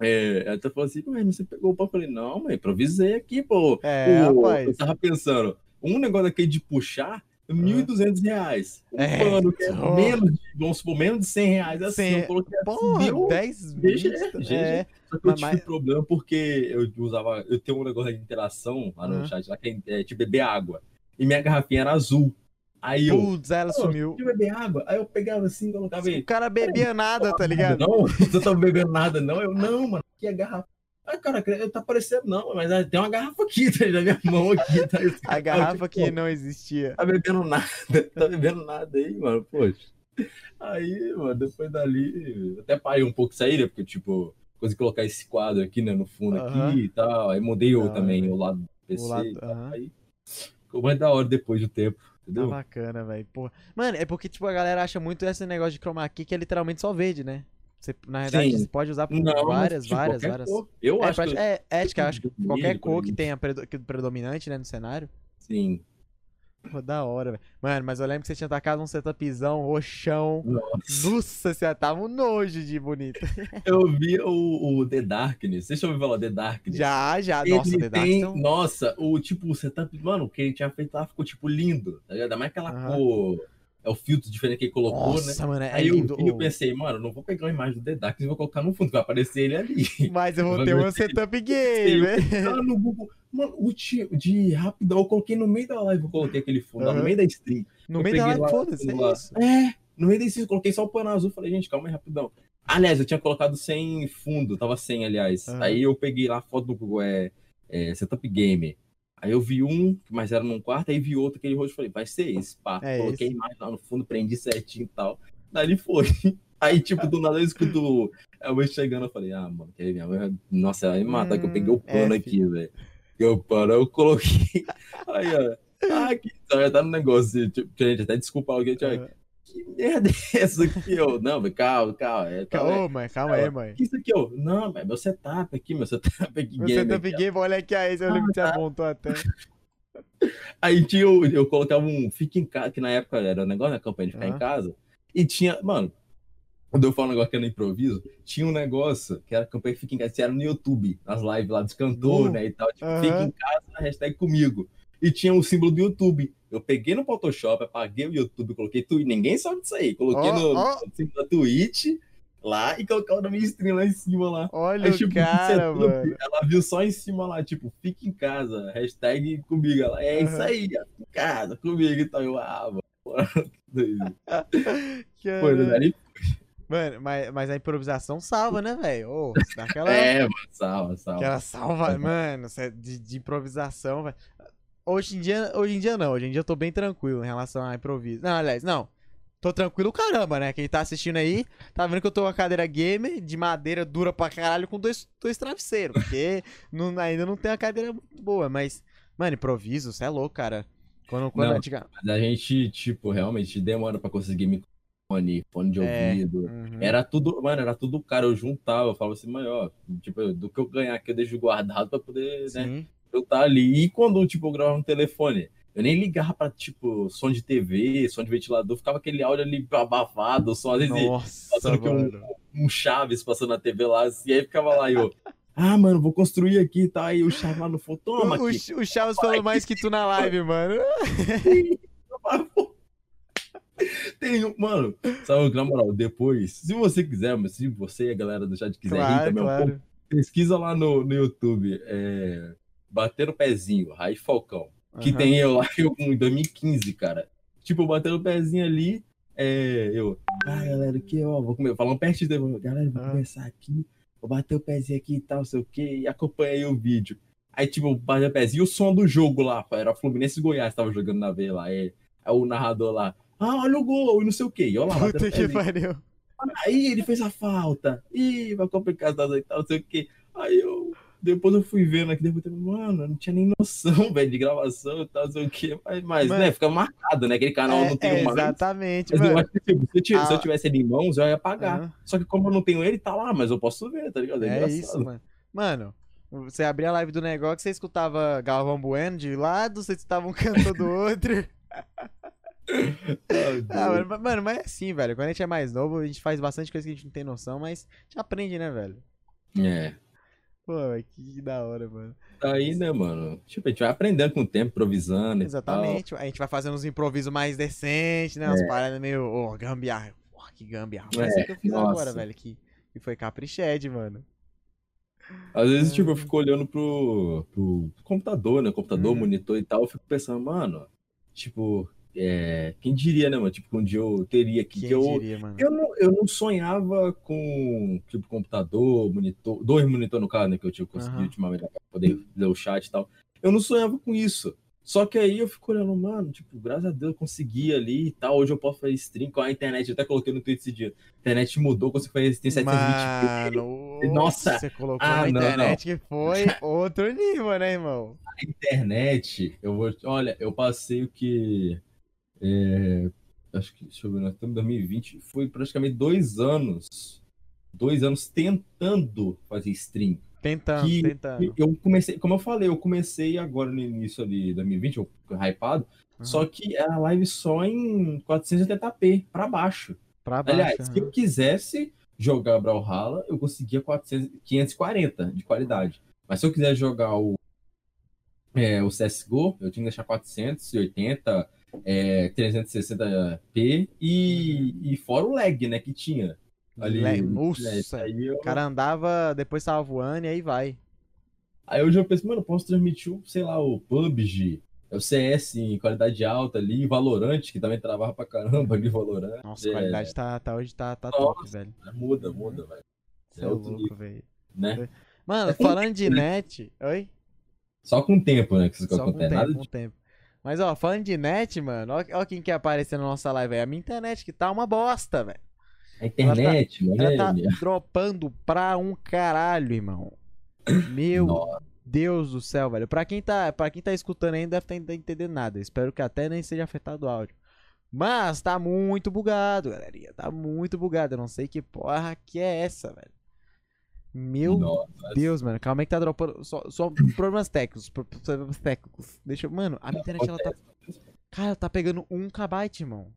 É, ela até falou assim, ué, você pegou o pau? Eu falei, não, mãe, improvisei aqui, pô. É, Pô, rapaz. Eu tava pensando, um negócio aqui de puxar, 1.200 reais. Um É, pano que é tô. menos, de, vamos supor, menos de 100 reais. Assim, Cem- eu coloquei assim, Porra, deu 10 GG, vistas. GG. É. só que eu Mas- tive mas- problema porque eu usava. Eu tenho um negócio de interação lá no Aham. chat, lá que é, é de beber água. E minha garrafinha era azul. Aí eu. Putz, ela "Pô, sumiu. Deixa eu beber água. Aí eu pegava assim, colocava O aí. cara bebia nada, tá ligado? Não, você não tava bebendo nada, não. Eu, não, mano, aqui é garrafa. Ah, cara, eu tá parecendo, não, mas ah, tem uma garrafa aqui, tá na minha mão aqui. Tá, A garrafa tipo, que não existia. Tá bebendo nada, [LAUGHS] tá bebendo nada aí, mano, poxa. Aí, mano, depois dali, até parei um pouco de sair, né? Porque, tipo, consegui colocar esse quadro aqui, né, no fundo Aham. aqui e tal. Aí mudei eu Da também, o lado do PC O lado- e tal. aham. Aí ficou mais da hora depois do tempo, Tá entendeu? bacana, velho. Porra. Mano, é porque, tipo, a galera acha muito esse negócio de chroma key que é literalmente só verde, né? Você, na verdade, Sim. você pode usar por Não, várias, tipo, várias, várias. cor. Eu É, acho que... é, é, que, acho que qualquer cor que tenha predo- que predominante, né, no cenário. Sim. Pô, da hora, velho. Mano, mas eu lembro que você tinha tacado um setupzão, roxão. Nossa. Nossa, você tava um nojo de bonito. [LAUGHS] Eu vi o, o The Darkness. Deixa eu ouvir falar The Darkness. Já, já. Ele Nossa, The Dark tem, então- nossa, o tipo, o setup, mano, o que ele tinha feito lá ficou tipo lindo, tá ligado? Ainda mais aquela Aham. cor, é o filtro diferente que ele colocou, né? Nossa, mano, é Aí eu, eu pensei, mano, não vou pegar uma imagem do Dark e vou colocar no fundo, vai aparecer ele ali. [LAUGHS] Mas eu vou ter um gostei. setup game, eu velho. No Google, mano, o ti- de rapidão, eu coloquei no meio da live, eu coloquei aquele fundo, lá no meio da stream. No Eu meio da live, foda-se, é isso. É, no meio da stream, eu coloquei só o pano azul, falei, gente, calma aí, rapidão. Aliás, eu tinha colocado sem fundo, tava sem, aliás. Aham. Aí eu peguei lá a foto do Google, é, é Setup Game. Aí eu vi um, mas era num quarto, aí vi outro, aquele rosto, falei, vai ser esse, pá. É Coloquei a imagem lá no fundo, prendi certinho e tal. Dali foi. [LAUGHS] Aí, tipo, do nada eu escuto a mãe chegando, eu falei, ah, mano, quer ver minha mãe? Nossa, ela vai me matar, que eu peguei o Hum, pano F. aqui, velho. Eu pano, eu coloquei. [LAUGHS] Aí, ó. Ah, que já tá no negócio, tipo, gente, até desculpa alguém, tipo. Que merda é essa aqui, ó? Não, calma, calma. É, calma, Ô, mãe, calma aí, mãe. que isso aqui, ó? Não, meu setup aqui, meu setup aqui, O game setup aqui, game, olha aqui aí, eu que você Ah, apontou até. [LAUGHS] Aí tinha, o- eu colocava um fica em casa, que na época era um negócio na campanha de ficar Aham. em casa. E tinha, mano, quando eu falo um negócio que era no improviso, tinha um negócio que era a campanha Fica em Casa, era no YouTube, nas lives lá dos cantores, Uh, né, e tal. Tipo, aham. Fica em Casa, hashtag comigo. E tinha o símbolo do YouTube. Eu peguei no Photoshop, apaguei o YouTube, coloquei Twitch, ninguém sabe disso aí. Coloquei Ó, no, no símbolo da Twitch lá e colocava na minha stream lá em cima lá. Olha Aí, tipo, cara, mano. ela viu só em cima lá, tipo, fica em casa, hashtag comigo. Ela, é isso Aham. aí, em casa, comigo. Então eu, ah, mano, [LAUGHS] [LAUGHS] né? Mano, mas, mas a improvisação salva, né, velho? Dá [LAUGHS] aquela, É, mano, salva, salva. aquela salva, Uhum. mano, cê- de, de improvisação, velho. Hoje em dia, hoje em dia não, hoje em dia eu tô bem tranquilo em relação a improviso. Não, aliás, não. Tô tranquilo caramba, né? Quem tá assistindo aí, tá vendo que eu tô com a cadeira gamer de madeira dura pra caralho com dois, dois travesseiros. Porque [LAUGHS] não- ainda não tem uma cadeira muito boa, mas, mano, improviso, você é louco, cara. Quando, quando Não. antiga- a gente, tipo, realmente demora pra conseguir microfone, fone de É. ouvido. Uhum. Era tudo, mano, era tudo caro. Eu juntava, eu falava assim, mano, ó, tipo, do que eu ganhar aqui eu deixo guardado pra poder, né, Sim. Eu estar ali. E quando, tipo, eu gravava no telefone, eu nem ligava pra, tipo, som de TV, som de ventilador, ficava aquele áudio ali abafado, som, às vezes Nossa, passando que um- um Chaves passando na TV lá, assim, aí ficava lá e eu, ah, mano, vou construir aqui e tá? Aí o Chaves lá no fundo, toma O, aqui. o, Chaves falou mais que tu na live, mano. [LAUGHS] Tem, um- mano, sabe, na moral, depois, se você quiser, mas se você e a galera do chat quiser rir Claro, também um pouco, claro. pesquisa lá no, no YouTube, é, Bater o Pezinho, Raí Falcão, que Aham. tem eu lá [LAUGHS] eu, em 2015, cara. Tipo, batendo o pezinho ali, é, eu, ah, galera, aqui, ó, vou comer, falando pertinho dele, galera, vou Ah. começar aqui, vou bater o pezinho aqui e tal, não sei o que, e acompanha aí o vídeo. Aí, tipo, bateu o pezinho e o som do jogo lá, era Fluminense e Goiás, tava jogando na veia lá, aí, aí o narrador lá, ah, olha o gol, e não sei o que, olha lá, Puta que pariu. Aí ele fez a falta. Ih, vai complicar tal, tal, não sei o quê. Aí eu. Depois eu fui vendo aqui, depois eu mano, eu não tinha nem noção, [LAUGHS] velho, de gravação e tal, não sei o quê. Mas, mas né, fica marcado, né? Aquele canal eu não É, tenho é, mais. exatamente, Mas eu mano. acho que tipo, se eu, tivesse, se eu Ah. tivesse ele em mãos, eu ia pagar. Só que como eu não tenho ele, tá lá, mas eu posso ver, tá ligado? É, É engraçado. isso, mano. Mano, você abria a live do negócio, você escutava Galvão Bueno de um lado, você escutava um cantor do outro. [LAUGHS] Ah, mano, mas- mano, mas é assim, velho. Quando a gente é mais novo, a gente faz bastante coisa que a gente não tem noção, mas a gente aprende, né, velho? É. Pô, que da hora, mano. Aí, né, mano? Tipo, a gente vai aprendendo com o tempo, improvisando. e Exatamente. A gente vai fazendo uns improvisos mais decentes, né? Umas paradas meio, ô, gambiarra. Pô, que gambiarra. Mas É, isso que eu fiz agora, nossa. velho, que, que foi capriched, mano. Às vezes, tipo, eu fico olhando pro, pro computador, né? Computador, Uhum. monitor e tal, eu fico pensando, mano, tipo, é, quem diria, né, mano? Tipo, um dia eu teria aqui, Quem que eu, diria, mano? eu, não, eu não sonhava com, tipo, computador, monitor, dois monitores no caso, né, que eu tinha conseguido Aham. ultimamente pra poder ler o chat e tal. Eu não sonhava com isso. Só que aí eu fico olhando, mano, tipo, graças a Deus eu consegui ali e tal. Hoje eu posso fazer stream com a internet. Eu até coloquei no Twitter esse dia. A internet mudou, consigo fazer stream 720p. Mano, Nossa. você colocou Ah, na não, internet que foi [LAUGHS] outro nível, né, irmão? internet, eu vou. Olha, eu passei o que. É, acho que, deixa eu ver, nós estamos em 2020. Foi praticamente dois anos. Dois anos tentando fazer stream. Tentando, Que tentando. Eu comecei, como eu falei, eu comecei agora no início ali de 2020, eu hypado. Aham. Só que era live só em 480p pra baixo. Pra baixo. Aliás, se eu quisesse jogar Brawlhalla, eu conseguia 400, 540 de qualidade. Mas se eu quiser jogar o, é, o CSGO, eu tinha que deixar 480, é, 360p e, e fora o lag, né, que tinha. Ali, né, Nossa, aí, eu, o cara andava, depois tava voando e aí vai. aí eu já pensei, mano, eu posso transmitir, o, sei lá, o PUBG, o CS em qualidade alta ali, Valorant, que também travava pra caramba ali, Valorant. Nossa, É, a qualidade tá, tá hoje tá, tá Nossa. top, velho. Muda, muda, velho. Você é É louco, velho. Né? Mano, É com falando de né? net. Oi? Só com o tempo, né, que isso Só com acontece. tempo, Nada com o tempo. Mas, ó, falando de net, mano, ó, ó quem quer aparecer na nossa live aí. A minha internet que tá uma bosta, velho. A internet, mano. Ela tá minha- dropando pra um caralho, irmão. Meu Nossa, Deus do céu, velho. Pra quem tá, pra quem tá escutando não deve estar entendendo nada. Espero que até nem seja afetado o áudio. Mas tá muito bugado, galerinha. Tá muito bugado. Eu não sei que porra que é essa, velho. Meu nossa. Deus, mano. Calma aí que tá dropando. Só, só problemas técnicos. pro- Problemas técnicos. Deixa eu. Mano, a minha internet ela tá. Cara, ela tá pegando 1 kbyte, irmão.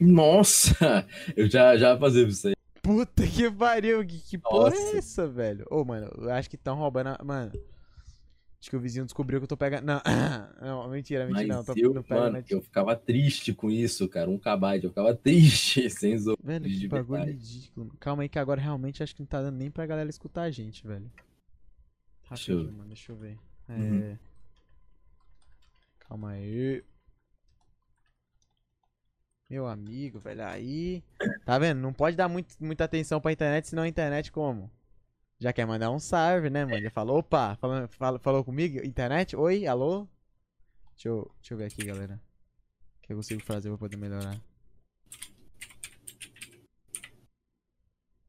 Nossa! [LAUGHS] Eu já, já fazia isso aí. Puta que pariu. Que, que porra é essa, velho? Ô, mano, eu acho que tão roubando. a- Mano. Acho que o vizinho descobriu que eu tô pegando. Não, [COUGHS] não mentira, mentira. Mas não, tô, eu, não pega mano, net. eu ficava triste com isso, cara. Um kbyte, eu ficava [LAUGHS] triste, sem zoar. Velho, que bagulho ridículo. Calma aí que agora realmente acho que não tá dando nem pra galera escutar a gente, velho. Deixa eu Rapidinho, mano, deixa eu ver. É... Uhum. Calma aí. Meu amigo, velho, aí... Tá vendo? Não pode dar muito, muita atenção pra internet, senão a internet como? Já quer mandar um salve, né, mano? Já falou, opa, falou, falou, falou comigo? Internet? Oi, alô? Deixa eu, deixa eu ver aqui, galera. O que eu consigo fazer pra poder melhorar?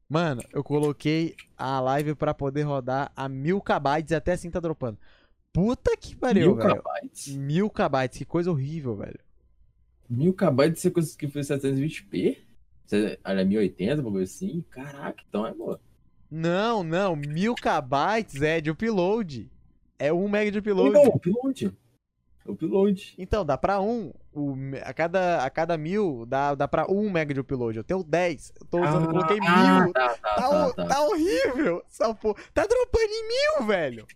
Mano, eu coloquei a live pra poder rodar a mil kbytes e até assim tá dropando. Puta que pariu, Mil velho. kbytes? Mil kbytes, que coisa horrível, velho. Mil kbytes você conseguiu fazer 720p? Você- Olha, 1080, bagulho assim? Caraca, então é boa. Não, não, mil kbytes é de upload. É um mega de upload. Não, upload. Upload. Então, dá pra um. O, a, cada, a cada mil dá, dá pra um mega de upload. Eu tenho 10. Eu tô usando, coloquei Ah, mil. Tá, tá, Tá, tá, tá. tá horrível. Essa porra. Tá dropando em mil, velho.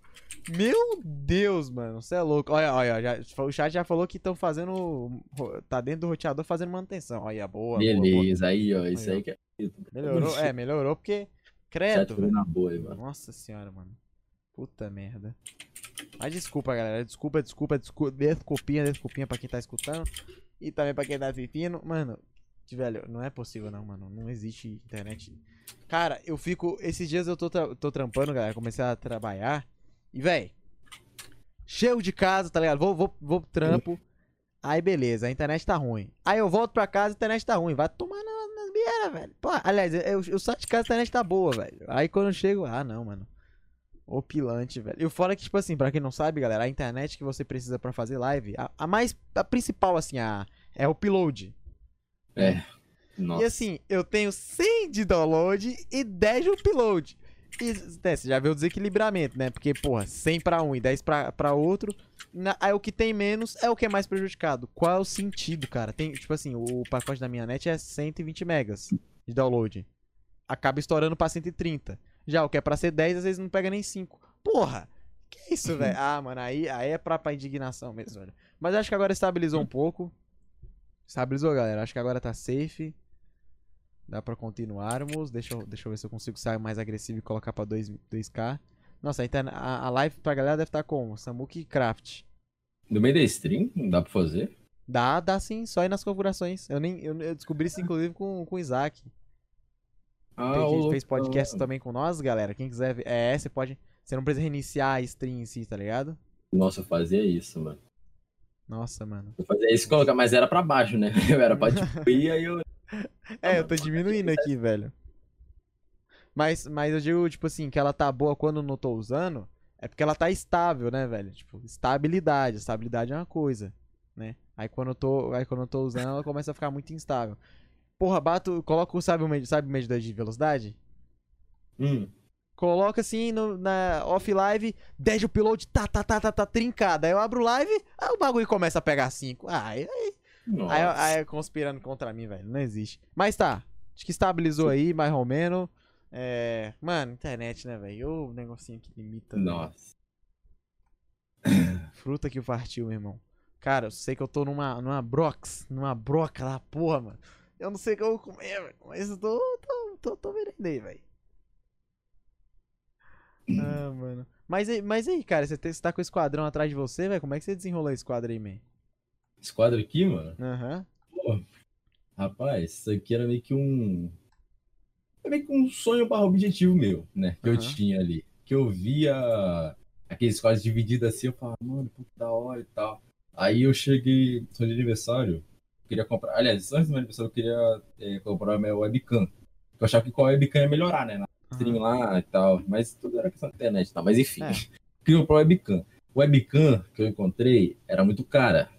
Meu Deus, mano. Você é louco. Olha, olha, já, o chat já falou que estão fazendo. Tá dentro do roteador fazendo manutenção. Olha, boa. Beleza, boa, aí, ó. Isso Aí, aí, que é. Melhorou, é, melhorou porque. Credo. velho. aí, mano. Nossa senhora, mano. Puta merda. Mas desculpa, galera. Desculpa, desculpa, desculpa. Desculpinha, desculpinha pra quem tá escutando. E também pra quem tá assistindo. Mano, velho, não é possível não, mano. Não existe internet. Cara, eu fico. Esses dias eu tô, tra- tô trampando, galera. Comecei a trabalhar. E, velho. Cheio de casa, tá ligado? Vou, vou, vou pro trampo. Aí, beleza, a internet tá ruim. Aí eu volto pra casa, a internet tá ruim. Vai tomar na, bieiras, velho. Pô, aliás, eu, eu saio de casa, a internet tá boa, velho. Aí quando eu chego, ah, não, mano. Opilante, velho. E o fora é que, tipo assim, pra quem não sabe, galera, a internet que você precisa pra fazer live, a, a mais. A principal, assim, a, é o upload. É. E Nossa. assim, eu tenho 100 de download e 10 de upload. Né, você já vê o desequilibramento, né? Porque, porra, 100 pra um e 10 pra, pra outro. Na, aí o que tem menos é o que é mais prejudicado. Qual é o sentido, cara? Tem, tipo assim, o pacote da minha net é 120 megas de download. Acaba estourando pra 130. Já o que é pra ser 10, às vezes não pega nem 5. Porra! Que isso, velho? [LAUGHS] Ah, mano, aí, aí é pra, pra indignação mesmo, velho. Mas acho que agora estabilizou um pouco. Estabilizou, galera. Acho que agora tá safe. Dá pra continuarmos. Deixa eu, deixa eu ver se eu consigo sair mais agressivo e colocar pra 2, 2K. Nossa, a, interna- a, a live pra galera deve estar como? Samuki Craft. No meio da stream, não dá pra fazer? Dá, dá sim, só ir nas configurações. Eu nem eu, eu descobri isso inclusive com, com o Isaac. Ah, Tem- gente ô, fez podcast também com nós, galera. Quem quiser ver. É, você pode. Você não precisa reiniciar a stream em si, tá ligado? Nossa, eu fazia isso, mano. Nossa, mano. Eu fazia isso e mas era pra baixo, né? [LAUGHS] Eu era pra [LAUGHS] tipo ir, aí eu. É, eu tô diminuindo aqui, velho. Mas, mas eu digo, tipo assim, que ela tá boa quando não tô usando, é porque ela tá estável, né, velho? Tipo, estabilidade. Estabilidade é uma coisa, né? Aí quando eu tô, aí quando eu tô usando, ela começa a ficar muito instável. Porra, bato, coloca o, sabe o, med- sabe o medidor de velocidade? Hum. Coloca assim no, na off live, 10 de upload, tá, tá, tá, tá, tá, trincada. Aí eu abro live, aí o bagulho começa a pegar 5. Ah, aí, Nossa. Aí, aí conspirando contra mim, velho. Não existe. Mas tá. Acho que estabilizou aí, mais ou menos. É. Mano, internet, né, velho? Ô, negocinho que limita. velho. Nossa. [LAUGHS] Fruta que partiu, meu irmão. Cara, eu sei que eu tô numa, numa brox, numa broca lá, porra, mano. Eu não sei o que eu vou comer, velho. Mas eu tô, tô, tô, tô merendei, velho. Ah, mano. Mas, aí- mas aí, cara, você, tem- você tá com o esquadrão atrás de você, velho? Como é que você desenrolou esse quadro aí, man? Esse quadro aqui, mano. Aham. Pô, rapaz, isso aqui era meio que um. Era meio que um sonho barra objetivo meu, né? Que eu Aham. tinha ali. Que eu via aqueles quadros divididos assim, eu falava, mano, puta da hora e tal. Aí eu cheguei, sou de aniversário, queria comprar. Aliás, antes do meu aniversário, eu queria eh, comprar minha webcam. Porque eu achava que com a webcam ia melhorar, né? Na stream lá e tal. Mas tudo era questão da internet e tal. Mas enfim, É. [LAUGHS] queria comprar webcam. O webcam que eu encontrei era muito cara.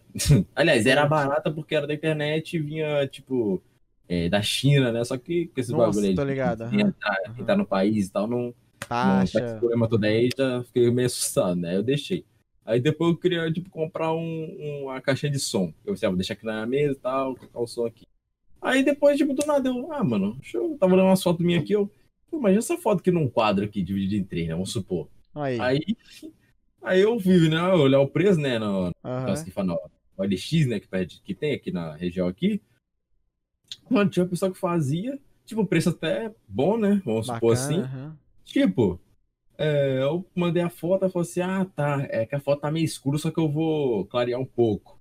Aliás, era barata porque era da internet e vinha, tipo, é, da China, né? Só que com Nossa, bagulho aí tô de ligado, aham, entrar, aham. entrar no país e tal, não, não tá esse Taxa. problema todo aí, já fiquei meio assustado, né? Eu deixei. Aí depois eu queria, tipo, comprar um, uma caixinha de som. Eu pensei, ah, vou deixar aqui na mesa e tal, colocar o som aqui. Aí depois, tipo, do nada, eu, ah, mano, deixa eu tava olhando umas fotos minhas aqui, eu, pô, imagina essa foto aqui num quadro aqui, dividido em três, né? Vamos supor. Aí. Aí, aí eu fui, né, olhar o preço, né, no, aham. nossa, que no OLX, né, que, pede, que tem aqui na região aqui. Mano, tinha uma pessoa que fazia, tipo, o preço até bom, né, vamos supor assim. aham. Tipo, é, eu mandei a foto, ela falou assim, ah, tá, é que a foto tá meio escura, só que eu vou clarear um pouco.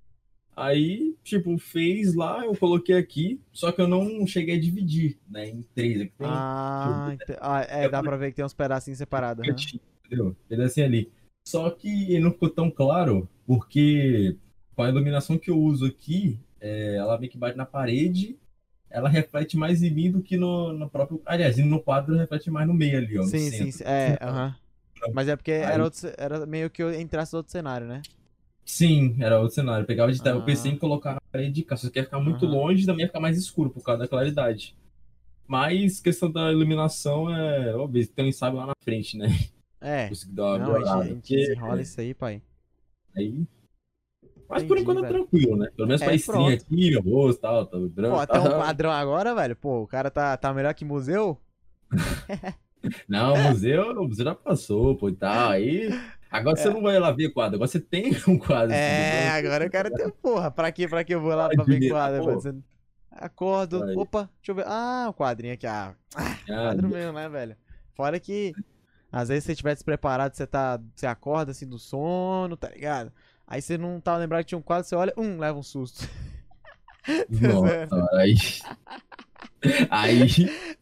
Aí, tipo, fez lá, eu coloquei aqui, só que eu não cheguei a dividir, né, em três. Aqui tem Ah, ente- ah, é, dá pra ver que tem uns pedacinhos separados. cantinho, entendeu? Pedacinho ali. Só que ele não ficou tão claro, porque com a iluminação que eu uso aqui, é, ela meio que bate na parede, ela reflete mais em mim do que no, no próprio. Aliás, e no quadro reflete mais no meio ali, ó. Sim, sim, centro. sim. É, aham. Mas é porque Aí- era, outro era meio que eu entrasse no outro cenário, né? Sim, era outro cenário. Eu pegava de Eu Ah. pensei em colocar na parede de cá, só que ia ficar muito Aham. longe, também ia ficar mais escuro por causa da claridade. Mas questão da iluminação é óbvio, tem um ensaio lá na frente, né? É. Consegui dar uma Não, a gente, a gente desenrola isso aí, pai. Aí. Mas por Entendi, enquanto é velho. tranquilo, né? Pelo menos É, pra stream aqui, meu rosto e tal, tá branco. Pô, até um [LAUGHS] tá- quadrão agora, velho. Pô, o cara tá, tá melhor que museu? Não, o [LAUGHS] museu, o museu já passou, pô, e tal. Aí Agora você não vai lá ver quadro, agora você tem [LAUGHS] um quadro. É, assim, agora eu quero ter. Porra, pra que, pra que eu vou lá pra ver quadro? Você- Acordo. Aí. Opa, deixa eu ver. Ah, o quadrinho aqui. Ah, Ah, quadro mesmo, né, velho? Fora que. Às vezes você estiver despreparado, você tá. Você acorda assim do sono, tá ligado? Aí você não tá lembrado que tinha um quadro, você olha, hum, leva um susto. [LAUGHS] Nossa, mano, aí. Aí.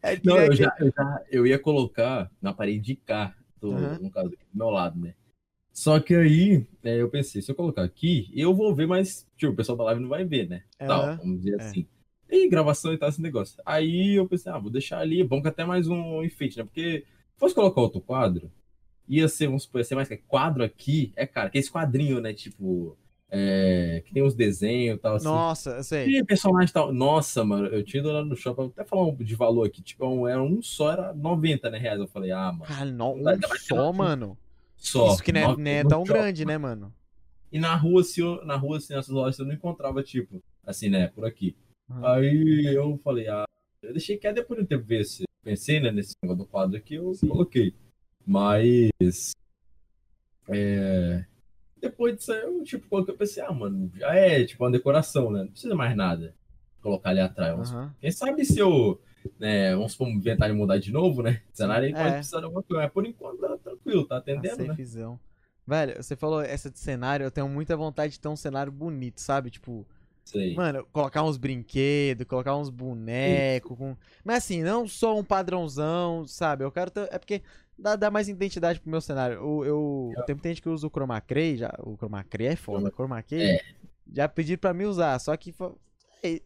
É Não, eu já, eu já eu ia colocar na parede de cá, do, Aham. no caso, do meu lado, né? Só que aí, é, eu pensei, se eu colocar aqui, eu vou ver, mas, tipo, o pessoal da live não vai ver, né? Tal, Aham. vamos dizer É. assim. E gravação e tal, esse negócio. Aí eu pensei, ah, vou deixar ali, bom que até mais um enfeite, né? Porque se fosse colocar outro quadro, ia ser, vamos supor, ia ser mais quadro aqui, é, cara, que esse quadrinho, né? Tipo, é, que tem uns desenhos e tal, assim. Nossa, eu sei. E personagem tal. Nossa, mano, eu tinha ido lá no shopping, até falar um de valor aqui. Tipo, um, era um só, era 90 né, reais. Eu falei, ah, mano, Caralho, não, um só, mano. só. Isso que não é, não é tão shopping. grande, né, mano? E na rua, assim, eu- na rua, assim, nessas lojas, eu não encontrava, tipo, assim, né, por aqui. Uhum. Aí eu falei, ah, eu deixei que depois de um tempo ver se. Pensei, né, nesse negócio do quadro aqui, eu coloquei. Mas. É. Depois disso aí, eu, tipo, coloquei, eu pensei, ah, mano, já é, tipo, uma decoração, né? Não precisa mais nada. Colocar ali atrás. Aham. Quem sabe se eu, né, vamos supor, inventar de mudar de novo, né? O cenário aí pode É. precisar de alguma coisa. Mas por enquanto tá tranquilo, tá atendendo, Tá né? safezão. Velho, você falou essa de cenário, eu tenho muita vontade de ter um cenário bonito, sabe? Tipo, Sei. mano, colocar uns brinquedos, colocar uns bonecos, com... mas assim, não só um padrãozão, sabe? Eu quero ter... É porque dá, dá mais identidade pro meu cenário. Eu, eu... Tem muita gente que usa o chroma key, já... o chroma key é foda, chroma key É. já pediram pra mim usar, só que... é,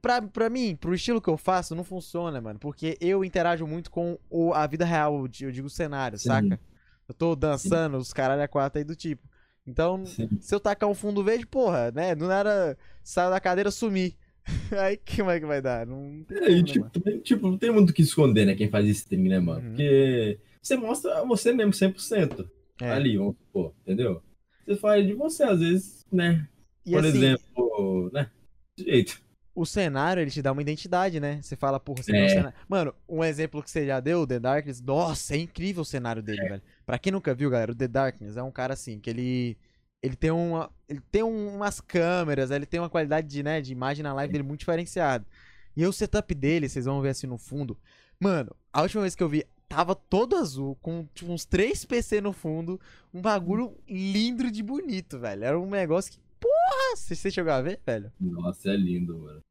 Pra, pra mim, pro estilo que eu faço, não funciona, mano. Porque eu interajo muito com o, a vida real, eu digo o cenário, Sim. saca? Eu tô dançando, os caralho a quatro aí do tipo. Então, Sim. se eu tacar um fundo verde, porra, né? Do nada, saio da cadeira sumir. [LAUGHS] aí como é que vai dar? Não tem É, né, tipo, também, tipo, não tem muito o que esconder, né? Quem faz stream, né, mano? Uhum. Porque você mostra você mesmo 100% É. ali, vamos supor, entendeu? Você faz de você, às vezes, né? E Por assim, exemplo, né? Desse jeito. o cenário, ele te dá uma identidade, né? Você fala, porra, você É. o cenário. Mano, um exemplo que você já deu, o The Darkness, nossa, é incrível o cenário dele, velho. Pra quem nunca viu, galera, o The Darkness é um cara assim, que ele. Ele tem uma. Ele tem um- umas câmeras, ele tem uma qualidade de, né, de imagem na live dele muito diferenciada. E o setup dele, vocês vão ver assim no fundo. Mano, a última vez que eu vi, tava todo azul, com tipo, uns três PC no fundo. Um bagulho lindo de bonito, velho. Era um negócio que. Porra! Você chegou a ver, velho? Nossa, é lindo, mano.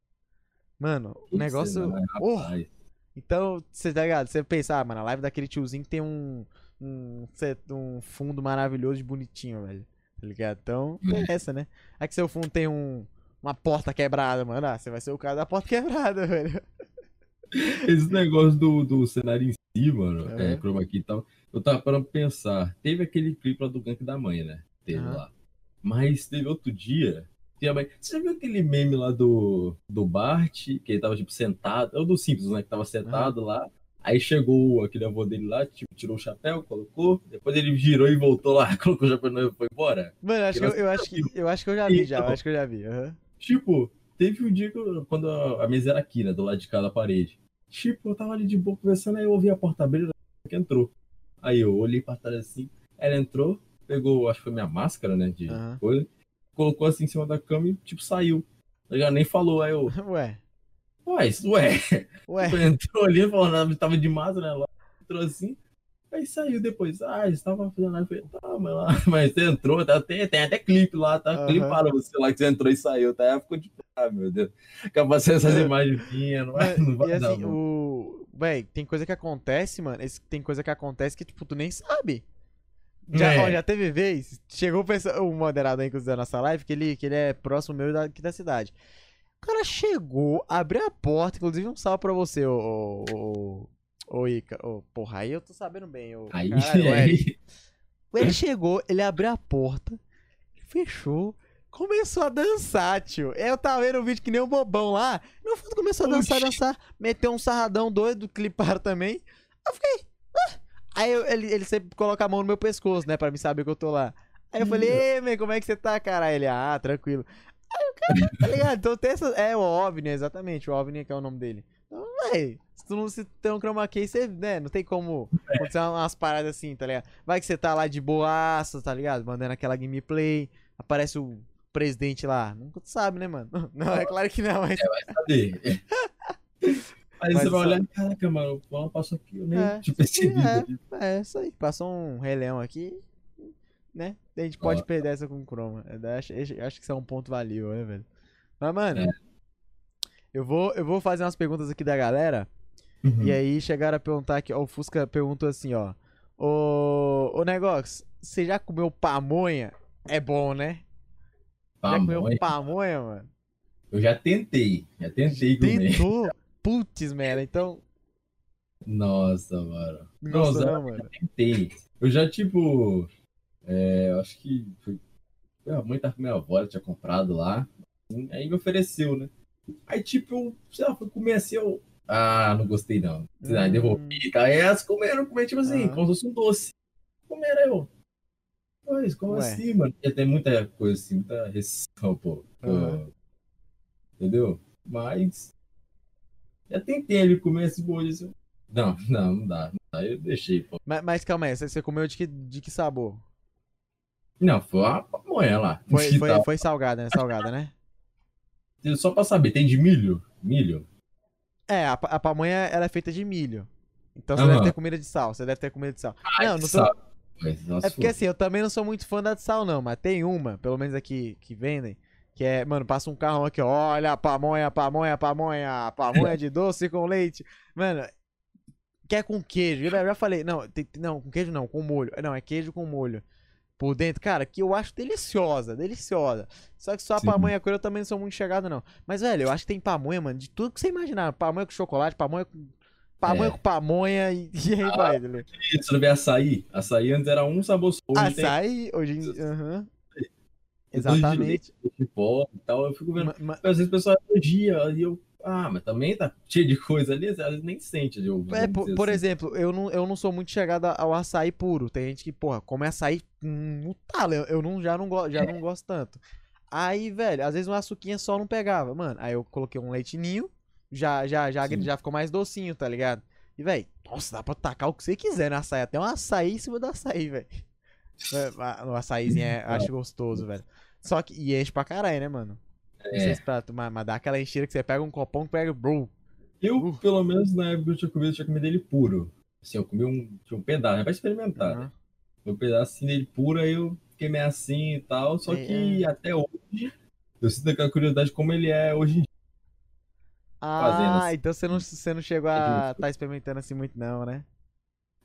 Mano, o negócio. cenário, Oh, rapaz. então, você tá ligado? Você pensa, ah, mano, a live daquele tiozinho tem um. Um, um fundo maravilhoso de bonitinho, velho. Tá ligado? Então, Uhum. é essa, né? Aí que seu fundo tem um. Uma porta quebrada, mano. Ah, você vai ser o cara da porta [LAUGHS] quebrada, velho. Esse negócio do, do cenário em si, mano, É. é, chroma key e tal, eu tava pra pensar. Teve aquele clipe lá do Gank da Mãe, né? Teve Aham. lá. Mas teve outro dia. que a mãe- Você já viu aquele meme lá do, do Bart, que ele tava, tipo, sentado? É o do Simpsons, né? Que tava sentado lá. Aí chegou aquele avô dele lá, tipo, tirou o chapéu, colocou. Depois ele girou e voltou lá, [LAUGHS] colocou o chapéu e foi embora. Mano, acho que eu, eu acho que eu acho que eu já vi, já. Eu acho que eu já vi. aham. Tipo, teve um dia que eu- quando a, a mesa era aqui, né? Do lado de cá da parede. Tipo, eu tava ali de boa conversando, aí eu ouvi a porta abrir que entrou. Aí eu olhei pra trás assim, ela entrou, pegou, acho que foi minha máscara, né? De Aham. coisa, colocou assim em cima da cama e, tipo, saiu. Já nem falou, aí eu, [LAUGHS] Ué. Isso, ué. Ué. [LAUGHS] Entrou ali, falou nada, tava de máscara, né? Ela entrou assim. Aí saiu depois, ah, estava fazendo. Eu falei, tá, mas, lá, [LAUGHS] mas você entrou, tá, tem, tem até clipe lá, tá? Aham. Cliparam você lá que você entrou e saiu, tá? Ela ficou tipo, ah, meu Deus. Sendo essas imagens minhas, não vai, não vai e dar, assim, o. Véi, tem coisa que acontece, mano. Tem coisa que acontece que, tipo, tu nem sabe. Já, É. ó, já teve vez, chegou o moderador, inclusive, da nossa live, que ele, que ele é próximo meu da- aqui da cidade. O cara chegou, abriu a porta, inclusive um salve pra você, ô. ô, ô, ô Ica. Ô, porra, aí eu tô sabendo bem. Ô, Aí, caralho, [LAUGHS] aí, Ele chegou, ele abriu a porta, fechou, começou a dançar, tio. Eu tava vendo o vídeo que nem um bobão lá. No fundo começou a dançar, Oxi. dançar. Meteu um sarradão doido, cliparam também. Eu fiquei. "Ah." Aí eu- ele, ele sempre coloca a mão no meu pescoço, né? Pra me saber que eu tô lá. Aí eu falei, ei, man, como é que você tá, cara? Aí Ele, ah, tranquilo. [LAUGHS] Tá ligado? Então tem essa. É o OVNI, exatamente. O OVNI que é o nome dele. Então, véi, se tu não se tem um chroma key, você, né, não tem como acontecer umas paradas assim, tá ligado? Vai que você tá lá de boaça, tá ligado? Mandando aquela gameplay, aparece o presidente lá. Nunca tu sabe, né, mano? [LAUGHS] Não, é claro que não, mas. Cadê? [LAUGHS] Aí Mas você vai olhar, caraca, mano, o Paulo passou aqui, eu nem É, tinha percebido. é, é isso aí. Passou um Rei Leão aqui, né? A gente pode Ó. perder essa com Chroma. Eu acho, eu acho que isso é um ponto valioso, né, velho? Mas, mano, É. eu, vou, eu vou fazer umas perguntas aqui da galera. Uhum. E aí chegaram a perguntar aqui, ó, o Fusca perguntou assim, ó. Ô, ô Negócio, você já comeu pamonha? É bom, né? Já comeu Pamonha. pamonha, mano? Eu já tentei, já tentei comer. Tentou? Putz, merda, então. Nossa, mano. Não Não, gostou Zé, não, mano? tentei. Eu já, tipo, é, eu acho que foi, minha mãe tava com minha avó, ela tinha comprado lá. assim, Aí me ofereceu, né? Aí, tipo, eu, sei lá, fui comer assim, eu. Ah, não gostei não. Aí Hum. devolvi. Aí elas comeram, comeram, tipo assim, Aham. como se fosse um doce. Comeram eu. Pois, como Ué. assim, mano? Tem muita coisa assim, muita restrição, pô. Aham. Entendeu? Mas. Já tentei ele comer esse bolo assim. Não, [LAUGHS] não, não dá. Dá. Eu deixei, pô. Mas, mas calma aí, você você comeu de que, de que sabor? Não, foi uma pamonha lá. Foi, foi, foi salgada, né? Salgada, né? Só pra saber, tem de milho? Milho? É, a, a pamonha ela é feita de milho. Então você deve ter comida de sal. Você deve ter comida de sal. não, não tô. É porque assim, eu também não sou muito fã da de sal, não, mas tem uma, pelo menos aqui que vendem, que é, mano, passa um carro aqui, ó, olha pamonha, pamonha, pamonha, pamonha de doce com leite. Mano, quer com queijo. Eu já falei, não, tem- não, com queijo não, com molho. Não, é queijo com molho. Por dentro, cara, que eu acho deliciosa, deliciosa. Só que só a Sim. pamonha crua eu também não sou muito chegado, não. Mas, velho, eu acho que tem pamonha, mano, de tudo que você imaginar. Pamonha com chocolate, pamonha com. Pamonha É. com pamonha e, [LAUGHS] e aí vai, entendeu? Você não vê açaí? Açaí antes era um sabor só. Hoje tem Açaí, hoje em aham. Dois de Exatamente. de pó e tal. Eu fico vendo. Ma- ma- Às vezes o pessoal elogia e eu. Ah, mas também tá cheio de coisa ali, às vezes nem sente. Eu, É, vamos por, por assim. exemplo, eu não, eu não sou muito chegado ao açaí puro. Tem gente que, porra, come açaí no talo. Eu, eu não, já, não, go- já não gosto tanto. Aí, velho, às vezes uma açuquinha só não pegava. Mano, aí eu coloquei um leitinho, já, já, já, Sim. já ficou mais docinho, tá ligado? E, velho, nossa, dá pra tacar o que você quiser no açaí. Até um açaí em cima do açaí, velho. É, O açaízinho é, [LAUGHS] acho gostoso, velho. Só que, e enche pra caralho, né, mano? Não sei É. se pra, mas, mas dá aquela encheira que você pega um copão que pega, bro. Eu, Uh. pelo menos na época que eu tinha comido, eu tinha comido ele puro. Assim, eu comi um, tinha um pedaço, é pra experimentar, né? Aham. Um pedacinho dele puro, aí eu fiquei meio assim e tal. Só É, que até hoje, eu sinto aquela curiosidade como ele é hoje em dia. fazendo Ah, assim. então você não, você não chegou a tá experimentando assim muito, não, né?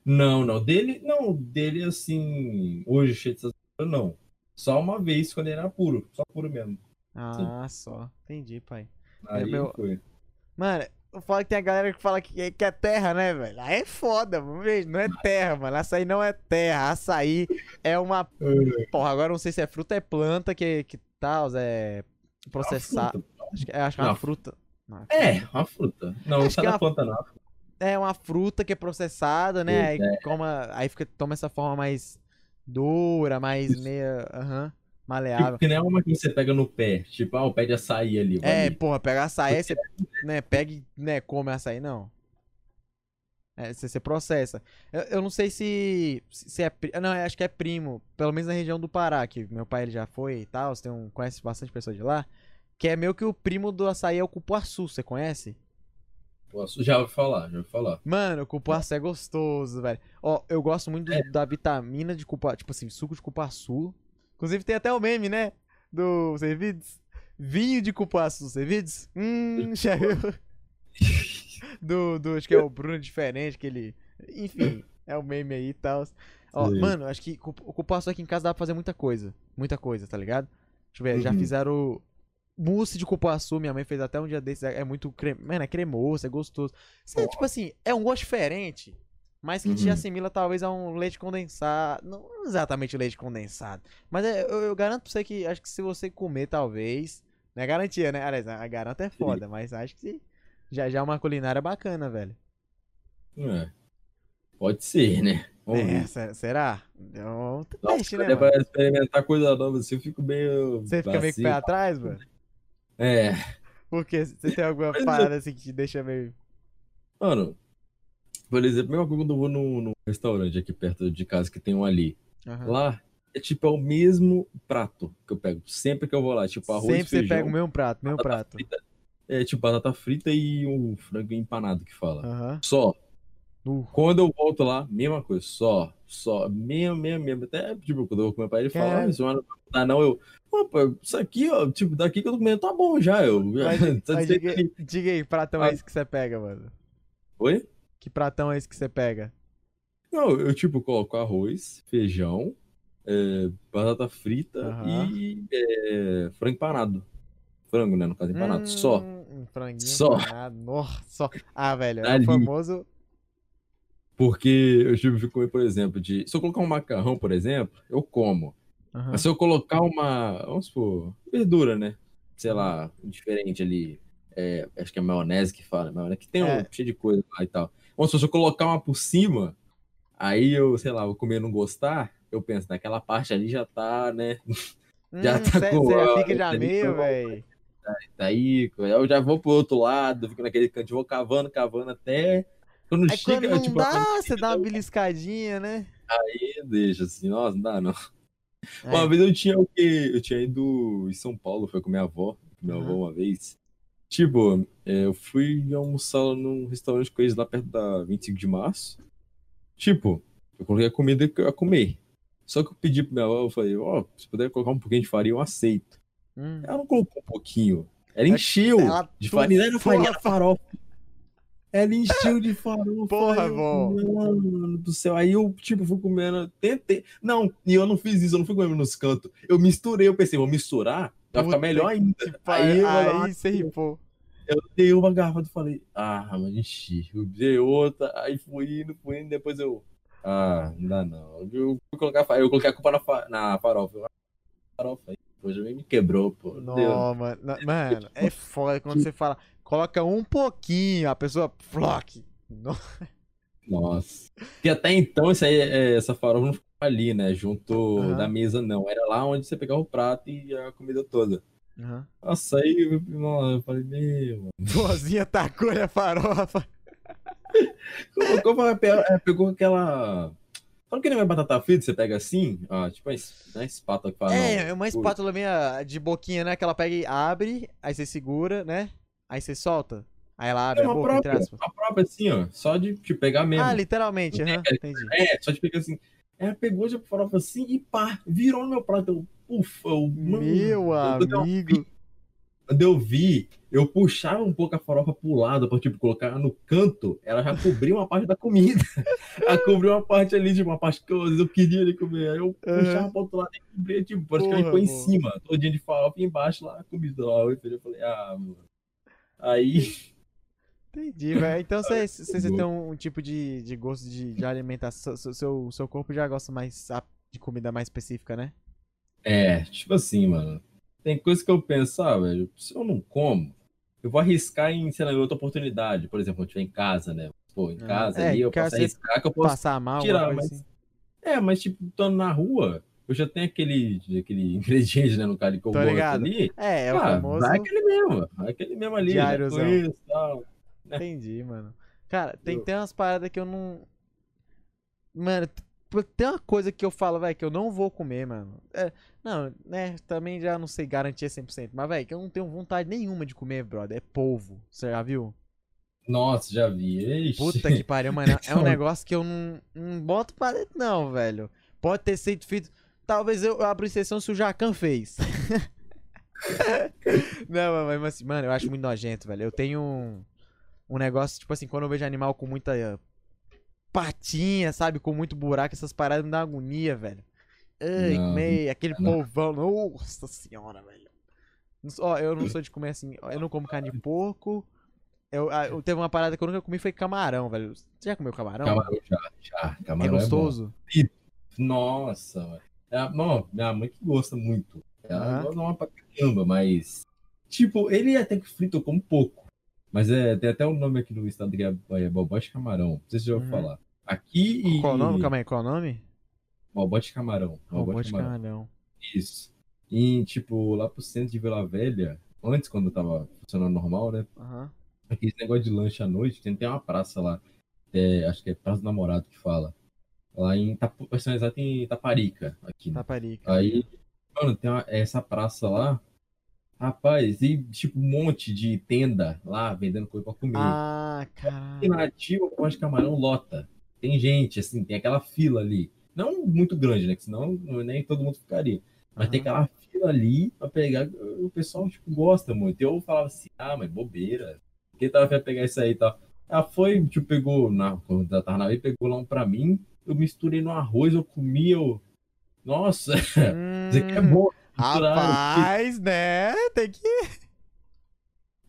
Não, não. Dele, não, dele assim, hoje cheio coisas, não. Só uma vez quando ele era puro, só puro mesmo. Ah, só. Entendi, pai. Aí meu- foi. Mano, eu falo que tem a galera que fala que, que é terra, né, velho? Aí é foda, vamos ver. Não é terra, mano. Açaí não é terra. Açaí é uma. Porra, agora eu não sei se é fruta, é planta que, que tal, é processado. Acho que, é, acho que é uma Não. fruta. Não, É, uma fruta. Não, não Acho que é da uma- planta, não. É uma fruta que é processada, né? Aí, É. coma, aí fica, toma essa forma mais dura, mais Isso. meia. Aham. Tipo, maleável. que nem é uma que você pega no pé. Tipo, ah, o pé de açaí ali. É, ali. porra, pegar açaí, você né, pega e né, come açaí, não. É, você, você processa. Eu, eu não sei se, se é. Não, acho que é primo. Pelo menos na região do Pará, que meu pai ele já foi e tal. Você tem um, conhece bastante pessoas de lá. Que é meio que o primo do açaí é o cupuaçu, você conhece? Posso, já ouvi falar, já ouvi falar. Mano, o cupuaçu é gostoso, velho. Ó, eu gosto muito do- É. da vitamina de cupuaçu, tipo assim, suco de cupuaçu. Inclusive tem até o meme, né? Do Servides. Vinho de cupuaçu, Servides. Hum, já? [LAUGHS] Do, do, acho que é o Bruno Diferente, que ele... Enfim, é o meme aí e tal. Ó, Sim. mano, acho que o cupuaçu aqui em casa dá pra fazer muita coisa. Muita coisa, tá ligado? Deixa eu ver, já Uhum. fizeram mousse de cupuaçu, minha mãe fez até um dia desses. É é muito creme... Mano, é cremoso, é gostoso. Tipo assim, é um gosto diferente, mas que te Uhum. assimila talvez a um leite condensado. Não exatamente leite condensado. Mas é- eu, eu garanto pra você que acho que se você comer, talvez. Não é garantia, né? Aliás, a garanta é foda, mas acho que já já é uma culinária bacana, velho. É. Pode ser, né? Vamos É, será? É um Nossa, teste, né, é pra experimentar coisa nova assim, eu fico meio. Você fica meio com o pé atrás, mano? É. Porque você tem alguma Mas eu- parada assim que te deixa meio. Mano, por exemplo, a mesma coisa quando eu vou no, no restaurante aqui perto de casa que tem um ali. Aham. Lá é tipo é o mesmo prato que eu pego. Sempre que eu vou lá, tipo arroz, Sempre você feijão, pega o mesmo prato, mesmo prato. frita. É tipo batata frita e um frango empanado que fala. Aham. Só. Uh, Quando eu volto lá, mesma coisa, só, só, mesmo, mesmo, mesmo. Até, tipo, quando eu vou comer pra ele, ele fala, ah, isso não dá não, eu, pô, isso aqui, ó, tipo, daqui que eu tô comendo tá bom já, eu, Mas, [LAUGHS] tá mas diga, diga aí, pratão Ah. é esse que você pega, mano? Oi? Que pratão é esse que você pega? Não, eu, tipo, coloco arroz, feijão, é, batata frita Aham. e é, frango empanado. Frango, né, no caso, empanado, só. Hum, Um franguinho Só. empanado. Nossa, só. Ah, velho, é o famoso. Porque eu tipo, fico comer, por exemplo, de. Se eu colocar um macarrão, por exemplo, eu como. Aham. Mas se eu colocar uma, vamos supor, verdura, né? Sei lá, diferente ali. é, acho que é maionese que fala, maionese que tem um É. cheio de coisa lá e tal. Supor, se eu colocar uma por cima, aí eu, sei lá, vou comer e não gostar, eu penso, naquela parte ali já tá, né? [LAUGHS] já Hum, tá cê- com cê fica já tá meio, velho. Daí eu já vou pro outro lado, fico naquele canto, vou cavando, cavando até. Quando Aí chega, quando não tipo, dá, você dá uma beliscadinha, né? aí deixa assim, nossa, não dá não. É. Uma vez eu tinha o quê? Eu tinha ido em São Paulo, foi com minha avó, minha Aham. avó uma vez. Tipo, é, eu fui almoçar num restaurante com eles lá perto da 25 de março. Tipo, eu coloquei a comida que eu ia comer. Só que eu pedi pra minha avó, eu falei, ó, se puder colocar um pouquinho de farinha, eu aceito. Hum. Ela não colocou um pouquinho. Ela encheu ela de farinha. Não farinha, era farofa. Ela encheu de farofa. Porra, vó. Mano do céu. Aí eu, tipo, fui comendo. Tentei. Não, e eu não fiz isso, eu não fui comendo nos cantos. Eu misturei, eu pensei, vou misturar, vai ficar melhor ainda. Aí, eu, Aí você ripou. eu dei uma garrafa e falei, ah, mas enchi. Eu dei outra, aí fui indo, fui indo, depois eu. Ah, não dá não. Eu, colocar, fa- eu coloquei a culpa na, fa- na farofa. Eu, "Ah, farofa aí. Hoje me quebrou, pô. Não, mano. Não, Mano, é foda quando você fala, coloca um pouquinho, a pessoa, flock. No- Nossa. Porque até então, isso aí, é, essa farofa não ficava ali, né? Junto Aham. da mesa, não. Era lá onde você pegava o prato e a comida toda. Aham. Nossa, aí eu, nossa, eu falei, meu, mano. Vozinha tacou a farofa. Colocou, pe- é, pegou aquela. Sabe que não é batata frita? Você pega assim, ó, tipo, a es- não é espátula que fala. É, é uma espátula meio de boquinha, né? Que ela pega e abre, aí você segura, né? Aí você solta. Aí ela É abre a uma boca, entre própria, aspas. uma própria assim, ó. Só de te pegar mesmo. Ah, literalmente, aham, entendi. É, só de pegar assim. Ela pegou já farofa assim e pá, virou no meu prato. Eu, ufa, eu, Meu amigo. Quando eu vi, eu puxava um pouco a farofa pro lado pra, tipo, colocar no canto, ela já cobria uma parte da comida. [LAUGHS] ela cobriu uma parte ali, tipo, uma parte que eu, eu queria ali comer. Aí eu Aham. puxava pro outro lado e cobria, tipo, praticamente foi em cima, todinha de farofa e embaixo lá a comida lá. Eu falei, ah, mano. Aí, Entendi, velho. Então você, tem um, um tipo de, de gosto de, de alimentação. Seu, seu, seu corpo já gosta mais de comida mais específica, né? é, tipo assim, mano. Tem coisa que eu penso, ah, velho, se eu não como, eu vou arriscar em, sei lá, em outra oportunidade. Por exemplo, quando eu estiver em casa, né? Pô, em Ah, casa é, ali, eu posso arriscar que eu posso Passar mal, tirar, mas- assim. É, mas tipo, estando na rua, eu já tenho aquele, aquele [LAUGHS] ingrediente, né, no cara que eu Tô gosto ali. É, é o ah, famoso. vai aquele mesmo, vai aquele mesmo ali, Diáriozão. e tal. Entendi, mano. Cara, tem, Eu- tem umas paradas que eu não. Mano, tem uma coisa que eu falo, velho, que eu não vou comer, mano. É, não, né? Também já não sei garantir 100%. Mas, velho, que eu não tenho vontade nenhuma de comer, brother. É polvo. Você já viu? Nossa, já vi. Ixi. Puta que pariu, mano. É [LAUGHS] um Então- negócio que eu não, não boto pra dentro, não, velho. Pode ter sido feito. Talvez eu abra exceção se o Jacan fez. [LAUGHS] não, mas, mas mano, eu acho muito nojento, velho. Eu tenho um, negócio, tipo assim, quando eu vejo animal com muita eh, patinha, sabe? Com muito buraco, essas paradas me dão agonia, velho. Ai, comer aquele não. polvão. Nossa senhora, velho. Ó, eu não sou de comer assim. Eu não como carne de porco. Eu, ah, eu- teve uma parada que eu nunca comi foi camarão, velho. Você já comeu camarão? Camarão já, já. é Camarão é, gostoso? bom. Nossa, mano. É, não, minha mãe que gosta muito. Ela gosta não é pra caramba, mas. Tipo, ele até que frito eu como pouco. Mas é, tem até um nome aqui no estado que é, é Bobote Camarão. Não sei se já ouviu Uhum. falar. Aqui e. Qual o nome? Calma aí, qual o nome? Bobote Camarão. De Camarão. camarão. Isso. E, tipo, lá pro centro de Vila Velha, antes, quando tava funcionando normal, né? Aham. aquele negócio de lanche à noite, tem, tem uma praça lá. É, acho que é Praça do Namorado que fala. Lá em exato em Itaparica, aqui. Né? Taparica. Aí, mano, tem uma- essa praça lá. Rapaz, e tipo um monte de tenda lá vendendo coisa pra comer. Ah, caralho. na ativa, o de camarão lota. Tem gente, assim, tem aquela fila ali. Não muito grande, né? Que senão nem todo mundo ficaria. Mas tem Aham. aquela fila ali pra pegar. O pessoal, tipo, gosta muito. Eu falava assim, ah, mas bobeira. Quem tava querendo pegar isso aí e tal? Ela foi, tipo, pegou, na, na vez, pegou lá um pra mim. Eu misturei no arroz, eu comi, eu. Nossa, [LAUGHS] isso aqui é Hum, bom. Rapaz, né? Tem que.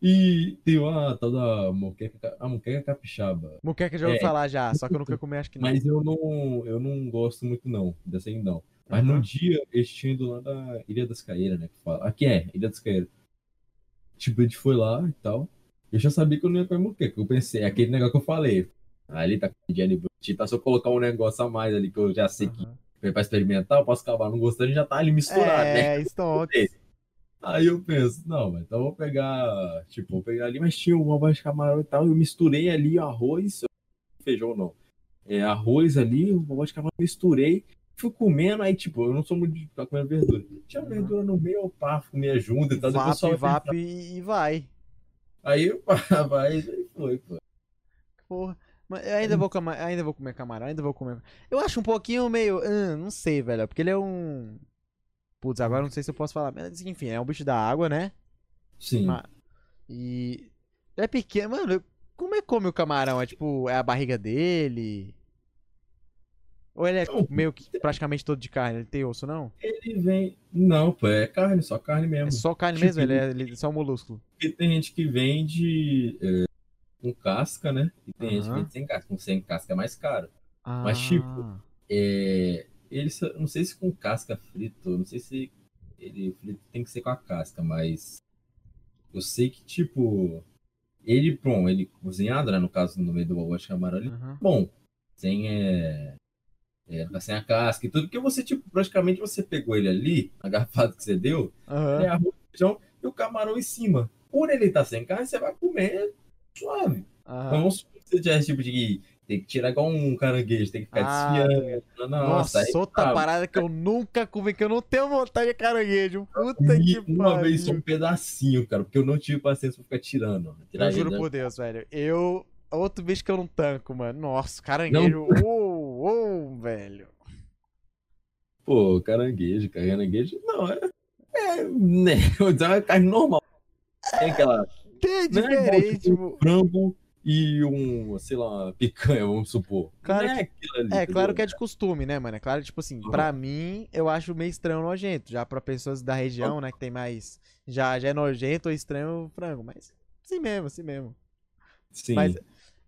E tem uma tal da moqueca, a moqueca capixaba. Muqueca já ouvi É. falar já, só que eu nunca comi, acho que não. Mas eu não, eu não gosto muito, não. Dessa aí, não. Mas no Aham. dia, eles tinham ido lá da Ilha das Caeiras, né? Que fala. Aqui é, Ilha das Caeiras. Tipo, a gente foi lá e tal. Eu já sabia que eu não ia comer moqueca. Eu pensei, é aquele negócio que eu falei. Ali tá com Jenny Butti, tá? Se eu colocar um negócio a mais ali que eu já sei que Pra experimentar, eu posso acabar não gostando e já tá ali misturado, né? É, Stonks. [LAUGHS] Aí eu penso, não, mas então eu vou pegar, tipo, vou pegar ali, mas tinha uma voz de camarão e tal, eu misturei ali arroz, feijão não, é, arroz ali, uma voz de camarão, misturei, fui comendo, aí tipo, eu não sou muito de ficar comendo verdura. Tinha Uhum. verdura no meio, eu pá, comia junto e tal, depois Vap, só vap e vai. Aí [LAUGHS] pá, vai, aí foi, pô. Porra. Mas eu ainda vou, ainda vou comer camarão, ainda vou comer. Eu acho um pouquinho meio. ah, não sei, velho. Porque ele é um. Putz, agora não sei se eu posso falar. Mas enfim, é um bicho da água, né? Sim. Ma- E. É pequeno. Mano, como é que come o camarão? É tipo, é a barriga dele? Ou ele é Não. meio que praticamente todo de carne? Ele tem osso, não? Ele vem, não, pô, é carne, só carne mesmo. É só carne Tipo, mesmo? Ele é, ele é só um molúsculo. Porque tem gente que vende é, com casca, né? E tem gente que vende sem casca, com sem casca é mais caro. Ah, Mas, tipo, É, ele, não sei se com casca frito, não sei se ele frito tem que ser com a casca, mas eu sei que, tipo, ele, bom, ele cozinhado, né, no caso, no meio do bobó de camarão, ele, aham. bom, sem, é, é, sem a casca e tudo, porque você, tipo, praticamente você pegou ele ali, a garfada que você deu, Aham. é arroz, feijão e o camarão em cima. Por ele estar sem carne, você vai comer suave. aham. Então, se você tiver esse tipo de tem que tirar igual um caranguejo, tem que ficar Ah, desfiando. Nossa, Nossa, aí, outra ah, parada que eu nunca comi, que eu não tenho vontade de caranguejo. Puta que uma pariu. vez só um pedacinho, cara, porque eu não tive paciência pra ficar tirando. Tirar Eu ele, juro né? por Deus, velho. Eu. Outro bicho que eu não tanco, mano. Nossa, caranguejo. Uou, uou, velho. Pô, caranguejo, cara, caranguejo. Não, é. É, né? [LAUGHS] Eu dizer uma carne normal. Tem aquela. Que é Não é igual, diferente, tipo, tipo. frango e um, sei lá, uma picanha, vamos supor. Claro é que- ali. É, claro que é de costume, né, mano? É claro, tipo assim, pra mim, eu acho meio estranho nojento. Já pra pessoas da região, né, que tem mais. Já, já é nojento ou estranho o frango. Mas assim mesmo, assim mesmo. Sim. Mas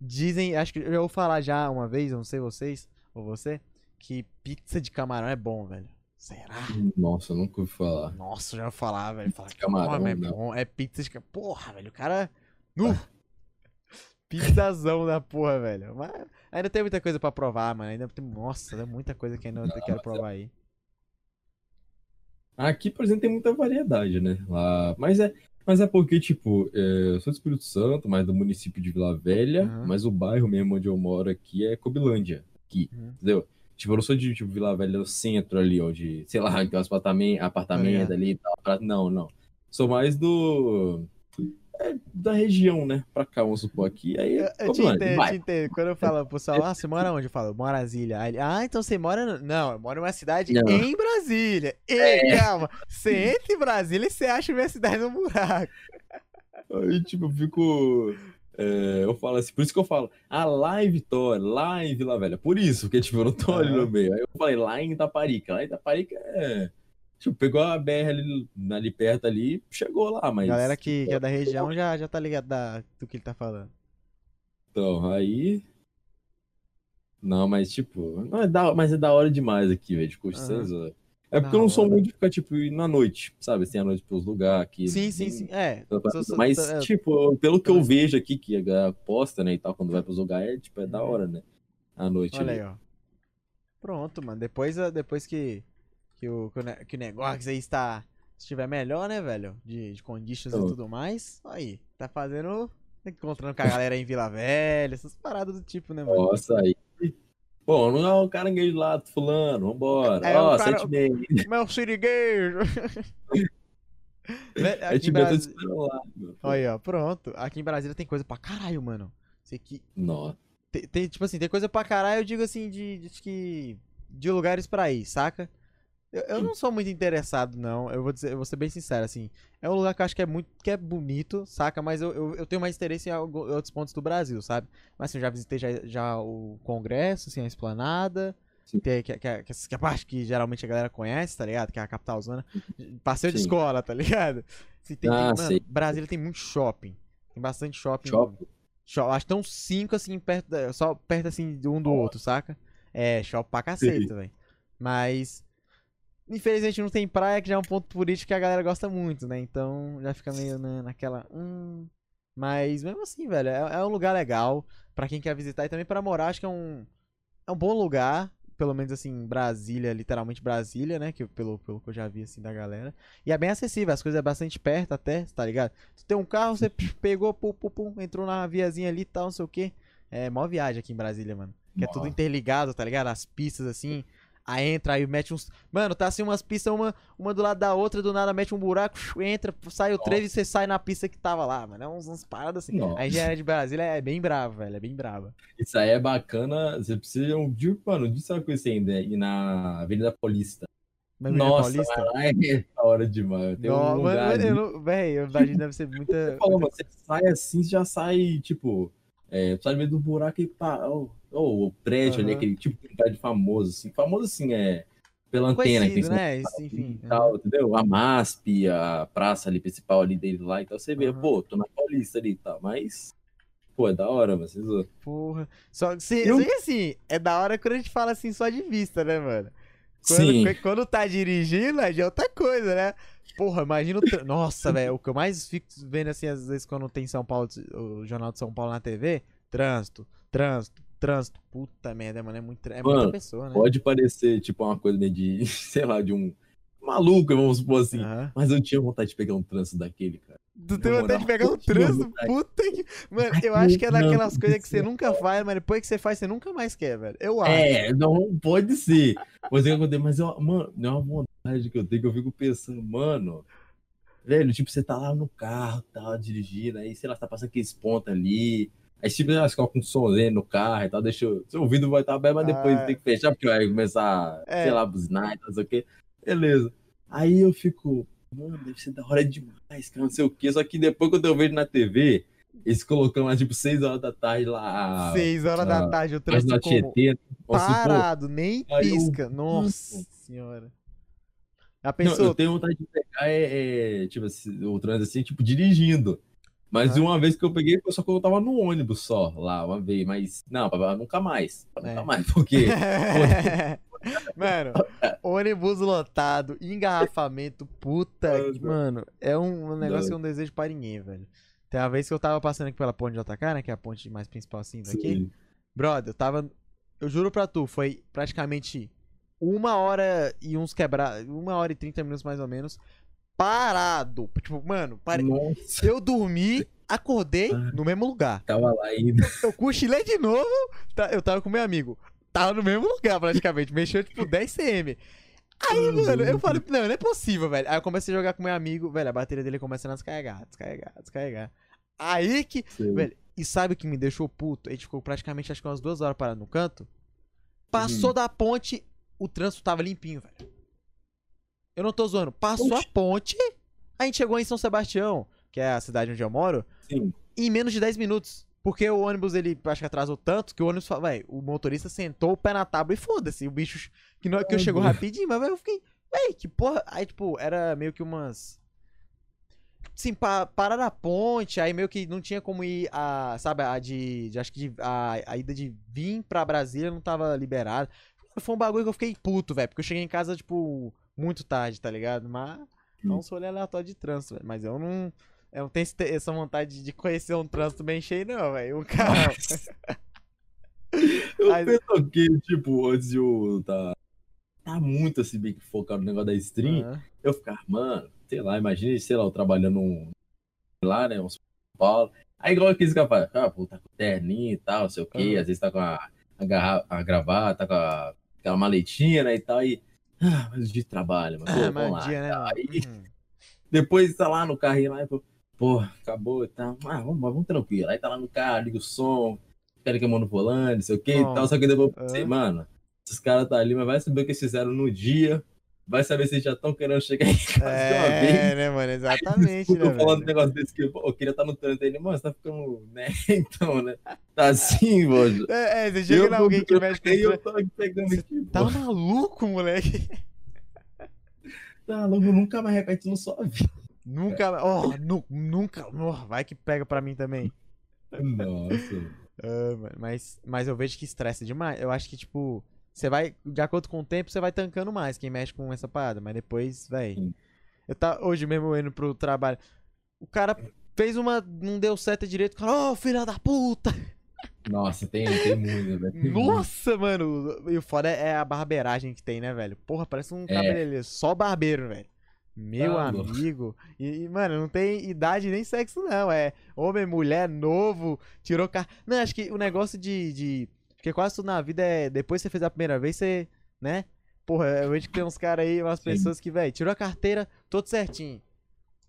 dizem, acho que eu já vou falar já uma vez, não sei vocês, ou você, que pizza de camarão é bom, velho. Será? Nossa, eu nunca ouvi falar. Nossa, eu já falar, velho. Falar que camarão, é bom. É pizza de camarão. Porra, velho, o cara. Nu! [LAUGHS] Pizzazão da porra, velho. Mas ainda tem muita coisa pra provar, mano. Ainda tem. Nossa, tem muita coisa que ainda eu quero provar aí. Aqui, por exemplo, tem muita variedade, né? Lá... Mas, é, mas é porque, tipo, é, eu sou do Espírito Santo, mas do município de Vila Velha, Uhum. mas o bairro mesmo onde eu moro aqui é Cobilândia, aqui, Uhum. entendeu? Tipo, eu não sou de tipo, Vila Velha, do centro ali, onde, sei lá, [LAUGHS] tem uns apartamentos, apartamento ligado. ali e tal. pra- Não, não. Sou mais do... é, da região, né? Pra cá, vamos supor, aqui. Aí, Eu, eu te entendo, vai. te entendo. Quando eu falo pro pessoal, ah, você mora onde? Eu falo, Brasília. Aí ah, então você mora. no-" Não, eu moro em uma cidade Não. em Brasília. Ei, calma. Você entra em Brasília e você acha minha cidade no buraco. Aí, tipo, eu fico. É, eu falo assim, por isso que eu falo, ah, lá em Vitória, lá Velha. Por isso, porque, tipo, eu não tô ali no meio. Aí eu falei, lá em Itaparica. Lá em Itaparica é. Tipo, pegou a BR ali, ali perto ali, chegou lá, mas. Galera que, que é da região já, já tá ligado da- do que ele tá falando. Então, aí. Não, mas tipo, não é da, mas é da hora demais aqui, velho, de curtir Aham. É porque eu não sou muito de ficar, tipo, na noite, sabe? Assim, à noite pros lugares aqui. Sim, sim, sim. É. Mas, é, tipo, pelo que eu vejo aqui, que a galera posta, né, e tal, quando vai pros lugares, é, tipo, é da Uhum. hora, né? À noite Olha ali. aí, ó. Pronto, mano. Depois, ah, depois que, que, o, que, o, negócio aí está, estiver melhor, né, velho? De, de conditions e Então. tudo mais. Aí, tá fazendo Encontrando com a galera em Vila Velha, essas paradas do tipo, né, mano? Nossa, aí. Pô, não é o caranguejo lá, fulano, vambora. É, Ó, cara- sete meia. [LAUGHS] Meu siriguejo! [LAUGHS] Aqui em Brasília... lá. aí, ó, pronto. Aqui em Brasília tem coisa pra caralho, mano. Sei que. Nossa. Tem, tem, tipo assim, tem coisa pra caralho, eu digo assim, de, de que. De lugares pra ir, saca? Eu, eu não sou muito interessado, não. Eu vou dizer, eu vou ser bem sincero, assim. É um lugar que eu acho que é muito. que é bonito, saca? Mas eu, eu, eu tenho mais interesse em algo- outros pontos do Brasil, sabe? Mas assim, eu já visitei já, já o Congresso, assim, a esplanada. Sim. Tem, que, que, que, que é a parte que geralmente a galera conhece, tá ligado? Que é a capital zona. Passeio de Sim. escola, tá ligado? Assim, tem, tem- Ah, mano, sei. Brasília tem muito shopping. Tem bastante shopping. Shopping. Shop- acho que tem uns cinco, assim, perto só perto, assim, de um do outro, saca? É, shopping pra cacete, velho. Mas, infelizmente não tem praia, que já é um ponto turístico que a galera gosta muito, né? Então, já fica meio na- naquela... Hum... Mas, mesmo assim, velho, é, é um lugar legal pra quem quer visitar e também pra morar, acho que é um... É um bom lugar, pelo menos, assim, Brasília, literalmente Brasília, né? Que, pelo, pelo que eu já vi, assim, da galera. E é bem acessível, as coisas é bastante perto até, tá ligado? Tu tem um carro, você [LAUGHS] pegou, pum, pum, pum, entrou na viazinha ali e tal, não sei o quê. É mó viagem aqui em Brasília, mano. Que é tudo interligado, tá ligado? As pistas assim. Aí entra, aí mete uns. Mano, tá assim umas pistas, uma, uma do lado da outra, do nada mete um buraco, entra, sai o trevo e você sai na pista que tava lá, mano. É uns, uns paradas assim. Nossa. A engenharia de Brasília é bem brava, velho. É bem brava. Isso aí é bacana. Você precisa um dia, mano, disso é uma coisa ainda. Ir na Avenida Paulista. Mas Nossa, Paulista. lá é [LAUGHS] da hora demais. Tem Não, um mano, lugar mano. Véi, a verdade deve ser muita. Você falou, mano, você sai assim, você já sai, tipo, é, sai meio do buraco e pá, ó, ó, o prédio ali, Aham. aquele tipo de prédio famoso, assim. Famoso assim, é pela antena que tem Conhecido, né? Isso, enfim. tal, entendeu? A MASP, a praça ali principal ali dele lá, então você vê, Aham. pô, tô na Paulista ali e tal, mas, pô, é da hora, mano, vocês Porra. Só que se, Eu- assim, é da hora quando a gente fala assim só de vista, né, mano? Quando, Sim. qu- quando tá dirigindo, é outra coisa, né? Porra, imagina o. Nossa, velho, o que eu mais fico vendo assim, às vezes, quando tem São Paulo, o Jornal de São Paulo na TV, trânsito, trânsito, trânsito. Puta merda, mano, é, muito, é muita Mano, pessoa, né? Pode parecer, tipo, uma coisa meio de, [LAUGHS] sei lá, de um maluco, vamos supor assim, mas eu tinha vontade de pegar um trânsito daquele, cara. Tu tem vontade de pegar [LAUGHS] um eu trânsito? Puta que. Mano, eu acho que é daquelas coisas que você nunca faz, mas depois que você faz, você nunca mais quer, velho. Eu acho. É, não pode ser. Mas, é que acontece, mas eu, mano, é uma vontade que eu tenho que eu fico pensando, mano. Velho, tipo, você tá lá no carro, tá dirigindo, aí, sei lá, você tá passando aqueles pontos ali. Aí, tipo, você coloca um somzinho no carro e tal, deixa. o- Seu ouvido vai estar aberto, mas depois Ah. tem que fechar, porque vai começar, É. sei lá, buzinar não sei o quê. Beleza. Aí eu fico, mano, deve ser da hora demais, cara, não sei o quê. Só que depois quando eu vejo na TV, eles colocando lá, tipo, 6 horas da tarde lá. Seis horas da tarde, o trânsito como? Tietê, supor, Parado, nem Aí eu- pisca. Nossa senhora. Já Não, pensou? eu tenho vontade de pegar é, é, tipo, assim, o trânsito assim, tipo, dirigindo. Mas Ah. uma vez que eu peguei, foi só quando eu tava no ônibus só, lá, uma vez. Mas, não, nunca mais. É. Nunca mais, [LAUGHS] porque. [LAUGHS] Mano, [LAUGHS] ônibus lotado, engarrafamento, puta. Mano. que- Mano, é um, um negócio Não. que eu não desejo pra ninguém, velho. Tem uma vez que eu tava passando aqui pela ponte de JK, né? Que é a ponte mais principal assim daqui. Sim. Brother, eu tava. Eu juro pra tu, foi praticamente uma hora e uns quebrados. Uma hora e trinta minutos mais ou menos. Parado. Tipo, mano, pare... Nossa, eu dormi, acordei Ah. no mesmo lugar. tava lá ainda. [LAUGHS] Eu cochilei de novo, tá- eu tava com meu amigo. Tava no mesmo lugar, praticamente. Mexeu, tipo, [LAUGHS] 10 cm. Aí, mano, eu falei, não, não é possível, velho. Aí eu comecei a jogar com meu amigo, velho, a bateria dele começando a descarregar, descarregar, descarregar. Aí que. Sim. Velho, e sabe o que me deixou puto? A gente ficou praticamente, acho que umas duas horas parado no canto. Passou da ponte, o trânsito tava limpinho, velho. Eu não tô zoando. Passou Oxi. a ponte, a gente chegou em São Sebastião, que é a cidade onde eu moro, Sim. em menos de 10 minutos. Porque o ônibus, ele acho que atrasou tanto que o ônibus, fa- véi, o motorista sentou o pé na tábua e foda-se. O bicho que, não, que eu chegou rapidinho, mas véi, eu fiquei, véi, que porra. Aí, tipo, era meio que umas. Sim, pa, parar na ponte, aí meio que não tinha como ir a, sabe, a de, de- acho que de- a, a ida de vir pra Brasília não tava liberada. Foi um bagulho que eu fiquei puto, velho, porque eu cheguei em casa, tipo, muito tarde, tá ligado? Mas, não sou aleatório de trânsito, velho, mas eu não, eu não tenho essa vontade de conhecer um trânsito bem cheio, não, velho. Um carro. [LAUGHS] Eu Mas- penso que, tipo, antes de eu tá, tá muito assim, bem focado no negócio da stream, Aham. eu ficar, mano, sei lá, imagina, sei lá, eu trabalhando um- lá, né, um São Paulo, Aí igual aqueles que fala, ah, pô, tá com terninho e tal, não sei o quê, Uhum. às vezes tá com a, a, garra- a gravata, tá com a, aquela maletinha, né, e tal, e, ah, mas o dia de trabalho, mano, pô, Ah, vamos mas lá. dia, né? Aí, Uhum. depois tá lá no carrinho lá, e, pô, pô, acabou e tal, ah, vamos, vamos tranquilo. Aí tá lá no carro, liga o som, fica com a mão no volante, não sei o Bom, e tal, só que depois eu pensei, ah. mano, esses caras tá ali, mas vai saber o que eles fizeram no dia, vai saber se eles já estão querendo chegar em casa de uma vez. É, né, mano? [LAUGHS] Exatamente, Escuta né, falando um negócio desse que eu queria estar no trânsito aí, mano, você tá ficando, né? [LAUGHS] Então, né? Tá assim, mano. É, é, você chega Eu alguém que mexe com [LAUGHS] peguei, eu tô pegando Você aqui, Tá maluco, moleque? Tá louco, nunca mais repete no sua vida. Nunca, ó, nu- nunca, ó, vai que pega pra mim também. Nossa. Mano, mas, mas eu vejo que estressa demais. Eu acho que, tipo, você vai, de acordo com o tempo, você vai tancando mais quem mexe com essa parada. Mas depois. Sim. Eu tá hoje mesmo indo pro trabalho. O cara fez uma. Não deu certo direito. O cara, ô, filha da puta! Nossa, tem, tem muito, [LAUGHS] velho. Nossa, mano! E o foda é a barbeiragem que tem, né, velho? Porra, parece um cabeleireiro. Só barbeiro, velho. Meu Tá amigo. E, e, mano, não tem idade nem sexo, não. É homem, mulher, novo, tirou car... Não, acho que o negócio de, de. Porque quase tudo na vida é. Depois que você fez a primeira vez, você. Né? Porra, eu vejo que tem uns caras aí, umas Sim. pessoas que, velho, tirou a carteira, todo certinho.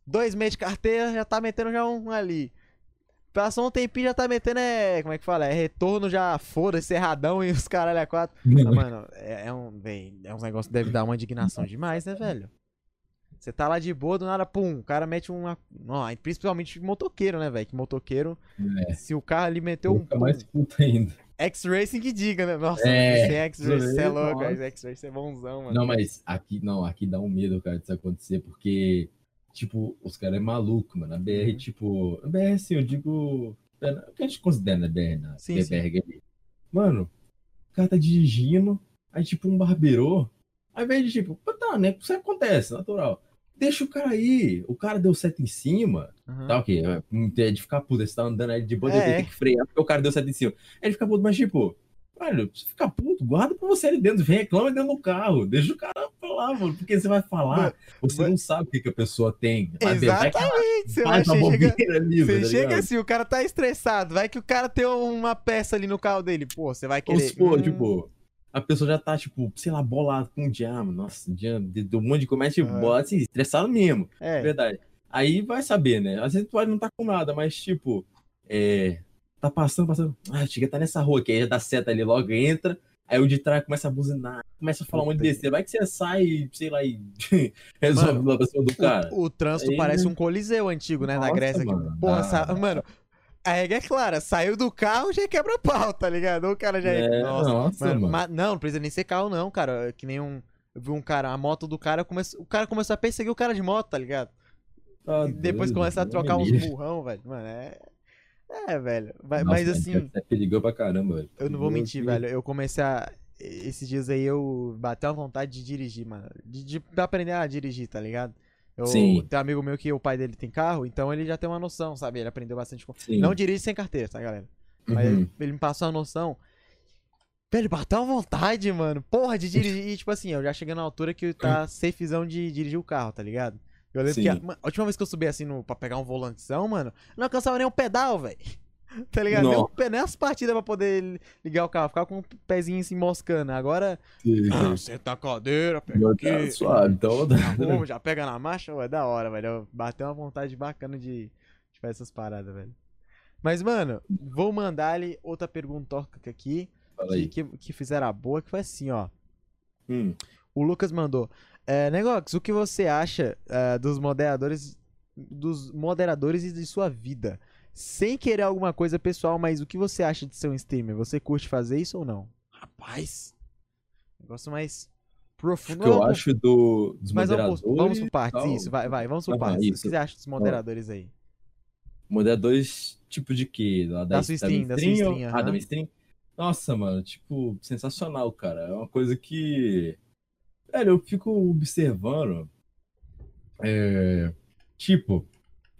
Dois meses de carteira, já tá metendo já um ali. Passou um tempinho, já tá metendo, é. Como é que fala? É retorno já, foda-se, erradão e os caralho a quatro. Ah, mano, é, é um. Véi, é um negócio que deve dar uma indignação demais, né, velho? Você tá lá de boa, do nada, pum, o cara mete uma. Ó, principalmente motoqueiro, né, velho? Que motoqueiro, É, se o carro ali meteu um. nunca mais puta ainda. X-Racing que diga, né? Nossa, É, X-Racing, você é louco, X-Racing é bonzão, mano. Não, mas aqui, não, aqui dá um medo, cara, disso acontecer, porque, tipo, os caras é maluco, mano. A BR, Uhum. tipo, a BR, assim, eu digo, é, o que a gente considera na BR, na Sim, sim. BR ali. Mano, o cara tá dirigindo, aí, tipo, um barbeiro, ao invés de, tipo, tá, né, isso acontece, natural. Deixa o cara aí, o cara deu seta em cima, Aham. tá ok, é, tem de ficar puto, você tá andando aí de boa, É. de tem que frear, porque o cara deu seta em cima. Aí ele fica puto, mas, tipo, Velho, se ficar puto, guarda pra você ali dentro, vem, reclama dentro do carro, deixa o cara falar, mano, porque você vai falar, Mano, você mano- não sabe o que, que a pessoa tem. dentro. Vai Exatamente, você vai faz uma chega, bobeira ali, você tá chega assim, o cara tá estressado, vai que o cara tem uma peça ali no carro dele, pô, você vai querer... supor, hum, tipo, a pessoa já tá, tipo, sei lá, bolado com o diabo, nossa, diabo, de, de um monte de comédia, tipo, Ah. bolado, assim, estressado mesmo, É, verdade. Aí vai saber, né? Às vezes tu pode não tá com nada, mas, tipo, é, tá passando, passando, ah, chega, tá nessa rua aqui, aí já dá seta ali, logo entra, aí o de trás começa a buzinar, começa a falar um monte de Puta. besteira, vai que você sai, sei lá, e [LAUGHS] resolve Mano, lá pra cima do cara. o, o trânsito Aí, parece né? um coliseu antigo, né, na Nossa, Grécia. que- mano, porra, dá- sa- mano, a regra é clara, saiu do carro, já quebra pau, tá ligado? Ou o cara já... É, Nossa, nossa, Mano, mano. ma- não, não precisa nem ser carro, não, cara. Que nem um. Eu vi um cara, a moto do cara, come... o cara começou a perseguir o cara de moto, tá ligado? Tá E depois começa a Deus trocar me uns burrão, velho. Mano, é. É, velho. Vai- Nossa, Mas assim, É perigoso pra caramba, velho. eu não vou mentir, que- velho. Eu comecei a. Esses dias aí eu bateu uma vontade de dirigir, mano. De, de pra aprender a dirigir, tá ligado? Eu, Sim. Tem um amigo meu que o pai dele tem carro, então ele já tem uma noção, sabe? Ele aprendeu bastante com. Não dirige sem carteira, tá, galera? Mas Uhum. ele, ele me passou a noção. Velho, bateu uma vontade, mano. Porra, de dirigir. E, tipo assim, eu já cheguei na altura que tá safezão de dirigir o carro, tá ligado? Eu lembro Sim. que a, a última vez que eu subi assim no, pra pegar um volantezão, mano, não alcançava nem o pedal, velho. [LAUGHS] Tá ligado? Nem, o Nossa. pé- nem as partidas pra poder li- ligar o carro. Ficava com o pezinho se moscando. Agora, Sim, ah, sim. senta a cadeira, pega aqui. Deus, suave, então. arruma, já pega na marcha, ué, é da hora, velho. Eu- Bateu uma vontade bacana de, de fazer essas paradas, velho. Mas, mano, vou mandar-lhe outra pergunta aqui que, que, que fizeram a boa, que foi assim, ó. Hum. O Lucas mandou. É, Negox, o que você acha é, dos moderadores dos moderadores e de sua vida? Sem querer alguma coisa pessoal, mas o que você acha de ser um streamer? Você curte fazer isso ou não? Rapaz, negócio mais O profundo. que eu Vamos- acho do, dos mas moderadores. vamos, por- vamos por partes, tal. isso, vai, vai, vamos por Ah, partes. O que isso. você acha dos moderadores aí? Moderadores, tipo de quê? Da, Da sua stream, da sua minha stream, Ah, da minha stream? Nossa, mano, tipo, sensacional, cara. É uma coisa que. Velho, eu fico observando. é, Tipo,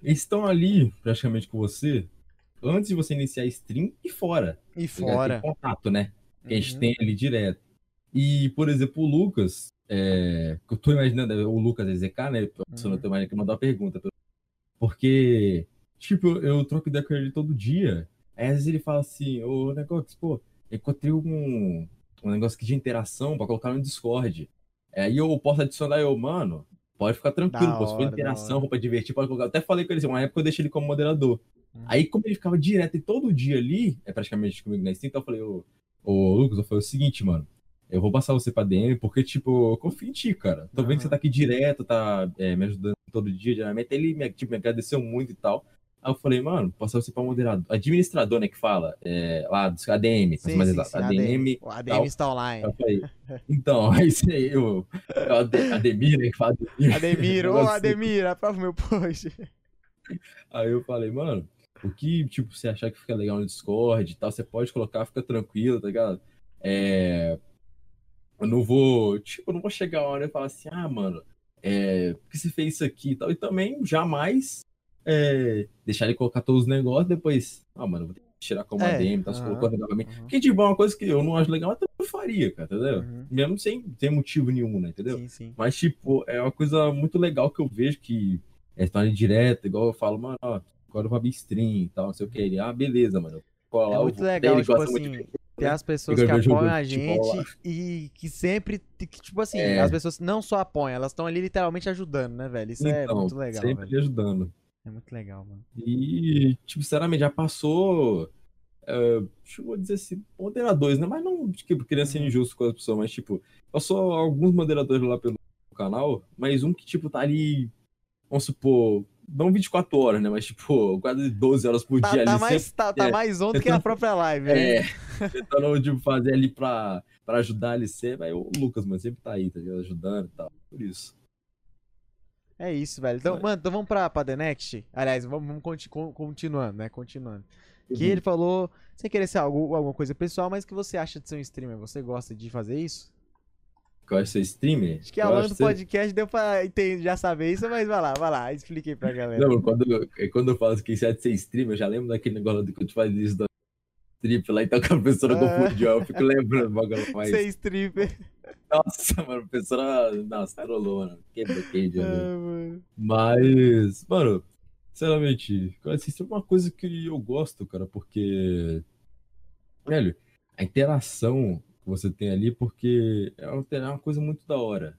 eles estão ali praticamente com você antes de você iniciar a stream e fora. E tá fora. Tem contato, né? que a gente Uhum. tem ali direto. E, por exemplo, o Lucas, é, eu tô imaginando, o Lucas EZK, né? Se eu Uhum. tô imaginando que mandou uma pergunta. Porque tipo, eu troco ideia com ele todo dia. Aí às vezes ele fala assim, ô negócio, pô, encontrei um, um negócio aqui de interação pra colocar no Discord. Aí eu posso adicionar eu, mano, pode ficar tranquilo, Da pô, se for interação, pra divertir, pode colocar. Até falei com ele assim, uma época eu deixei ele como moderador. Uhum. Aí, como ele ficava direto e todo dia ali, é praticamente comigo na Steam, então eu falei, ô, ô Lucas, eu falei o seguinte, mano. Eu vou passar você pra DM porque, tipo, eu confio em ti, cara. Tô vendo que você tá aqui direto, tá é, me ajudando todo dia, diariamente. Ele me, tipo, me agradeceu muito e tal. Aí eu falei, mano, passar você pra moderador. Administrador, né, que fala. É, lá dos ADM, Sim, mais sim, exato. sim, ADM. O ADM tal. está online. Eu falei, [LAUGHS] então, [LAUGHS] aí isso aí, eu, eu Ade- Ademir, né, que fala Ademir. Ademir, [LAUGHS] ô assim. Ademir, aprova o meu post. Aí eu falei, mano, o que, tipo, você achar que fica legal no Discord e tal, você pode colocar, fica tranquilo, tá ligado? É. Eu não vou, tipo, eu não vou chegar a hora e falar assim, ah, mano, é, por que você fez isso aqui e tal? E também jamais é, deixar ele colocar todos os negócios, depois, ah, mano, vou ter que tirar como É, ADM, tá? Você aham, colocou novamente. aham. Porque, tipo, é uma coisa que eu não acho legal, mas eu faria, cara, entendeu? Uhum. Mesmo sem ter motivo nenhum, né, entendeu? Sim, sim. Mas, tipo, é uma coisa muito legal que eu vejo que é história direta, igual eu falo, mano, ó, agora eu vou abrir stream e tal, não sei o que. Ele, ah, beleza, mano. Cola lá, É muito legal, tipo muito assim, de- ter as pessoas que apoiam a gente e que sempre, que, tipo assim, É. as pessoas não só apoiam, elas estão ali literalmente ajudando, né, velho? Isso é Então, muito legal, sempre velho. ajudando. É muito legal, mano. E, tipo, sinceramente, já passou. é, deixa eu dizer assim, moderadores, né? Mas não, tipo, queria ser Uhum. injusto com as pessoas, mas, tipo, passou alguns moderadores lá pelo canal, mas um que, tipo, tá ali, vamos supor, não 24 horas, né? Mas, tipo, [LAUGHS] quase 12 horas por Tá, dia tá ali, mais, tá, tá é, mais on do que a própria live, né? É, tentando tipo, fazer ali pra, pra ajudar ali sempre. Aí o Lucas, mano, sempre tá aí, tá ligado? Ajudando e tal. Por isso. É isso, velho. Então, mano, então vamos pra, pra The Next. Aliás, vamos, vamos conti- con- continuando, né? Continuando. Que Uhum. ele falou, sem querer ser algo, alguma coisa pessoal, mas que você acha de ser um streamer? Você gosta de fazer isso? Que eu acho que você é streamer. Acho que acho do que podcast deu pra entender, já saber isso, mas vai lá, vai lá, expliquei pra galera. Não, quando, eu- quando eu falo que você é de ser streamer, eu já lembro daquele negócio do que eu te fazia isso da strip lá, então que a professora Ah. confundiu. Eu fico lembrando, bagulho mais. Ser stripper. Nossa, mano, a professora. Nossa, trollou, mano. Quebrou, quebrou. Ah, mano. Mas, mano, sinceramente, cara, isso é uma coisa que eu gosto, cara, porque, velho, a interação que você tem ali, porque é uma, é coisa muito da hora.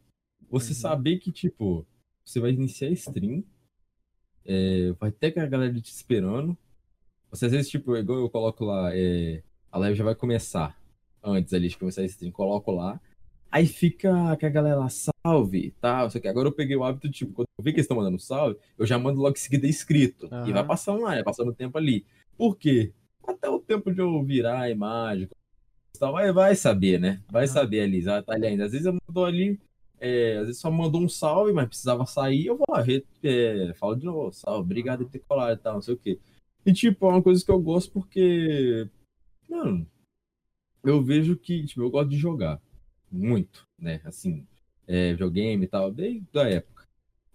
Você Uhum. saber que, tipo, você vai iniciar a stream, é, vai ter que a galera te esperando. Você às vezes, tipo, igual eu coloco lá, é, a live já vai começar antes ali de começar a stream, coloco lá. Aí fica que a galera lá, salve e tal. Só que agora eu peguei o hábito, tipo, quando eu vi que eles estão mandando salve, eu já mando logo em seguida inscrito. E Aham. vai passando lá, vai passando o tempo ali. Por quê? Até o tempo de eu virar a imagem. tal, Vai, vai saber, né? Vai Aham. saber ali, vai estar ali ainda. Às vezes eu mandou ali, é, às vezes só mandou um salve, mas precisava sair, eu vou lá, é, falo de novo, salve, obrigado por ter colado e tal, não sei o quê. E, tipo, é uma coisa que eu gosto porque, mano, eu vejo que, tipo, eu gosto de jogar muito, né? Assim, é, videogame e tal, desde a época.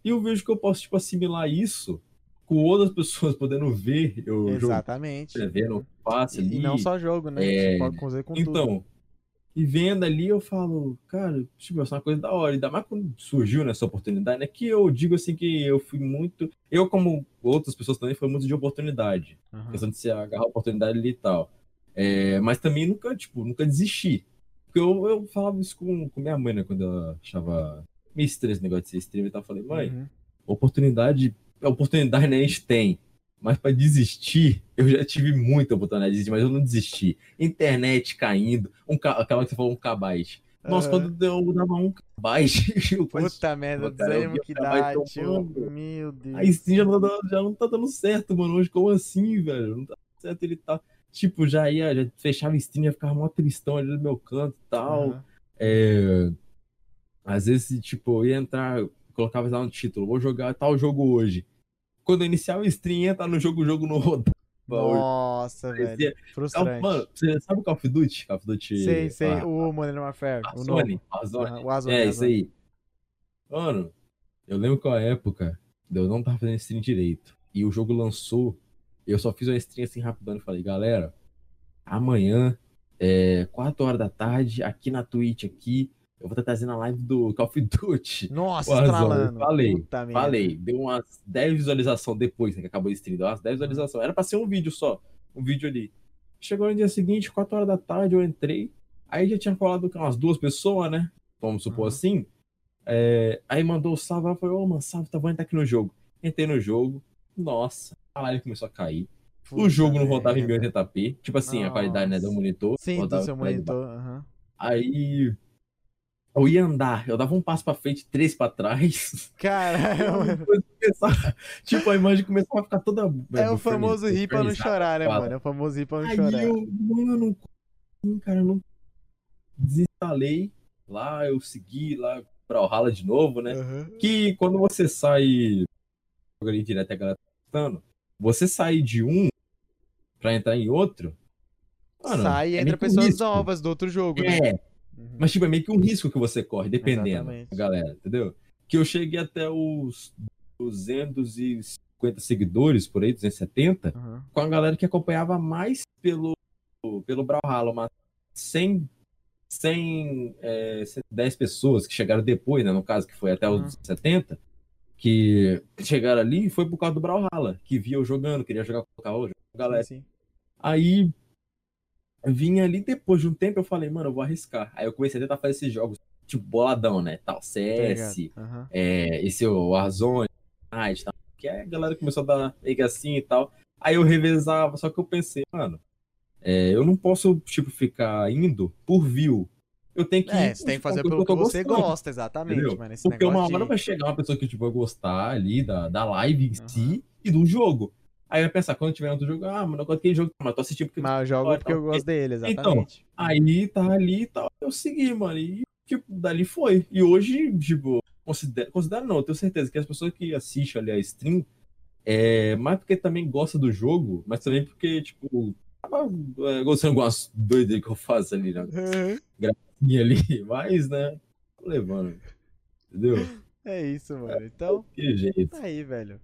E eu vejo que eu posso, tipo, assimilar isso com outras [LAUGHS] pessoas podendo ver eu Exatamente. vendo fácil E, ali. e não só jogo, né? É, Você pode fazer com tudo. E vendo ali, eu falo, cara, tipo, essa é uma coisa da hora. Ainda mais quando surgiu nessa oportunidade, né? Que eu digo assim que eu fui muito. Eu, como outras pessoas também, foi muito de oportunidade. Aham. Questão de se agarrar a oportunidade ali e tal. É, mas também nunca, tipo, nunca desisti. Porque eu, eu falava isso com, com minha mãe, né? Quando ela achava meio estranho esse negócio de ser streamer e tal. Eu falei, mãe, Uhum. oportunidade, oportunidade né, a gente tem. Mas pra desistir, eu já tive muita oportunidade de desistir, mas eu não desisti. Internet caindo, um, ca- aquela que você falou, um kbite. Nossa, Aham. quando eu dava um kbite, [LAUGHS] eu quase Puta merda, desânimo que dá, tio. Meu Deus. Aí sim já não, tá, dando- já não tá dando certo, mano. Hoje, como assim, velho? Não tá dando certo, ele tá. Tipo, já ia, já fechava stream, ia ficar mó tristão ali no meu canto e tal. Aham. É, Às vezes, tipo, eu ia entrar, colocava lá no título, vou jogar tal jogo hoje. Quando iniciar o stream, entra no jogo, o jogo não hoje. [LAUGHS] Nossa, Parecia- velho. Ah, Frustrante. Mano, você sabe o Call of Duty? Call of Duty. sei, sei. ah, o Modern Warfare. a o Sony, novo. a Sony. Aham, o Azul. É, isso aí. Mano, eu lembro que a época eu não tava fazendo stream direito. E o jogo lançou. Eu só fiz uma stream assim rapidão e falei, galera, amanhã, é, 4 horas da tarde, aqui na Twitch, aqui, eu vou estar trazendo a live do Call of Duty. Nossa, [LAUGHS] estralando. Falei, Puta merda. Falei, deu umas 10 visualizações depois né, que acabou o stream, deu umas 10 visualizações. Era pra ser um vídeo só, um vídeo ali. Chegou no dia seguinte, 4 horas da tarde, eu entrei. Aí já tinha colado com umas duas pessoas, né? Vamos supor Uhum. assim. É, aí mandou o salve, eu falei, ô, mano, salve, tá bom, entrar aqui no jogo. Entrei no jogo, nossa, a live começou a cair. o Puta jogo não rodava em merda. 1080p, tipo assim, a qualidade né, do Nossa. monitor. Sim, do seu monitor. aham. Aí eu ia andar, eu dava um passo pra frente, três pra trás. [LAUGHS] Caralho, [LAUGHS] [LAUGHS] tipo, a imagem começava a ficar toda. É o famoso rir pra não chorar, né, mano? É o famoso rir pra não Aí chorar. eu, mano, cara, eu não desinstalei. Lá eu segui lá pra Valhalla de novo, né? Aham. Que quando você sai. Jogaria direto a galera tá Você sair de um pra entrar em outro. mano, Sai e é entra pessoas risco. novas do outro jogo, né? É, Uhum. Mas, tipo, é meio que um risco que você corre, dependendo, Exatamente. galera, entendeu? Que eu cheguei até os 250 seguidores, por aí, 270, Aham. com a galera que acompanhava mais pelo, pelo Brawlhalla, mas 100, 100, é, 110 pessoas que chegaram depois, né, no caso, que foi até os Uhum. 70, que chegaram ali, foi por causa do Brawlhalla, que via eu jogando, queria jogar com a galera. Sim, sim. Aí vinha ali depois de um tempo, eu falei, mano, eu vou arriscar. Aí eu comecei a tentar fazer esses jogos, tipo, boladão, né? Tal, CS? Aham. é, esse o Warzone, Night, tal, que a galera começou a dar que assim e tal. Aí eu revezava, só que eu pensei, mano, é, eu não posso, tipo, ficar indo por view. Eu tenho que É, você tem que fazer pelo que você gostando, gosta, exatamente, entendeu? mano. Porque uma hora de- vai chegar uma pessoa que, tipo, vai gostar ali da, da live em Aham. si e do jogo. Aí vai pensar, quando tiver outro jogo, ah, mano, eu gosto daquele jogo, mas eu tô assistindo porque Mas eu jogo porque eu gosto dele, Então, exatamente. Aí tá ali e tal. Eu segui, mano. E, tipo, dali foi. E hoje, tipo, considero, considero não, eu tenho certeza que as pessoas que assistem ali a stream, é mais porque também gosta do jogo, mas também porque, tipo, tava é, gostando de algumas doidas que eu faço ali, né? Aham. E ali, [LAUGHS] mas, né? Tô levando. Entendeu? É isso, mano. Então, Que jeito. tá aí, velho.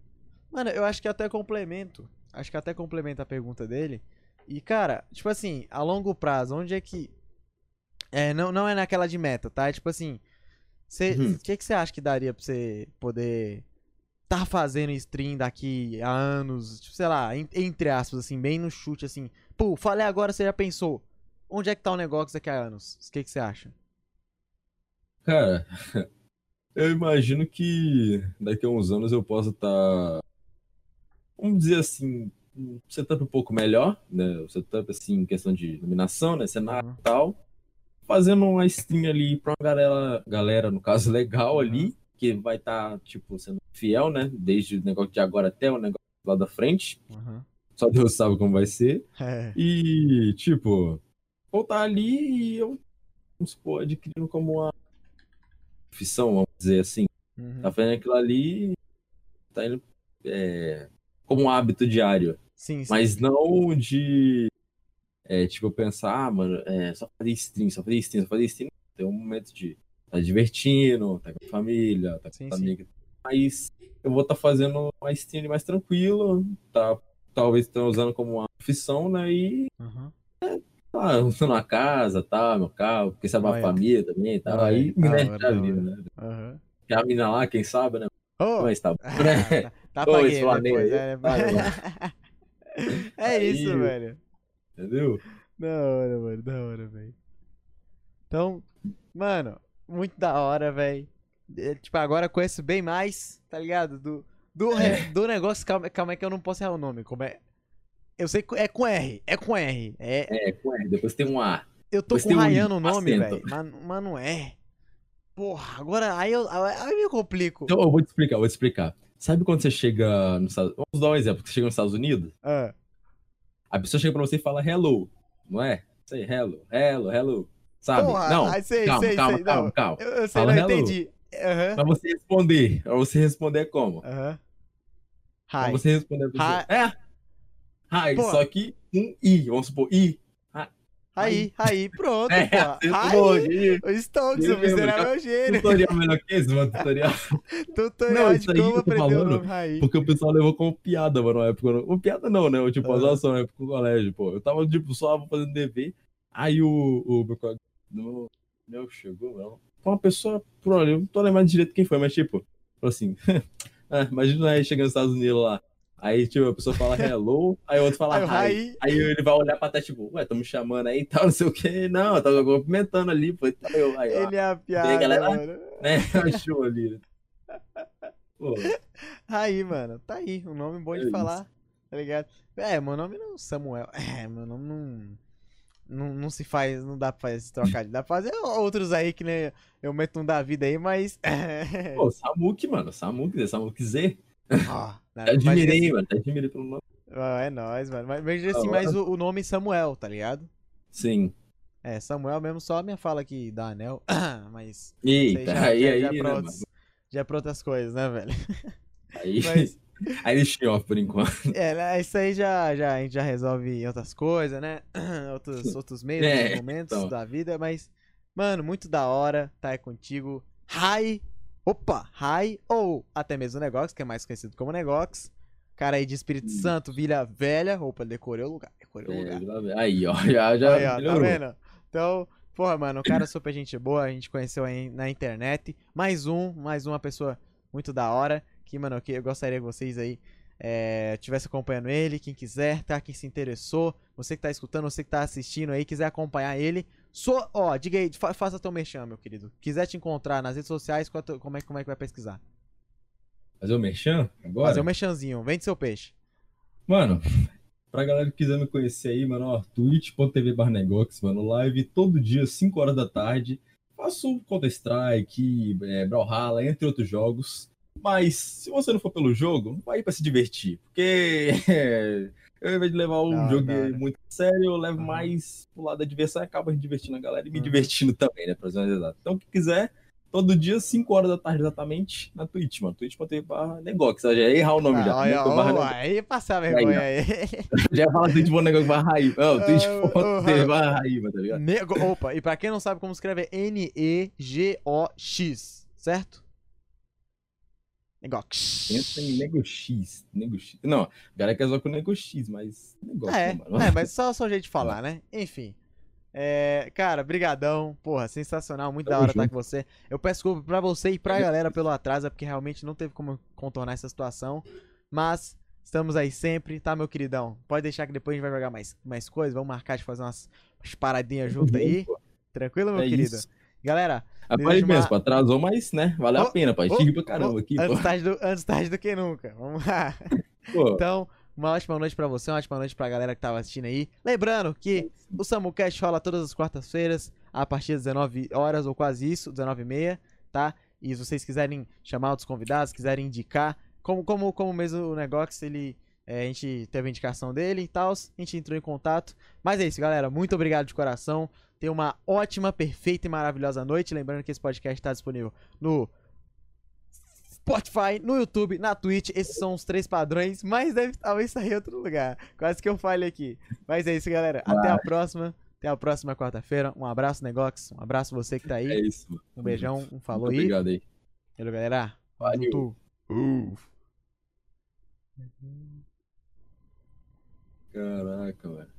Mano, eu acho que até complemento. Acho que até complementa a pergunta dele. E, cara, tipo assim, a longo prazo, onde é que. É, não, não é naquela de meta, tá? É tipo assim. Você, Uhum. O que, que você acha que daria pra você poder tá fazendo stream daqui a anos? Tipo, sei lá, en- entre aspas, assim, bem no chute, assim. Pô, falei agora, você já pensou. Onde é que tá o negócio daqui a anos? O que, que você acha? Cara, [LAUGHS] eu imagino que daqui a uns anos eu possa estar, vamos dizer assim, um setup um pouco melhor, né? O setup, assim, em questão de iluminação, né? Cenário Uhum. e tal. Fazendo uma stream ali pra uma galera, galera, no caso, [LAUGHS] legal ali, que vai estar, tipo, sendo fiel, né? Desde o negócio de agora até o negócio lá da frente. Uhum. Só Deus sabe como vai ser. É. E, tipo, voltar ali e eu, vamos supor, adquirindo como uma profissão, vamos dizer assim. Uhum. Tá fazendo aquilo ali, tá indo é, como um hábito diário. Sim, sim. Mas não de, é, tipo, pensar, ah, mano, é só fazer stream, só fazer stream, só fazer stream. Tem um momento de tá divertindo, tá com a família, tá com Sim, sim. amigos. Mas eu vou estar fazendo uma stream mais tranquilo, tá? Talvez estão usando como uma profissão, né? E Uhum. ah, usando a casa, tá, meu carro, porque sabe a família também. Olha, Aí me a vida, né? Uhum. A mina lá, quem sabe, né? Ô, Mas tá bom, [LAUGHS] né? Tá, Ô, depois, [LAUGHS] aí, é, vai, é Aí, isso, velho. Entendeu? Da hora, mano, da hora, velho. Então, mano, muito da hora, velho. É, Tipo, agora conheço bem mais, tá ligado? Do, do, re- do negócio, calma, calma aí que eu não posso errar o nome. Como é? Eu sei que é com R, é com R. É, É, com R, depois tem um A. eu tô depois com tem um raiando o nome, velho. Mas, mas não é. Porra, agora aí eu, aí eu me complico. Então, eu vou te explicar, eu vou te explicar. Sabe quando você chega nos Estados Vamos dar um exemplo, você chega nos Estados Unidos, Ah, a pessoa chega pra você e fala hello, não é? Sei, hello, hello, hello. Sabe? Porra, não, sei, calma, sei, calma, sei, calma, não. calma. eu, eu sei, Fala não entendi. Aham, Pra você responder, pra você responder é como? Pra Hi. você responder a pessoa. Hi. É. Hi, Pô. só que um I, vamos supor, I. Aí, aí, pronto, [LAUGHS] É, pô. acertou, Aí, o Stonks, Eu o miserável gênio. Tutorial melhor que esse, mano, tutorial. [LAUGHS] Tutorial Não, de como eu aprender o nome Raí. Porque o pessoal levou como piada, mano, na época. Ou piada não, né? Tipo, Ah. a zoação na época do colégio, pô. Eu tava, tipo, só fazendo dever. Aí o, o meu colega. Não, meu, chegou, não. uma pessoa, por olha, eu não tô lembrando direito quem foi, mas tipo, falou assim, ah, [LAUGHS] imagina aí chegando nos Estados Unidos lá. Aí, tipo, a pessoa fala hello, aí o outro fala Aí, hi. hi. Aí ele vai olhar pra trás, tipo, ué, me chamando aí e tal, [LAUGHS] não sei o quê. Não, eu tava cumprimentando ali, pô. Eu, aí, ó, Ele é a piada, galera? mano. né? [LAUGHS] Achou ali. Pô, Aí, mano, tá aí, um nome bom É de isso. falar, tá ligado? É, meu nome não é Samuel. É, meu nome não, não. Não se faz, não dá pra fazer esse trocadilho. Dá pra fazer outros aí que nem eu meto um da vida aí, mas. [LAUGHS] pô, Samuque, mano. Samuque, Samuque Z. Ó, né, mas admirei, assim- mano. Admirei pelo nome. É nóis, mano. Mas veja assim, mais o, o nome Samuel, tá ligado? Sim. É, Samuel mesmo só a minha fala aqui da Anel. [CLEARS THROAT] mas. Eita, já- aí, já- aí, já né, pra mano? outros- Já é pra outras coisas, né, velho? [LAUGHS] Aí, Mas- [LAUGHS] aí deixei off por enquanto. É, né, isso aí já, já, a gente já resolve outras coisas, né? [CLEARS THROAT] Outros, [LAUGHS] outros meios, É, outros momentos então. da vida, mas, mano, muito da hora tá aí contigo. Hi, opa, Hi, ou até mesmo o Negox, que é mais conhecido como Negox. Cara aí de Espírito Hum. Santo, Vila Velha. Opa, decorei o lugar, decorei o lugar. É, aí, ó, [LAUGHS] já, já Aí, ó, tá vendo? Então, porra, mano, o cara é super gente boa, a gente conheceu aí na internet. Mais um, mais uma pessoa muito da hora. Que, mano, que eu gostaria que vocês aí é, tivesse acompanhando ele, quem quiser, tá? Quem se interessou, você que tá escutando, você que tá assistindo aí, quiser acompanhar ele. Só, ó, diga aí, fa- faça teu merchan, meu querido. Quiser te encontrar nas redes sociais, é teu- como é, como é que vai pesquisar? Fazer o merchan agora? Fazer um merchanzinho, vende seu peixe. Mano, [LAUGHS] pra galera que quiser me conhecer aí, mano, ó, twitch.tv barnegox, mano, live todo dia, 5 horas da tarde. Faço Counter-Strike, é, Brawlhalla, entre outros jogos. Mas, se você não for pelo jogo, vai pra se divertir. Porque [LAUGHS] eu, ao invés de levar o Da hora, jogo hora. muito a sério, eu levo Aham. mais pro lado da diversão e acaba divertindo a galera e me Uhum. divertindo também, né, pra ser mais exato. Então, quem quiser, todo dia, 5 horas da tarde exatamente, na Twitch, mano. Twitch.tv barra Negox, já ia errar o nome já. Ah, olha, Nunca barra aí passar vergonha aí. [LAUGHS] já ia falar Twitch.tv negócio barra raiva. Não, [LAUGHS] Twitch.tv ah, [LAUGHS] barra raiva, tá ligado? Nego... Opa, e pra quem não sabe como escreve, é N-E-G-O-X, certo? Negox. Pensa em Nego X. Nego X. Não, a galera quer zoar com Nego X, mas negócio, É, né, mano. é, mas só só o jeito de [LAUGHS] falar, né? Enfim. É, cara, brigadão. Porra, sensacional, muito da Tamo hora estar junto. com você. Eu peço desculpa pra você e pra galera pelo atraso, é porque realmente não teve como contornar essa situação. Mas estamos aí sempre, tá, meu queridão? Pode deixar que depois a gente vai jogar mais, mais coisas, vamos marcar de fazer umas, umas paradinhas junto aí. Tranquilo, meu É querido? isso. Galera, Rapaz mesmo, uma- pô, atrasou, mas, né, valeu Ô, a pena, pai. ô, Chique pra caramba aqui, pô. antes tarde, do, antes tarde do que nunca. Vamos lá. [LAUGHS] Pô, Então, uma ótima noite pra você, uma ótima noite pra galera que tava assistindo aí. Lembrando que o SamuCast rola todas as quartas-feiras, a partir das 19 horas, ou quase isso, 19h30, tá? E se vocês quiserem chamar outros convidados, quiserem indicar, como, como, como mesmo o negócio, ele. É, a gente teve a indicação dele e tal, a gente entrou em contato. Mas é isso, galera. Muito obrigado de coração. Tenha uma ótima, perfeita e maravilhosa noite. Lembrando que esse podcast está disponível no Spotify, no YouTube, na Twitch. Esses são os três padrões, mas deve talvez sair em outro lugar. Quase que eu falhe aqui. Mas é isso, galera. Até a próxima. Até a próxima quarta-feira. Um abraço, Negox. Um abraço você que tá é aí. isso, mano. Um beijão, um falou Muito aí. Obrigado aí. Valeu, galera. Valeu. Uh. Caraca, velho.